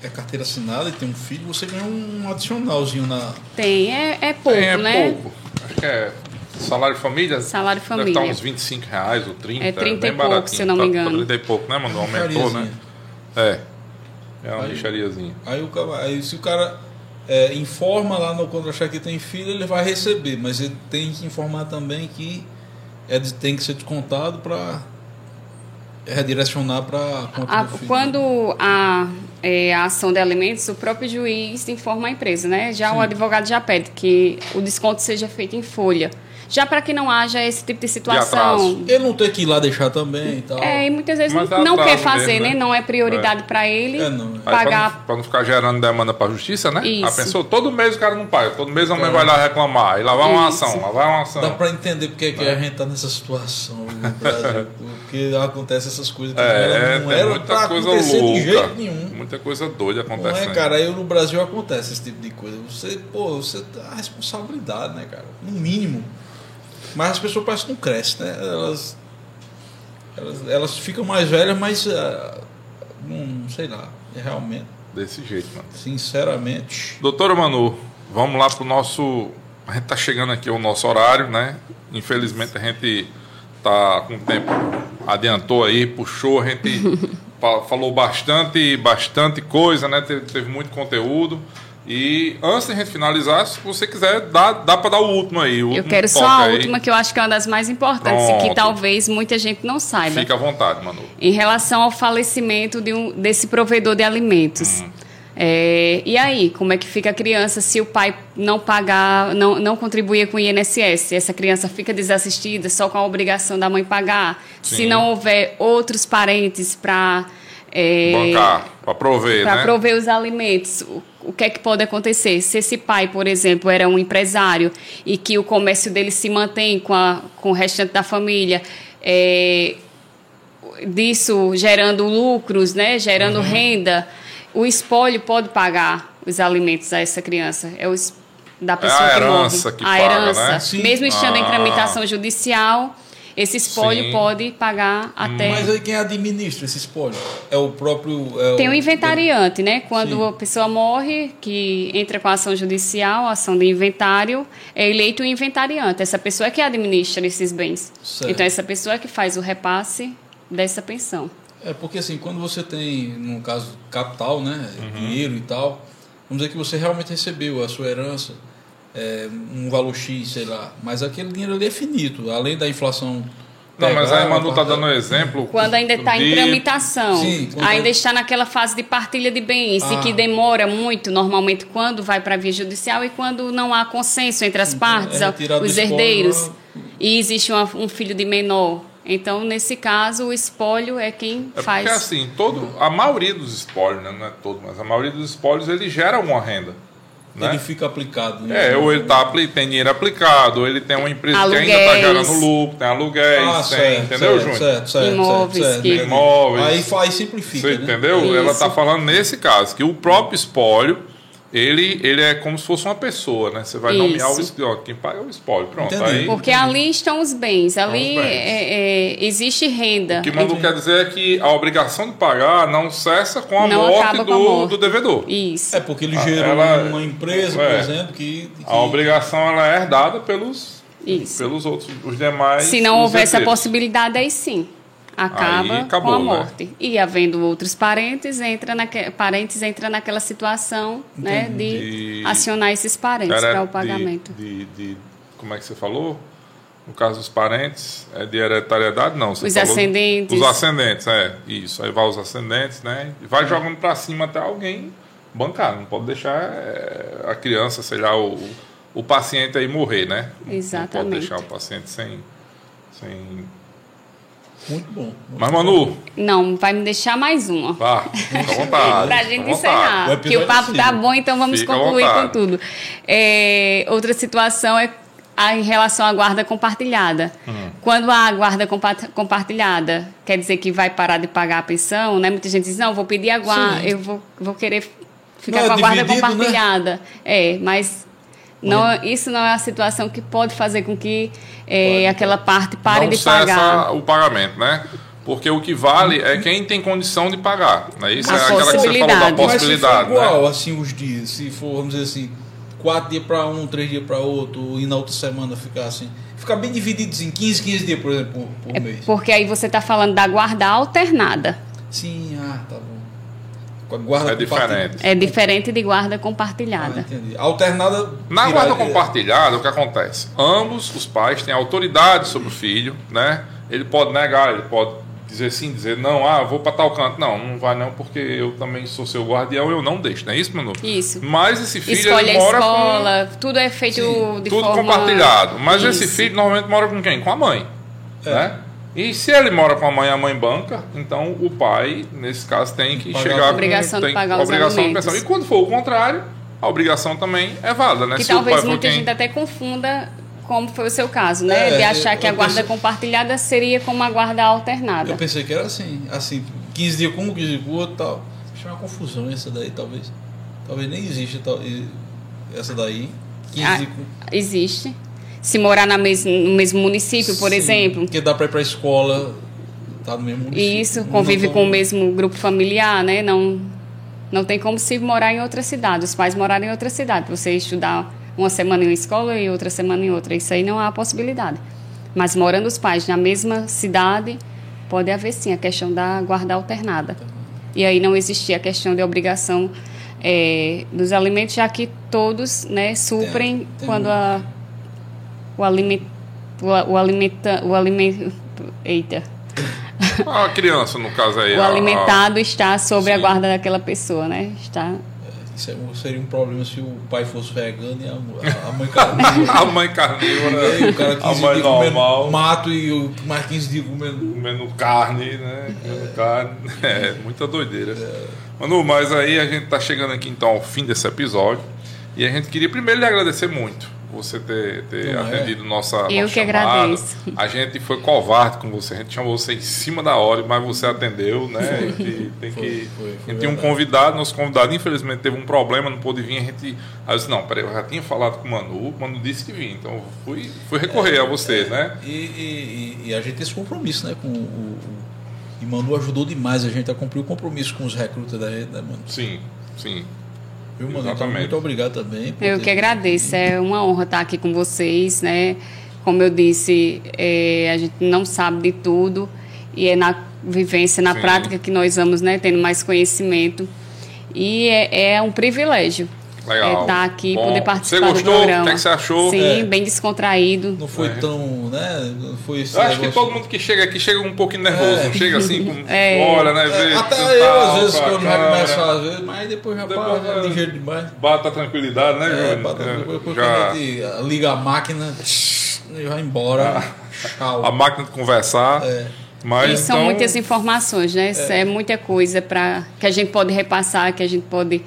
é carteira assinada e tem um filho, você ganha um adicionalzinho na... Tem, é, é pouco, Tem, é né? pouco. Acho que é salário de família. Salário de Deve família. estar uns 25 reais ou 30. É 30 bem e pouco, baratinho. se eu não me Tá- engano. Tá 30 e pouco, né, Manu? Aumentou, né? É. É uma Aí- lixariazinha. Aí, o, cara- aí se o cara é, informa lá no contra-cheque que tem filho, ele vai receber, mas ele tem que informar também que é, de- tem que ser descontado para redirecionar para a conta A- do filho. quando a, é, a ação de alimentos, o próprio juiz informa a empresa, né? Já o Sim. advogado já pede que o desconto seja feito em folha. Já para que não haja esse tipo de situação. atraso. Ele não tem que ir lá deixar também e tal. É, e muitas vezes Mas não, não quer fazer, mesmo, né? né? Não é prioridade para ele É, não. Pra, pagar. não, pra não ficar gerando demanda para a justiça, né? Isso. A pessoa, todo mês o cara não paga, todo mês a mãe É. vai lá reclamar, aí lá vai uma Isso. ação, lá vai uma ação. Dá para entender porque é que a gente está nessa situação no Brasil. porque acontece essas coisas que É, não era muita para coisa acontecer louca. de jeito nenhum. Muita coisa doida Não acontecendo. é, cara, aí no Brasil acontece esse tipo de coisa. Você, pô, você tem a responsabilidade, né, cara? No mínimo. Mas as pessoas parecem que não crescem, né? Elas, elas, elas ficam mais velhas, mas ah, não sei lá, é realmente, Desse jeito, mano. sinceramente. Doutora Manu, vamos lá pro nosso. A gente tá chegando aqui ao nosso horário, né? Infelizmente a gente tá com o tempo adiantou aí, puxou, a gente fa- falou bastante, bastante coisa, né? Teve, teve muito conteúdo. E antes de a gente finalizar, se você quiser, dá, dá para dar o último aí. o Eu último quero só a aí. última, que eu acho que é uma das mais importantes e Pronto. que talvez muita gente não saiba. Fica à vontade, Manu. em relação ao falecimento de um, desse provedor de alimentos. É, e aí, como é que fica a criança se o pai não pagar, não, não contribuir com o INSS? Essa criança fica desassistida só com a obrigação da mãe pagar? Se Sim. não houver outros parentes para Bancar, para prover, para né? prover os alimentos, o, que é que pode acontecer? Se esse pai, por exemplo, era um empresário e que o comércio dele se mantém com, a, com o restante da família, é, disso gerando lucros, né, gerando Uhum. renda, o espólio pode pagar os alimentos a essa criança. É o da pessoa a que herança morre. que a paga, herança. né? Mesmo estando em Ah. tramitação judicial, esse espólio Sim. pode pagar até Mas aí quem administra esse espólio? É o próprio. é Tem o o inventariante, né? Quando Sim. a pessoa morre, que entra com a ação judicial, a ação de inventário, é eleito o inventariante. Essa pessoa é que administra esses bens. Certo. Então, essa pessoa é que faz o repasse dessa pensão. É porque assim, quando você tem, no caso, capital, né? Uhum. Dinheiro e tal, vamos dizer que você realmente recebeu a sua herança, é, um valor X, sei lá, mas aquele dinheiro ali é finito, além da inflação. Não, mas pegar, aí Manu tá parte- dando um exemplo. Quando ainda está em tramitação, Sim, ainda é- está naquela fase de partilha de bens e Ah. que demora muito, normalmente, quando vai para a via judicial e quando não há consenso entre as partes, é os herdeiros, lá. e existe uma- um filho de menor Então, nesse caso, o espólio é quem É faz. porque assim, todo, a maioria dos espólios, né, não é todo, mas a maioria dos espólios ele gera uma renda. Né? Ele fica aplicado. né? É, ou ele tá, tem dinheiro aplicado, ou ele tem uma empresa que ainda Aluguéis. está gerando lucro, tem aluguéis, Ah, tem, certo, entendeu, certo, Júnior? certo, certo, Imóveis certo, que- certo. Imóveis. Aí faz simplifica, Você né? entendeu? Ela Isso. está falando nesse caso, que o próprio espólio, ele, ele é como se fosse uma pessoa, né? Você vai Isso. nomear o espólio, quem paga é o espólio, pronto. Aí, Porque ali estão os bens, ali Os bens. é- é, existe renda. o que Manu quer dizer é que a obrigação de pagar não cessa com a Não morte com a do, morte. do devedor. Isso. É porque ele Ah, gerou ela- uma empresa, é. por exemplo, que. que- A obrigação ela é herdada pelos, Isso. pelos outros, os demais. Se não houvesse a possibilidade, aí sim. Acaba acabou, com a né? morte. E havendo outros parentes, entra, naque, parentes entra naquela situação né, de De- acionar esses parentes para o de- pagamento. De, de- como é que você falou? No caso dos parentes, é de hereditariedade? Não. Você Os falou- ascendentes. Os ascendentes, é. Isso. Aí vai os ascendentes, né? E vai jogando pra cima até alguém bancar. Não pode deixar é, a criança, sei lá, o, o paciente aí morrer, né? Não- Não Exatamente. pode deixar o paciente sem. sem... Muito bom. Mas, Manu, Não, vai me deixar mais uma. vá, fica à vontade. Pra gente encerrar. O Porque o episódio papo é tá bom, então vamos Fica concluir com tudo. É, outra situação é a, em relação à guarda compartilhada. Hum. Quando há guarda compa- compartilhada, quer dizer que vai parar de pagar a pensão, né? Muita gente diz, não, vou pedir a guarda, Sim. eu vou, vou querer ficar Não é com a guarda dividido, né? compartilhada. É, mas não, isso não é a situação que pode fazer com que é, aquela parte pare não de pagar. o pagamento, né? Porque o que vale é quem tem condição de pagar. Né? Isso A é aquela que você falou da possibilidade. Mas se for possibilidade. igual, né? assim, os dias, se for, vamos dizer assim, quatro dias para um, três dias para outro, e na outra semana ficar assim. Ficar bem divididos em 15, 15 dias, por exemplo, por, por É mês. porque aí você está falando da guarda alternada. Sim, ah, tá bom. Com a guarda É diferente. É diferente de guarda Ah, compartilhada. entendi. Alternada. Na guarda compartilhada, o que acontece? Ambos os pais têm autoridade sobre o filho, né? Ele pode negar, ele pode dizer sim, dizer não, ah, vou para tal canto. Não, não vai não, porque eu também sou seu guardião, eu não deixo, não é isso, Manu? Isso. Mas esse filho Escolhe ele a mora escola, tudo é feito com de tudo forma... compartilhado. Mas esse Isso. filho normalmente mora com quem? Com a mãe, É. né? E se ele mora com a mãe, a mãe banca, então o pai, nesse caso, tem que Pagar chegar a obrigação com de pagar obrigação de alimentos. pensão. E quando for o contrário, a obrigação também é válida, né? Que se o talvez muita quem gente até confunda como foi o seu caso, né? É, de achar que a guarda pensei- compartilhada seria como a guarda alternada. Eu pensei que era assim, assim, 15 dias com um, 15 dias com o outro e tal. Acho uma confusão essa daí, talvez. Talvez nem exista tal, e- essa daí. 15 Ah, dias com. existe. Se morar na mes no mesmo município, por Sim, exemplo, Porque dá pra ir pra escola, tá no mesmo município. Isso, convive com o mesmo grupo familiar, né? Não, não tem como se morar em outra cidade, os pais morarem em outra cidade, você estudar uma semana em uma escola e outra semana em outra, isso aí não há possibilidade. Mas morando os pais na mesma cidade, pode haver sim a questão da guarda alternada. E aí não existia a questão de obrigação eh, dos alimentos, já que todos né, suprem Tem- tem quando a, o alimento. O, a- o alimenta, o alimento. Eita. A criança, no caso aí. O a- a- alimentado está sobre a Sim. guarda daquela pessoa, né? Está. Isso é seria um problema se o pai fosse vegano e a, a- a mãe carnívora. A mãe carnívora, aí, o cara 15 a mãe dias normal, comendo mato e o mais 15 dias comendo. comendo carne, né? Comendo carne. É, muita doideira. Manu, mas aí a gente tá chegando aqui então ao fim desse episódio. E a gente queria primeiro lhe agradecer muito você ter, ter Não é? atendido nossa Eu nosso que chamado. agradeço. A gente foi covarde com você. A gente chamou você em cima da hora, mas você atendeu, né? A gente tem Foi, que. foi, foi a gente tinha um convidado, nosso convidado infelizmente teve um problema, não pôde vir. A gente. Aí eu disse, não, peraí, eu já tinha falado com o Manu, o Manu disse que vinha. Então eu fui, fui recorrer a você, né? E, e- e- a gente tem esse compromisso, né? Com o, o- e Manu ajudou demais a gente a cumprir o compromisso com os recrutas da gente, né, mano? Sim, sim. Viu, mano? Então, muito obrigado também. por Eu ter- que agradeço. É uma honra estar aqui com vocês, né? Como eu disse, é, a gente não sabe de tudo e é na vivência, na Sim. prática que nós vamos, né? Tendo mais conhecimento e é, é um privilégio. Legal. É estar aqui, Bom, poder participar você gostou? do programa. O que é que você achou? Sim, É. bem descontraído. Não foi É. tão, né? Não foi esse Eu acho que todo mundo que chega aqui chega um pouquinho nervoso, É. não chega assim, com, É. olha, né? É, vê, até tal, eu, às vezes, quando já começo a ver, mas depois já Depois é ligeiro demais. Bata a tranquilidade, né, É, Júnior? bata- É, depois já a gente liga a máquina, e vai embora. Ah, a máquina de conversar. É. Mas E são então, muitas informações, né? Isso é, muita coisa para que a gente pode repassar, que a gente pode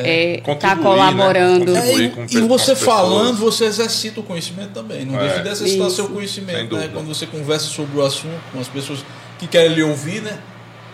estar Contribuir, colaborando. né? É, Contribuir e, e você falando, você exercita o conhecimento também. Não É. deixa de exercitar Isso. seu conhecimento. Né? Quando você conversa sobre o assunto com as pessoas que querem lhe ouvir, né?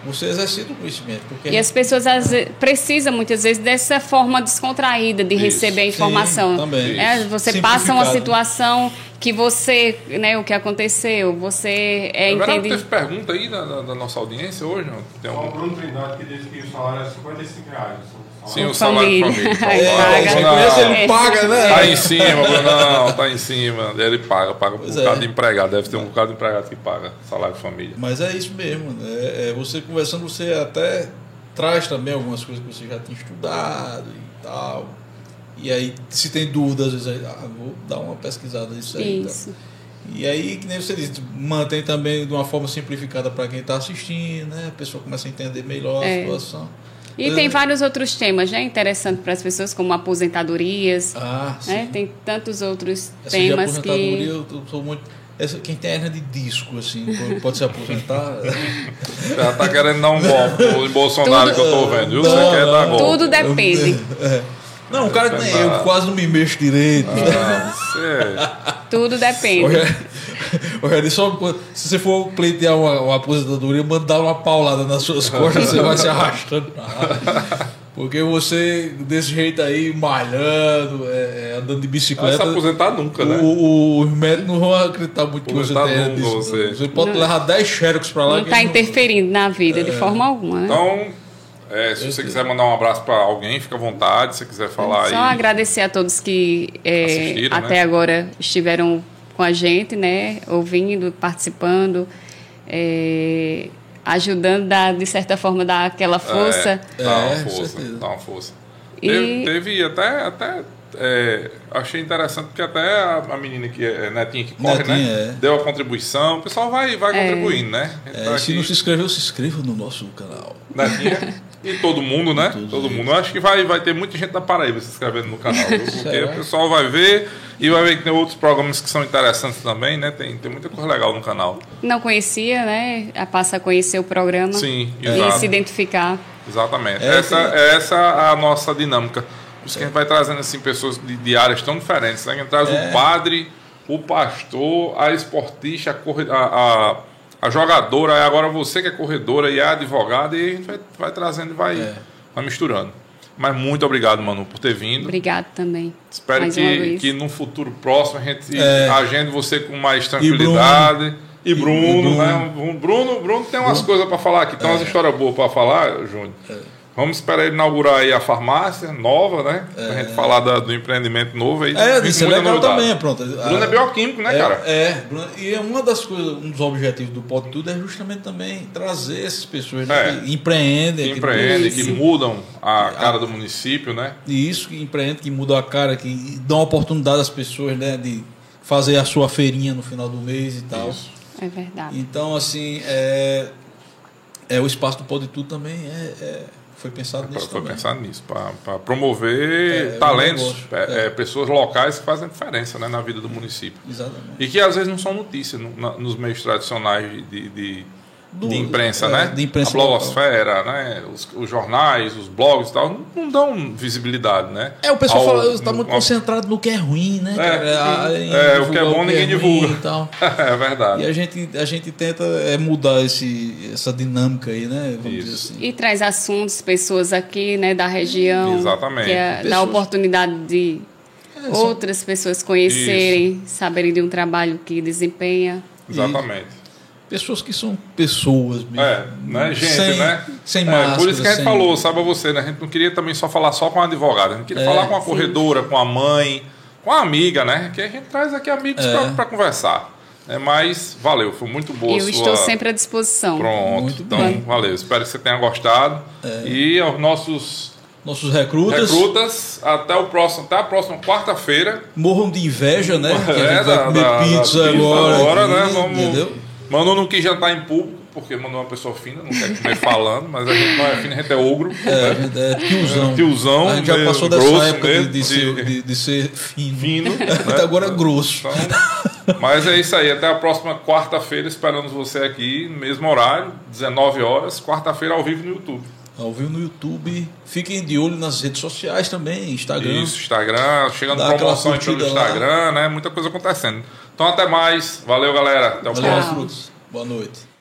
Você exercita o conhecimento. Porque E as pessoas às ve- precisam muitas vezes dessa forma descontraída de Isso. receber a Sim, informação. também. É, você passa uma né? situação que você, né, o que aconteceu, você é, Verão, entende. teve pergunta aí da, da- da nossa audiência hoje? Não? Tem Só o algum... Bruno Trindade que disse que o salário é 55 reais. Sim, Com o salário de família. família. Não, paga. conhece, ele É. paga, né? Tá em cima, Brunão, tá em cima. Ele paga, paga por um Pois bocado é. de empregado. Deve ter um bocado de empregado que paga salário de família. Mas é isso mesmo. né? É, é você conversando, você até traz também algumas coisas que você já tinha estudado e tal. E aí, se tem dúvidas, às vezes, aí, ah, vou dar uma pesquisada nisso aí. tá? Isso. E aí, que nem você disse, mantém também de uma forma simplificada para quem está assistindo, né? A pessoa começa a entender melhor a É. situação. E tem vários outros temas, né? Interessantes para as pessoas, como aposentadorias. Ah, sim. né? Tem tantos outros Essa de temas aposentadoria, que. eu sou muito. Essa, quem tem hernia de disco, assim, pode- se aposentar. Já tá querendo dar um golpe em Bolsonaro que eu tô vendo, viu? Você Não, quer dar golpe. Tudo depende. Não, um cara que nem eu, quase não me mexo direito. Ah, você... Tudo depende. Rogério, Rogério, só, se você for pleitear uma, uma aposentadoria, manda dar uma paulada nas suas costas, você vai se arrastando. Porque você, desse jeito aí, malhando, é, é, andando de Vai se bicicleta, aposentar nunca, né? os médicos não vão acreditar muito que você nunca, disso. você. Você pode levar 10 xerox pra lá. Não está interferindo na vida de forma alguma, né? Então, é, se você quiser mandar um abraço pra alguém, fica à vontade. Se você quiser falar Só aí. agradecer a todos que é, Assistiram, até né? agora estiveram com a gente, né? Ouvindo, participando, é, ajudando, da, de certa forma, dar aquela força. É, dá uma É, força, dá uma força. E- Teve, teve até, até é, achei interessante porque até a, a menina que é Netinha que corre, Netinha, né? é. Deu a contribuição. O pessoal vai, vai É. contribuindo, né? É, tá se aqui, não se inscreveu, se inscreva no nosso canal. Netinha e todo mundo, né? Todo eles. mundo. Eu acho que vai, vai ter muita gente da Paraíba se inscrevendo no canal, viu? porque o pessoal vai ver e vai ver que tem outros programas que são interessantes também, né? Tem, tem muita coisa legal no canal. Não conhecia, né? A passa a conhecer o programa Sim, e exato. se identificar. Exatamente. É, essa, é essa a nossa dinâmica. Por isso que a gente vai trazendo assim, pessoas de, de áreas tão diferentes. Né? A gente traz É. o padre, o pastor, a esportista, a, corre- a, a, a jogadora, aí agora você que é corredora e é advogada, e a gente vai, vai trazendo e vai, É. vai misturando. Mas muito obrigado, Manu, por ter vindo. Obrigado também. Espero que, que no futuro próximo a gente É. agende você com mais tranquilidade. E Bruno, E Bruno. né? O Bruno, Bruno tem umas coisas para falar aqui, tem umas histórias boas para falar, Júnior. Vamos esperar ele inaugurar aí a farmácia nova, né? Pra gente falar da- do empreendimento novo aí. É, isso é legal novidade. também, pronto. Bruno é bioquímico, né, é, cara? É, Bruno, e é uma das coisas, um dos objetivos do Pode Tudo é justamente também trazer essas pessoas né, É. que empreendem. Que que- empreende, que Isso. mudam a cara do município, né? E isso que empreende, que mudam a cara, que dão oportunidade às pessoas, né, de fazer a sua feirinha no final do mês e tal. Isso. É verdade. Então, assim, é, é o espaço do Pode Tudo também é, é- foi pensado nisso Foi também. pensado nisso, para promover É, é talentos, é, é. é, pessoas locais que fazem diferença né, na vida do município. Exatamente. E que às vezes não são notícias no- na- nos meios tradicionais de, de, Do- de imprensa, é, né? de imprensa a blogosfera, né? Os, os jornais, os blogs e tal, não, não dão visibilidade, né? É, o pessoal Ao- fala, está muito ao- concentrado no que é ruim, né? É, cara? Ah, é, o que é bom ninguém ruim divulga. E, tal. é verdade. e a gente, a gente tenta é, mudar esse, essa dinâmica aí, né? Vamos Isso. dizer assim. E traz assuntos, pessoas aqui, né, da região. Exatamente. Que é, dá oportunidade de É, outras pessoas conhecerem, saberem de um trabalho que desempenha. Exatamente. Pessoas que são pessoas mesmo. É, né, gente, sem, né? Sem É, máscara. por isso que a gente sem- falou, sabe você, né? A gente não queria também só falar só com a advogada, a gente queria É, falar com a sim. corredora, com a mãe, com a amiga, né? Que a gente traz aqui amigos É. para conversar. É, mas valeu, foi muito boa Eu sua... estou sempre à disposição. Pronto, Muito então bem. valeu. Espero que você tenha gostado. E aos nossos Nossos recrutas recrutas, até o próximo, até a próxima quarta-feira. morram de inveja, né? Que a É, gente vai da- comer da- da pizza pizza agora. agora, aqui, né? Vamos- Entendeu? Manu não quis jantar em público, porque mandou uma pessoa fina, não quer comer falando, mas a gente não é fino, a gente é ogro. É, é tiozão. Tiozão A gente já passou dessa época de, mesmo, de ser, de- de, de ser fino. Fino. né? Até agora é grosso. Então, mas é isso aí. Até a próxima quarta-feira. Esperamos você aqui, no mesmo horário, 19 horas. Quarta-feira ao vivo no YouTube. Ao vivo no YouTube. Fiquem de olho nas redes sociais também, Instagram. Isso, Instagram. Chegando Dá em pelo curtida lá. Instagram, né? Muita coisa acontecendo. Então até mais. Valeu, galera. Até o Valeu, próximo. frutos. Boa noite.